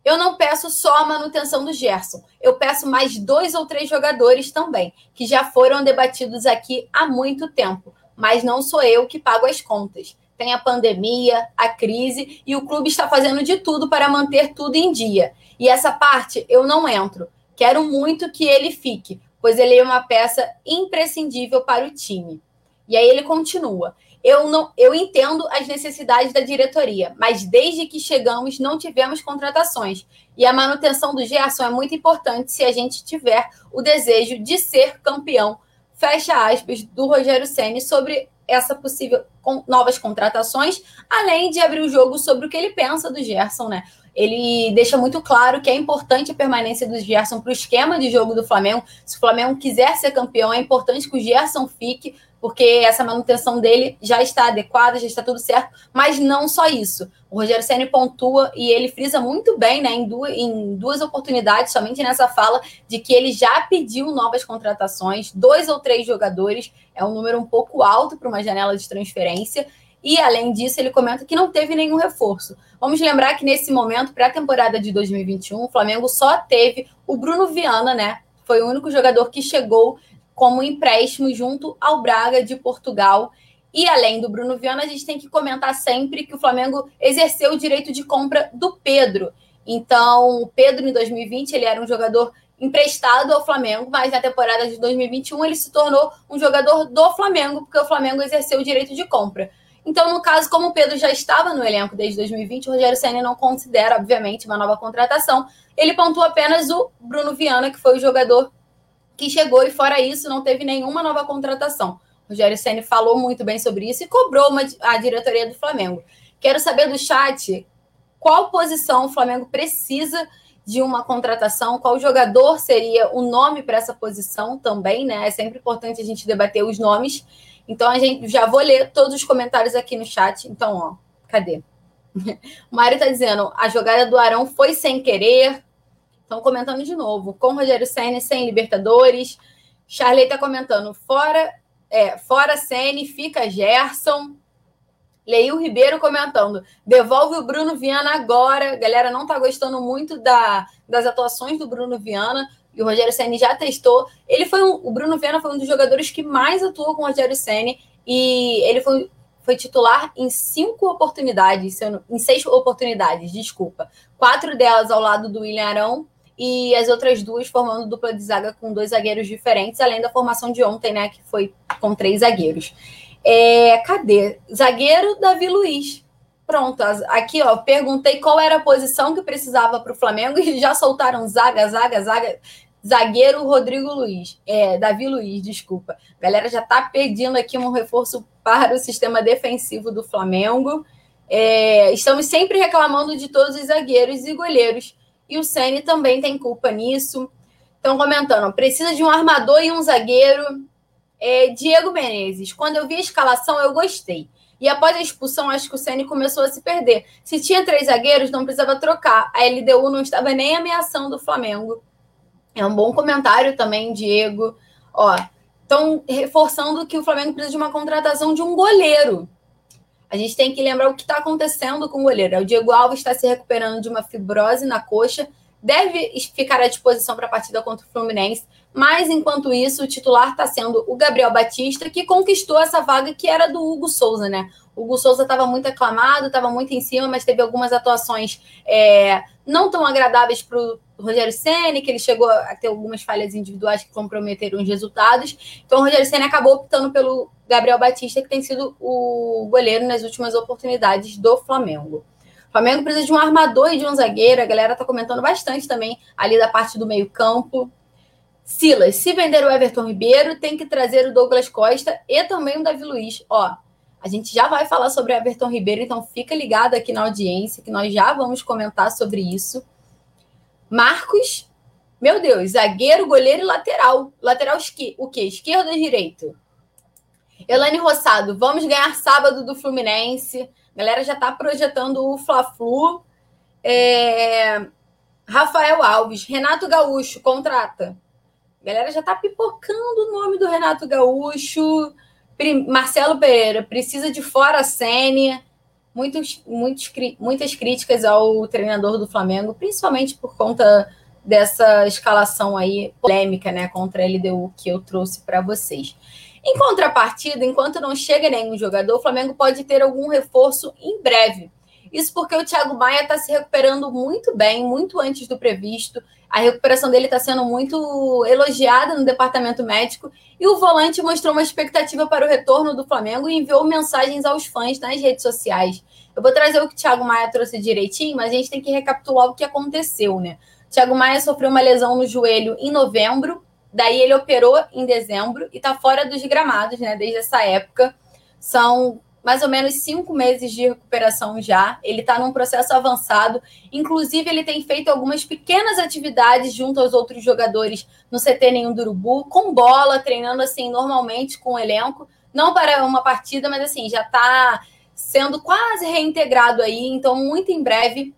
eu não peço só a manutenção do Gerson, eu peço mais dois ou três jogadores também, que já foram debatidos aqui há muito tempo, mas não sou eu que pago as contas. Tem a pandemia, a crise e o clube está fazendo de tudo para manter tudo em dia. E essa parte eu não entro. Quero muito que ele fique, pois ele é uma peça imprescindível para o time. E aí ele continua. Eu não, eu entendo as necessidades da diretoria, mas desde que chegamos não tivemos contratações. E a manutenção do Gerson é muito importante se a gente tiver o desejo de ser campeão. Fecha aspas do Rogério Ceni sobre essa possível com, novas contratações, além de abrir o jogo sobre o que ele pensa do Gerson, né? Ele deixa muito claro que é importante a permanência do Gerson para o esquema de jogo do Flamengo. Se o Flamengo quiser ser campeão, é importante que o Gerson fique porque essa manutenção dele já está adequada, já está tudo certo, mas não só isso. O Rogério Senna pontua e ele frisa muito bem, né, em duas, em duas oportunidades, somente nessa fala, de que ele já pediu novas contratações, dois ou três jogadores, é um número um pouco alto para uma janela de transferência, e além disso, ele comenta que não teve nenhum reforço. Vamos lembrar que nesse momento, pré-temporada de 2021, o Flamengo só teve o Bruno Viana, né? Foi o único jogador que chegou como empréstimo junto ao Braga de Portugal. E além do Bruno Viana, a gente tem que comentar sempre que o Flamengo exerceu o direito de compra do Pedro. Então, o Pedro, em 2020, ele era um jogador emprestado ao Flamengo, mas na temporada de 2021 ele se tornou um jogador do Flamengo, porque o Flamengo exerceu o direito de compra. Então, no caso, como o Pedro já estava no elenco desde 2020, o Rogério Senna não considera, obviamente, uma nova contratação. Ele pontua apenas o Bruno Viana, que foi o jogador que chegou e fora isso não teve nenhuma nova contratação. O Rogério Ceni falou muito bem sobre isso e cobrou uma, a diretoria do Flamengo. Quero saber do chat qual posição o Flamengo precisa de uma contratação, qual jogador seria o nome para essa posição também, né? É sempre importante a gente debater os nomes. Então a gente já vou ler todos os comentários aqui no chat. Então, ó, cadê? O Mário está dizendo: a jogada do Arão foi sem querer. Estão comentando de novo. Com Rogério Senna sem Libertadores. Charley está comentando. Fora, é, fora Senna, fica Gerson. Leil Ribeiro comentando. Devolve o Bruno Viana agora. Galera não está gostando muito da, das atuações do Bruno Viana. E o Rogério Senna já testou. Ele foi um, o Bruno Viana foi um dos jogadores que mais atuou com o Rogério Senna. E ele foi foi titular em cinco oportunidades, em seis oportunidades, desculpa. Quatro delas ao lado do William Arão e as outras duas formando dupla de zaga com dois zagueiros diferentes, além da formação de ontem, né, que foi com três zagueiros. É, cadê? Zagueiro Davi Luiz. Pronto, aqui ó, perguntei qual era a posição que precisava para o Flamengo e já soltaram zaga, zaga, zaga. Zagueiro Rodrigo Luiz, é, Davi Luiz, desculpa. A galera já está pedindo aqui um reforço para o sistema defensivo do Flamengo. É, estamos sempre reclamando de todos os zagueiros e goleiros e o Ceni também tem culpa nisso. Estão comentando, precisa de um armador e um zagueiro. É, Diego Menezes, quando eu vi a escalação, eu gostei. E após a expulsão, acho que o Ceni começou a se perder. Se tinha três zagueiros, não precisava trocar. A LDU não estava nem ameaçando o Flamengo. É um bom comentário também, Diego. Ó, estão reforçando que o Flamengo precisa de uma contratação de um goleiro. A gente tem que lembrar o que está acontecendo com o goleiro. O Diego Alves está se recuperando de uma fibrose na coxa, deve ficar à disposição para a partida contra o Fluminense, mas enquanto isso, o titular está sendo o Gabriel Batista, que conquistou essa vaga que era do Hugo Souza, né? O Hugo Souza estava muito aclamado, estava muito em cima, mas teve algumas atuações é, não tão agradáveis para o Rogério Senna, que ele chegou a ter algumas falhas individuais que comprometeram os resultados. Então, o Rogério Senna acabou optando pelo Gabriel Batista, que tem sido o goleiro nas últimas oportunidades do Flamengo. O Flamengo precisa de um armador e de um zagueiro. A galera tá comentando bastante também ali da parte do meio-campo. Silas, se vender o Everton Ribeiro, tem que trazer o Douglas Costa e também o Davi Luiz. Ó, a gente já vai falar sobre o Everton Ribeiro, então fica ligado aqui na audiência, que nós já vamos comentar sobre isso. Marcos, meu Deus, zagueiro, goleiro e lateral. Lateral esqui, o quê? Esquerdo ou direito? Elane Rossado, vamos ganhar sábado do Fluminense. A galera já está projetando o Fla-Flu. É... Rafael Alves, Renato Gaúcho, contrata. A galera já está pipocando o nome do Renato Gaúcho. Marcelo Pereira, precisa de fora a Sênia. muitos, muitos, muitas críticas ao treinador do Flamengo, principalmente por conta dessa escalação aí polêmica, né, contra a LDU que eu trouxe para vocês. Em contrapartida, enquanto não chega nenhum jogador, o Flamengo pode ter algum reforço em breve. Isso porque o Thiago Maia está se recuperando muito bem, muito antes do previsto. A recuperação dele está sendo muito elogiada no departamento médico. E o volante mostrou uma expectativa para o retorno do Flamengo e enviou mensagens aos fãs nas redes sociais. Eu vou trazer o que o Thiago Maia trouxe direitinho, mas a gente tem que recapitular o que aconteceu, né? O Thiago Maia sofreu uma lesão no joelho em novembro, daí ele operou em dezembro e está fora dos gramados, né? Desde essa época. São mais ou menos cinco meses de recuperação já. Ele está num processo avançado. Inclusive, ele tem feito algumas pequenas atividades junto aos outros jogadores no CT Nenhum do Urubu, com bola, treinando assim normalmente com o elenco. Não para uma partida, mas assim, já está sendo quase reintegrado aí. Então, muito em breve,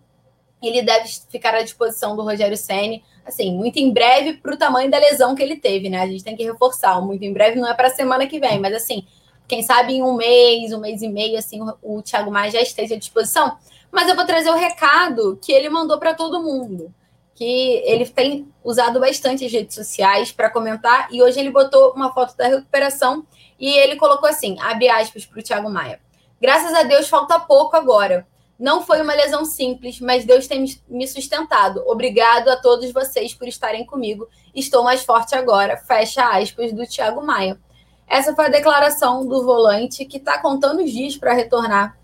ele deve ficar à disposição do Rogério Ceni. Assim, muito em breve para o tamanho da lesão que ele teve, né? A gente tem que reforçar. Muito em breve não é para semana que vem, mas assim quem sabe em um mês, um mês e meio, assim, o, Thiago Maia já esteja à disposição. Mas eu vou trazer o recado que ele mandou para todo mundo, que ele tem usado bastante as redes sociais para comentar, e hoje ele botou uma foto da recuperação e ele colocou assim, abre aspas para o Thiago Maia. Graças a Deus falta pouco agora. Não foi uma lesão simples, mas Deus tem me sustentado. Obrigado a todos vocês por estarem comigo. Estou mais forte agora. Fecha aspas do Thiago Maia. Essa foi a declaração do volante que está contando os dias para retornar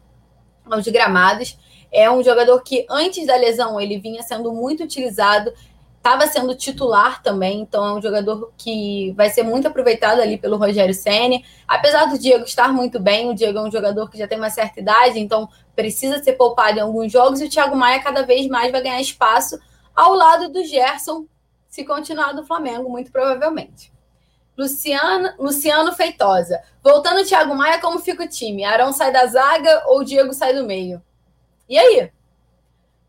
aos gramados. É um jogador que antes da lesão ele vinha sendo muito utilizado, estava sendo titular também, então é um jogador que vai ser muito aproveitado ali pelo Rogério Ceni. Apesar do Diego estar muito bem, o Diego é um jogador que já tem uma certa idade, então precisa ser poupado em alguns jogos e o Thiago Maia cada vez mais vai ganhar espaço ao lado do Gerson, se continuar do Flamengo, muito provavelmente. Luciano, Luciano Feitosa. Voltando o Thiago Maia, como fica o time? Arão sai da zaga ou o Diego sai do meio? E aí?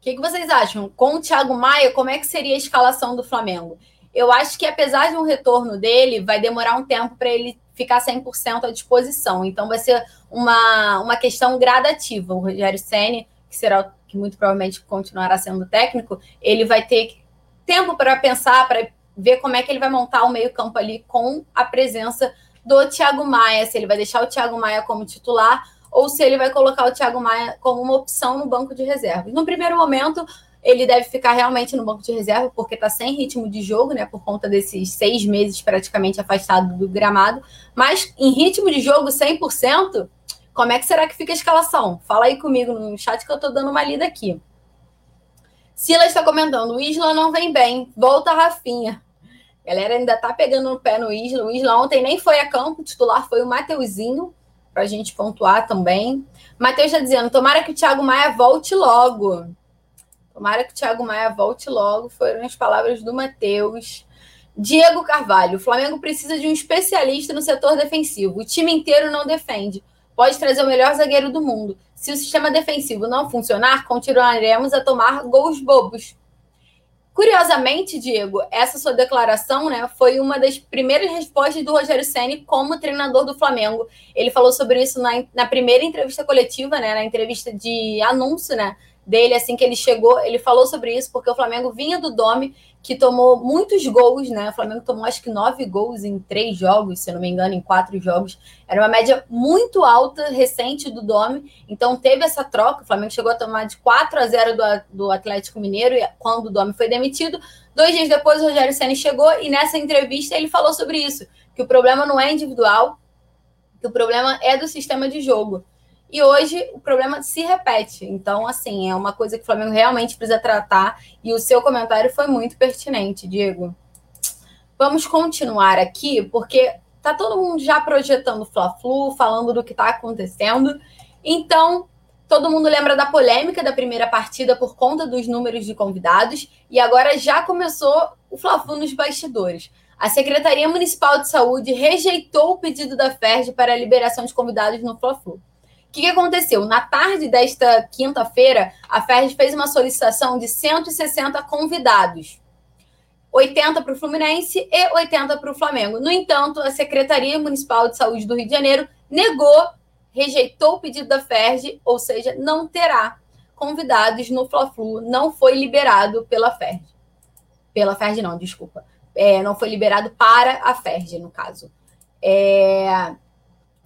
Que, que vocês acham? Com o Thiago Maia, como é que seria a escalação do Flamengo? Eu acho que, apesar de um retorno dele, vai demorar um tempo para ele ficar 100% à disposição. Então, vai ser uma, uma questão gradativa. O Rogério Senni, que será que muito provavelmente continuará sendo técnico, ele vai ter tempo para pensar, para ver como é que ele vai montar o meio-campo ali com a presença do Thiago Maia, se ele vai deixar o Thiago Maia como titular ou se ele vai colocar o Thiago Maia como uma opção no banco de reservas. No primeiro momento, ele deve ficar realmente no banco de reserva, porque está sem ritmo de jogo, né? Por conta desses seis meses praticamente afastado do gramado. Mas em ritmo de jogo 100%, como é que será que fica a escalação? Fala aí comigo no chat que eu estou dando uma lida aqui. Sila está comentando: o Isla não vem bem, volta a Rafinha. A galera ainda tá pegando no pé no Isla. O Isla ontem nem foi a campo, o titular foi o Mateuzinho, para a gente pontuar também. Matheus está dizendo: tomara que o Thiago Maia volte logo. Tomara que o Thiago Maia volte logo, foram as palavras do Matheus. Diego Carvalho: o Flamengo precisa de um especialista no setor defensivo. O time inteiro não defende. Pode trazer o melhor zagueiro do mundo. Se o sistema defensivo não funcionar, continuaremos a tomar gols bobos. Curiosamente, Diego, essa sua declaração né, foi uma das primeiras respostas do Rogério Ceni como treinador do Flamengo. Ele falou sobre isso na, na primeira entrevista coletiva, né, na entrevista de anúncio né, dele, assim que ele chegou. Ele falou sobre isso porque o Flamengo vinha do Dome que tomou muitos gols, né? O Flamengo tomou acho que nove gols em três jogos, se eu não me engano, em quatro jogos. Era uma média muito alta, recente do Dome. Então teve essa troca. O Flamengo chegou a tomar de 4 a 0 do, do Atlético Mineiro quando o Dome foi demitido. Dois dias depois o Rogério Senna chegou e nessa entrevista ele falou sobre isso, que o problema não é individual, que o problema é do sistema de jogo. E hoje o problema se repete. Então, assim, é uma coisa que o Flamengo realmente precisa tratar. E o seu comentário foi muito pertinente, Diego. Vamos continuar aqui, porque tá todo mundo já projetando Fla-Flu, falando do que está acontecendo. Então, todo mundo lembra da polêmica da primeira partida por conta dos números de convidados. E agora já começou o Fla-Flu nos bastidores. A Secretaria Municipal de Saúde rejeitou o pedido da FERJ para a liberação de convidados no Fla-Flu que, que aconteceu? Na tarde desta quinta-feira, a FERJ fez uma solicitação de 160 convidados. 80 para o Fluminense e 80 para o Flamengo. No entanto, a Secretaria Municipal de Saúde do Rio de Janeiro negou rejeitou o pedido da Ferge, ou seja, não terá convidados no Fla-Flu, não foi liberado pela Ferge. Pela Ferge não, desculpa. É, não foi liberado para a Ferge, no caso. É,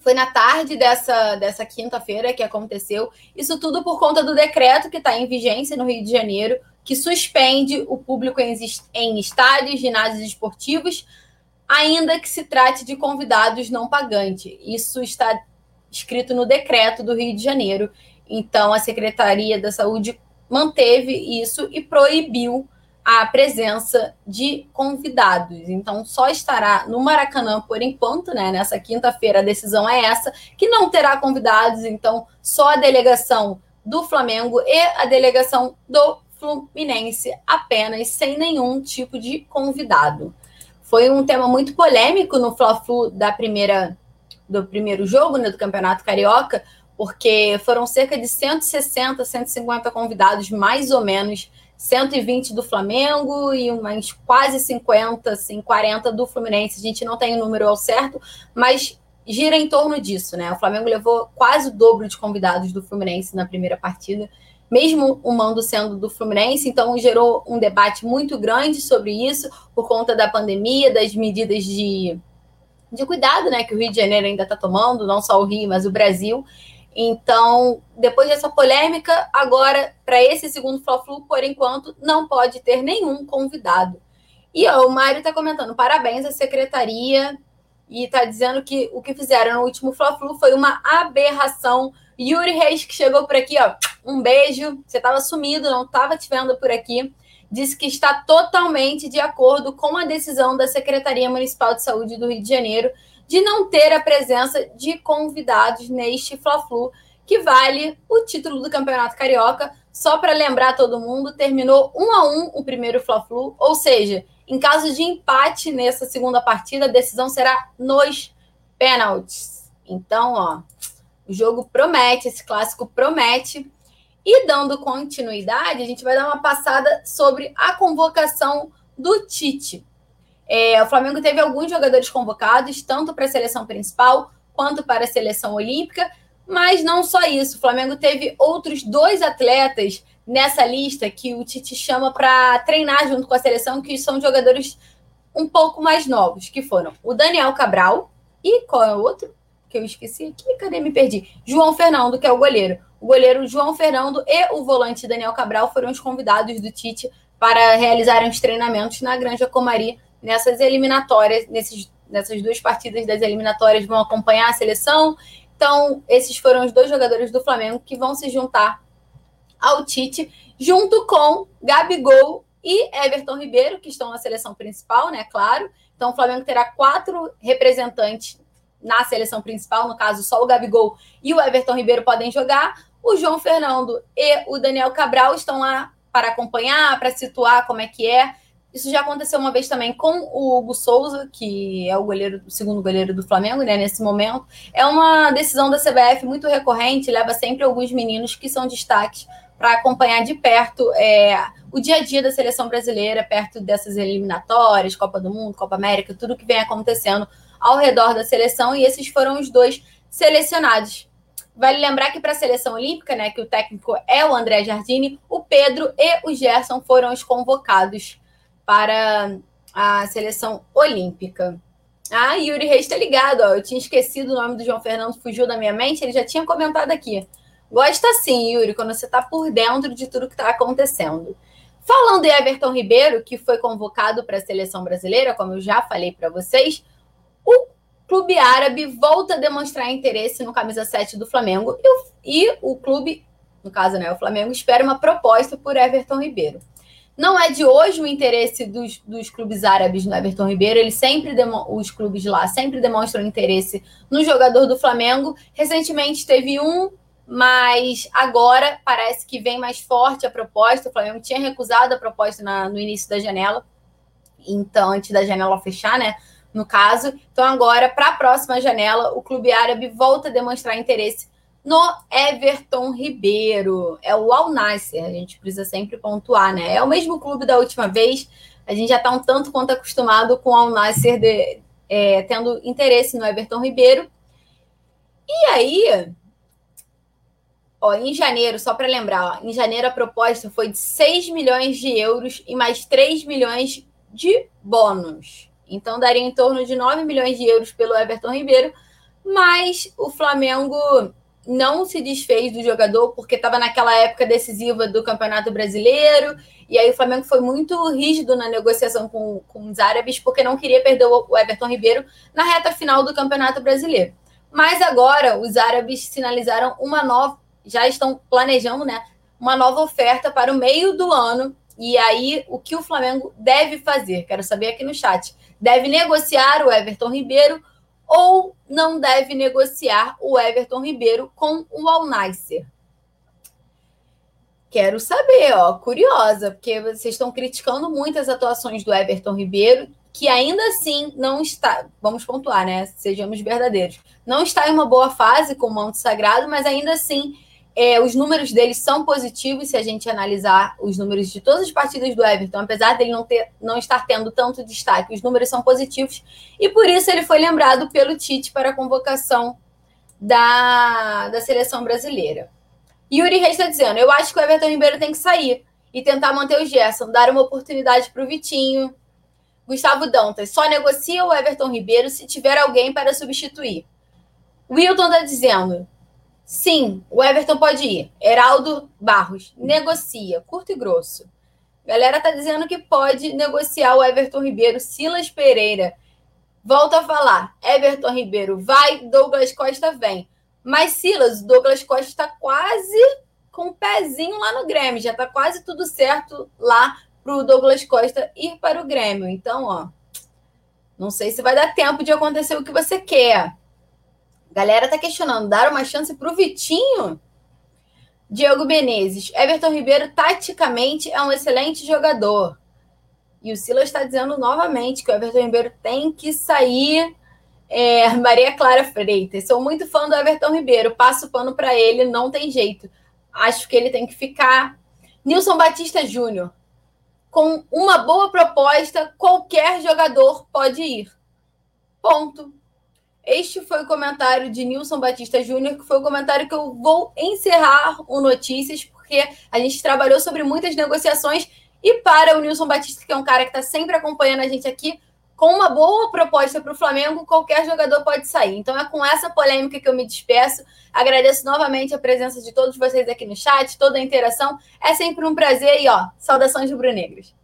foi na tarde dessa, dessa quinta-feira que aconteceu. Isso tudo por conta do decreto que está em vigência no Rio de Janeiro, que suspende o público em, em estádios, ginásios esportivos, ainda que se trate de convidados não pagantes. Isso está escrito no decreto do Rio de Janeiro. Então, a Secretaria da Saúde manteve isso e proibiu a presença de convidados. Então, só estará no Maracanã por enquanto, né? Nessa quinta-feira, a decisão é essa, que não terá convidados. Então, só a delegação do Flamengo e a delegação do Fluminense apenas, sem nenhum tipo de convidado. Foi um tema muito polêmico no Fla-Flu da primeira do primeiro jogo, né, do Campeonato Carioca, porque foram cerca de 160, 150 convidados, mais ou menos, 120 do Flamengo e umas quase 50, assim, 40 do Fluminense. A gente não tem o número ao certo, mas gira em torno disso, né? O Flamengo levou quase o dobro de convidados do Fluminense na primeira partida, mesmo o mando sendo do Fluminense, então gerou um debate muito grande sobre isso, por conta da pandemia, das medidas de, de cuidado, né, que o Rio de Janeiro ainda está tomando, não só o Rio, mas o Brasil. Então, depois dessa polêmica, agora, para esse segundo Fla-Flu, por enquanto, não pode ter nenhum convidado. E ó, o Mário está comentando, parabéns à secretaria, e está dizendo que o que fizeram no último Fla-Flu foi uma aberração. Yuri Reis, que chegou por aqui, ó, um beijo. Você estava sumido, não estava te vendo por aqui. Disse que está totalmente de acordo com a decisão da Secretaria Municipal de Saúde do Rio de Janeiro de não ter a presença de convidados neste Fla-Flu, que vale o título do Campeonato Carioca. Só para lembrar todo mundo, terminou um a um o primeiro Fla-Flu, ou seja, em caso de empate nessa segunda partida, a decisão será nos pênaltis. Então, ó, o jogo promete, esse clássico promete. E dando continuidade, a gente vai dar uma passada sobre a convocação do Tite. É, o Flamengo teve alguns jogadores convocados, tanto para a seleção principal quanto para a seleção olímpica, mas não só isso. O Flamengo teve outros dois atletas nessa lista que o Tite chama para treinar junto com a seleção, que são jogadores um pouco mais novos, que foram o Daniel Cabral e qual é o outro? Que eu esqueci aqui, cadê? Me perdi. João Fernando, que é o goleiro. O goleiro João Fernando e o volante Daniel Cabral foram os convidados do Tite para realizarem os treinamentos na Granja Comari nessas eliminatórias, nesses, nessas duas partidas das eliminatórias, vão acompanhar a seleção. Então, esses foram os dois jogadores do Flamengo que vão se juntar ao Tite, junto com Gabigol e Everton Ribeiro, que estão na seleção principal, né? Claro. Então, o Flamengo terá quatro representantes na seleção principal, no caso, só o Gabigol e o Everton Ribeiro podem jogar. O João Fernando e o Daniel Cabral estão lá para acompanhar, para situar como é que é. Isso já aconteceu uma vez também com o Hugo Souza, que é o goleiro, o segundo goleiro do Flamengo, né, nesse momento. É uma decisão da CBF muito recorrente, leva sempre alguns meninos que são destaques para acompanhar de perto é, o dia a dia da seleção brasileira, perto dessas eliminatórias, Copa do Mundo, Copa América, tudo que vem acontecendo ao redor da seleção, e esses foram os dois selecionados. Vale lembrar que para a seleção olímpica, né, que o técnico é o André Jardini, o Pedro e o Gerson foram os convocados para a seleção olímpica. Ah, Yuri Reis está ligado, ó. Eu tinha esquecido o nome do João Fernando, fugiu da minha mente, ele já tinha comentado aqui. Gosta sim, Yuri, quando você está por dentro de tudo que está acontecendo. Falando em Everton Ribeiro, que foi convocado para a seleção brasileira, como eu já falei para vocês, o clube árabe volta a demonstrar interesse no camisa 7 do Flamengo e o, e o clube, no caso, né, o Flamengo, espera uma proposta por Everton Ribeiro. Não é de hoje o interesse dos, dos clubes árabes no Everton Ribeiro, eles sempre os clubes lá sempre demonstram interesse no jogador do Flamengo. Recentemente teve um, mas agora parece que vem mais forte a proposta. O Flamengo tinha recusado a proposta na, no início da janela, então antes da janela fechar, né? No caso, então agora para a próxima janela, o clube árabe volta a demonstrar interesse no Everton Ribeiro. É o Al Nasser, a gente precisa sempre pontuar, né? É o mesmo clube da última vez. A gente já está um tanto quanto acostumado com o Al Nasser de, é, tendo interesse no Everton Ribeiro. E aí, ó, em janeiro, só para lembrar, ó, em janeiro a proposta foi de 6 milhões de euros e mais 3 milhões de bônus. Então daria em torno de 9 milhões de euros pelo Everton Ribeiro, mas o Flamengo não se desfez do jogador porque estava naquela época decisiva do Campeonato Brasileiro. E aí o Flamengo foi muito rígido na negociação com, com os árabes porque não queria perder o Everton Ribeiro na reta final do Campeonato Brasileiro. Mas agora os árabes sinalizaram uma nova, já estão planejando, né, uma nova oferta para o meio do ano. E aí o que o Flamengo deve fazer? Quero saber aqui no chat. Deve negociar o Everton Ribeiro ou não deve negociar o Everton Ribeiro com o Al? Quero saber, ó, curiosa, porque vocês estão criticando muito as atuações do Everton Ribeiro, que ainda assim não está, vamos pontuar, né? Sejamos verdadeiros. Não está em uma boa fase com o manto sagrado, mas ainda assim é, os números dele são positivos se a gente analisar os números de todas as partidas do Everton, apesar dele não, ter, não estar tendo tanto destaque, os números são positivos e por isso ele foi lembrado pelo Tite para a convocação da, da seleção brasileira. Yuri Reis está dizendo: eu acho que o Everton Ribeiro tem que sair e tentar manter o Gerson, dar uma oportunidade para o Vitinho. Gustavo Dantas, só negocia o Everton Ribeiro se tiver alguém para substituir. Wilton está dizendo: Sim, o Everton pode ir. Heraldo Barros, negocia, curto e grosso. Galera tá dizendo que pode negociar o Everton Ribeiro. Silas Pereira, volta a falar. Everton Ribeiro vai, Douglas Costa vem. Mas Silas, Douglas Costa está quase com o um pezinho lá no Grêmio. Já tá quase tudo certo lá pro Douglas Costa ir para o Grêmio. Então, ó, não sei se vai dar tempo de acontecer o que você quer. Galera tá questionando, dar uma chance pro Vitinho? Diego Menezes, Everton Ribeiro taticamente é um excelente jogador. E o Silas está dizendo novamente que o Everton Ribeiro tem que sair. É, Maria Clara Freitas, sou muito fã do Everton Ribeiro, passo pano para ele, não tem jeito. Acho que ele tem que ficar. Nilson Batista Júnior, com uma boa proposta, qualquer jogador pode ir. Ponto. Este foi o comentário de Nilson Batista Júnior, que foi o comentário que eu vou encerrar o Notícias, porque a gente trabalhou sobre muitas negociações e para o Nilson Batista, que é um cara que está sempre acompanhando a gente aqui, com uma boa proposta para o Flamengo, qualquer jogador pode sair. Então é com essa polêmica que eu me despeço. Agradeço novamente a presença de todos vocês aqui no chat, toda a interação. É sempre um prazer e ó, saudações rubro-negras.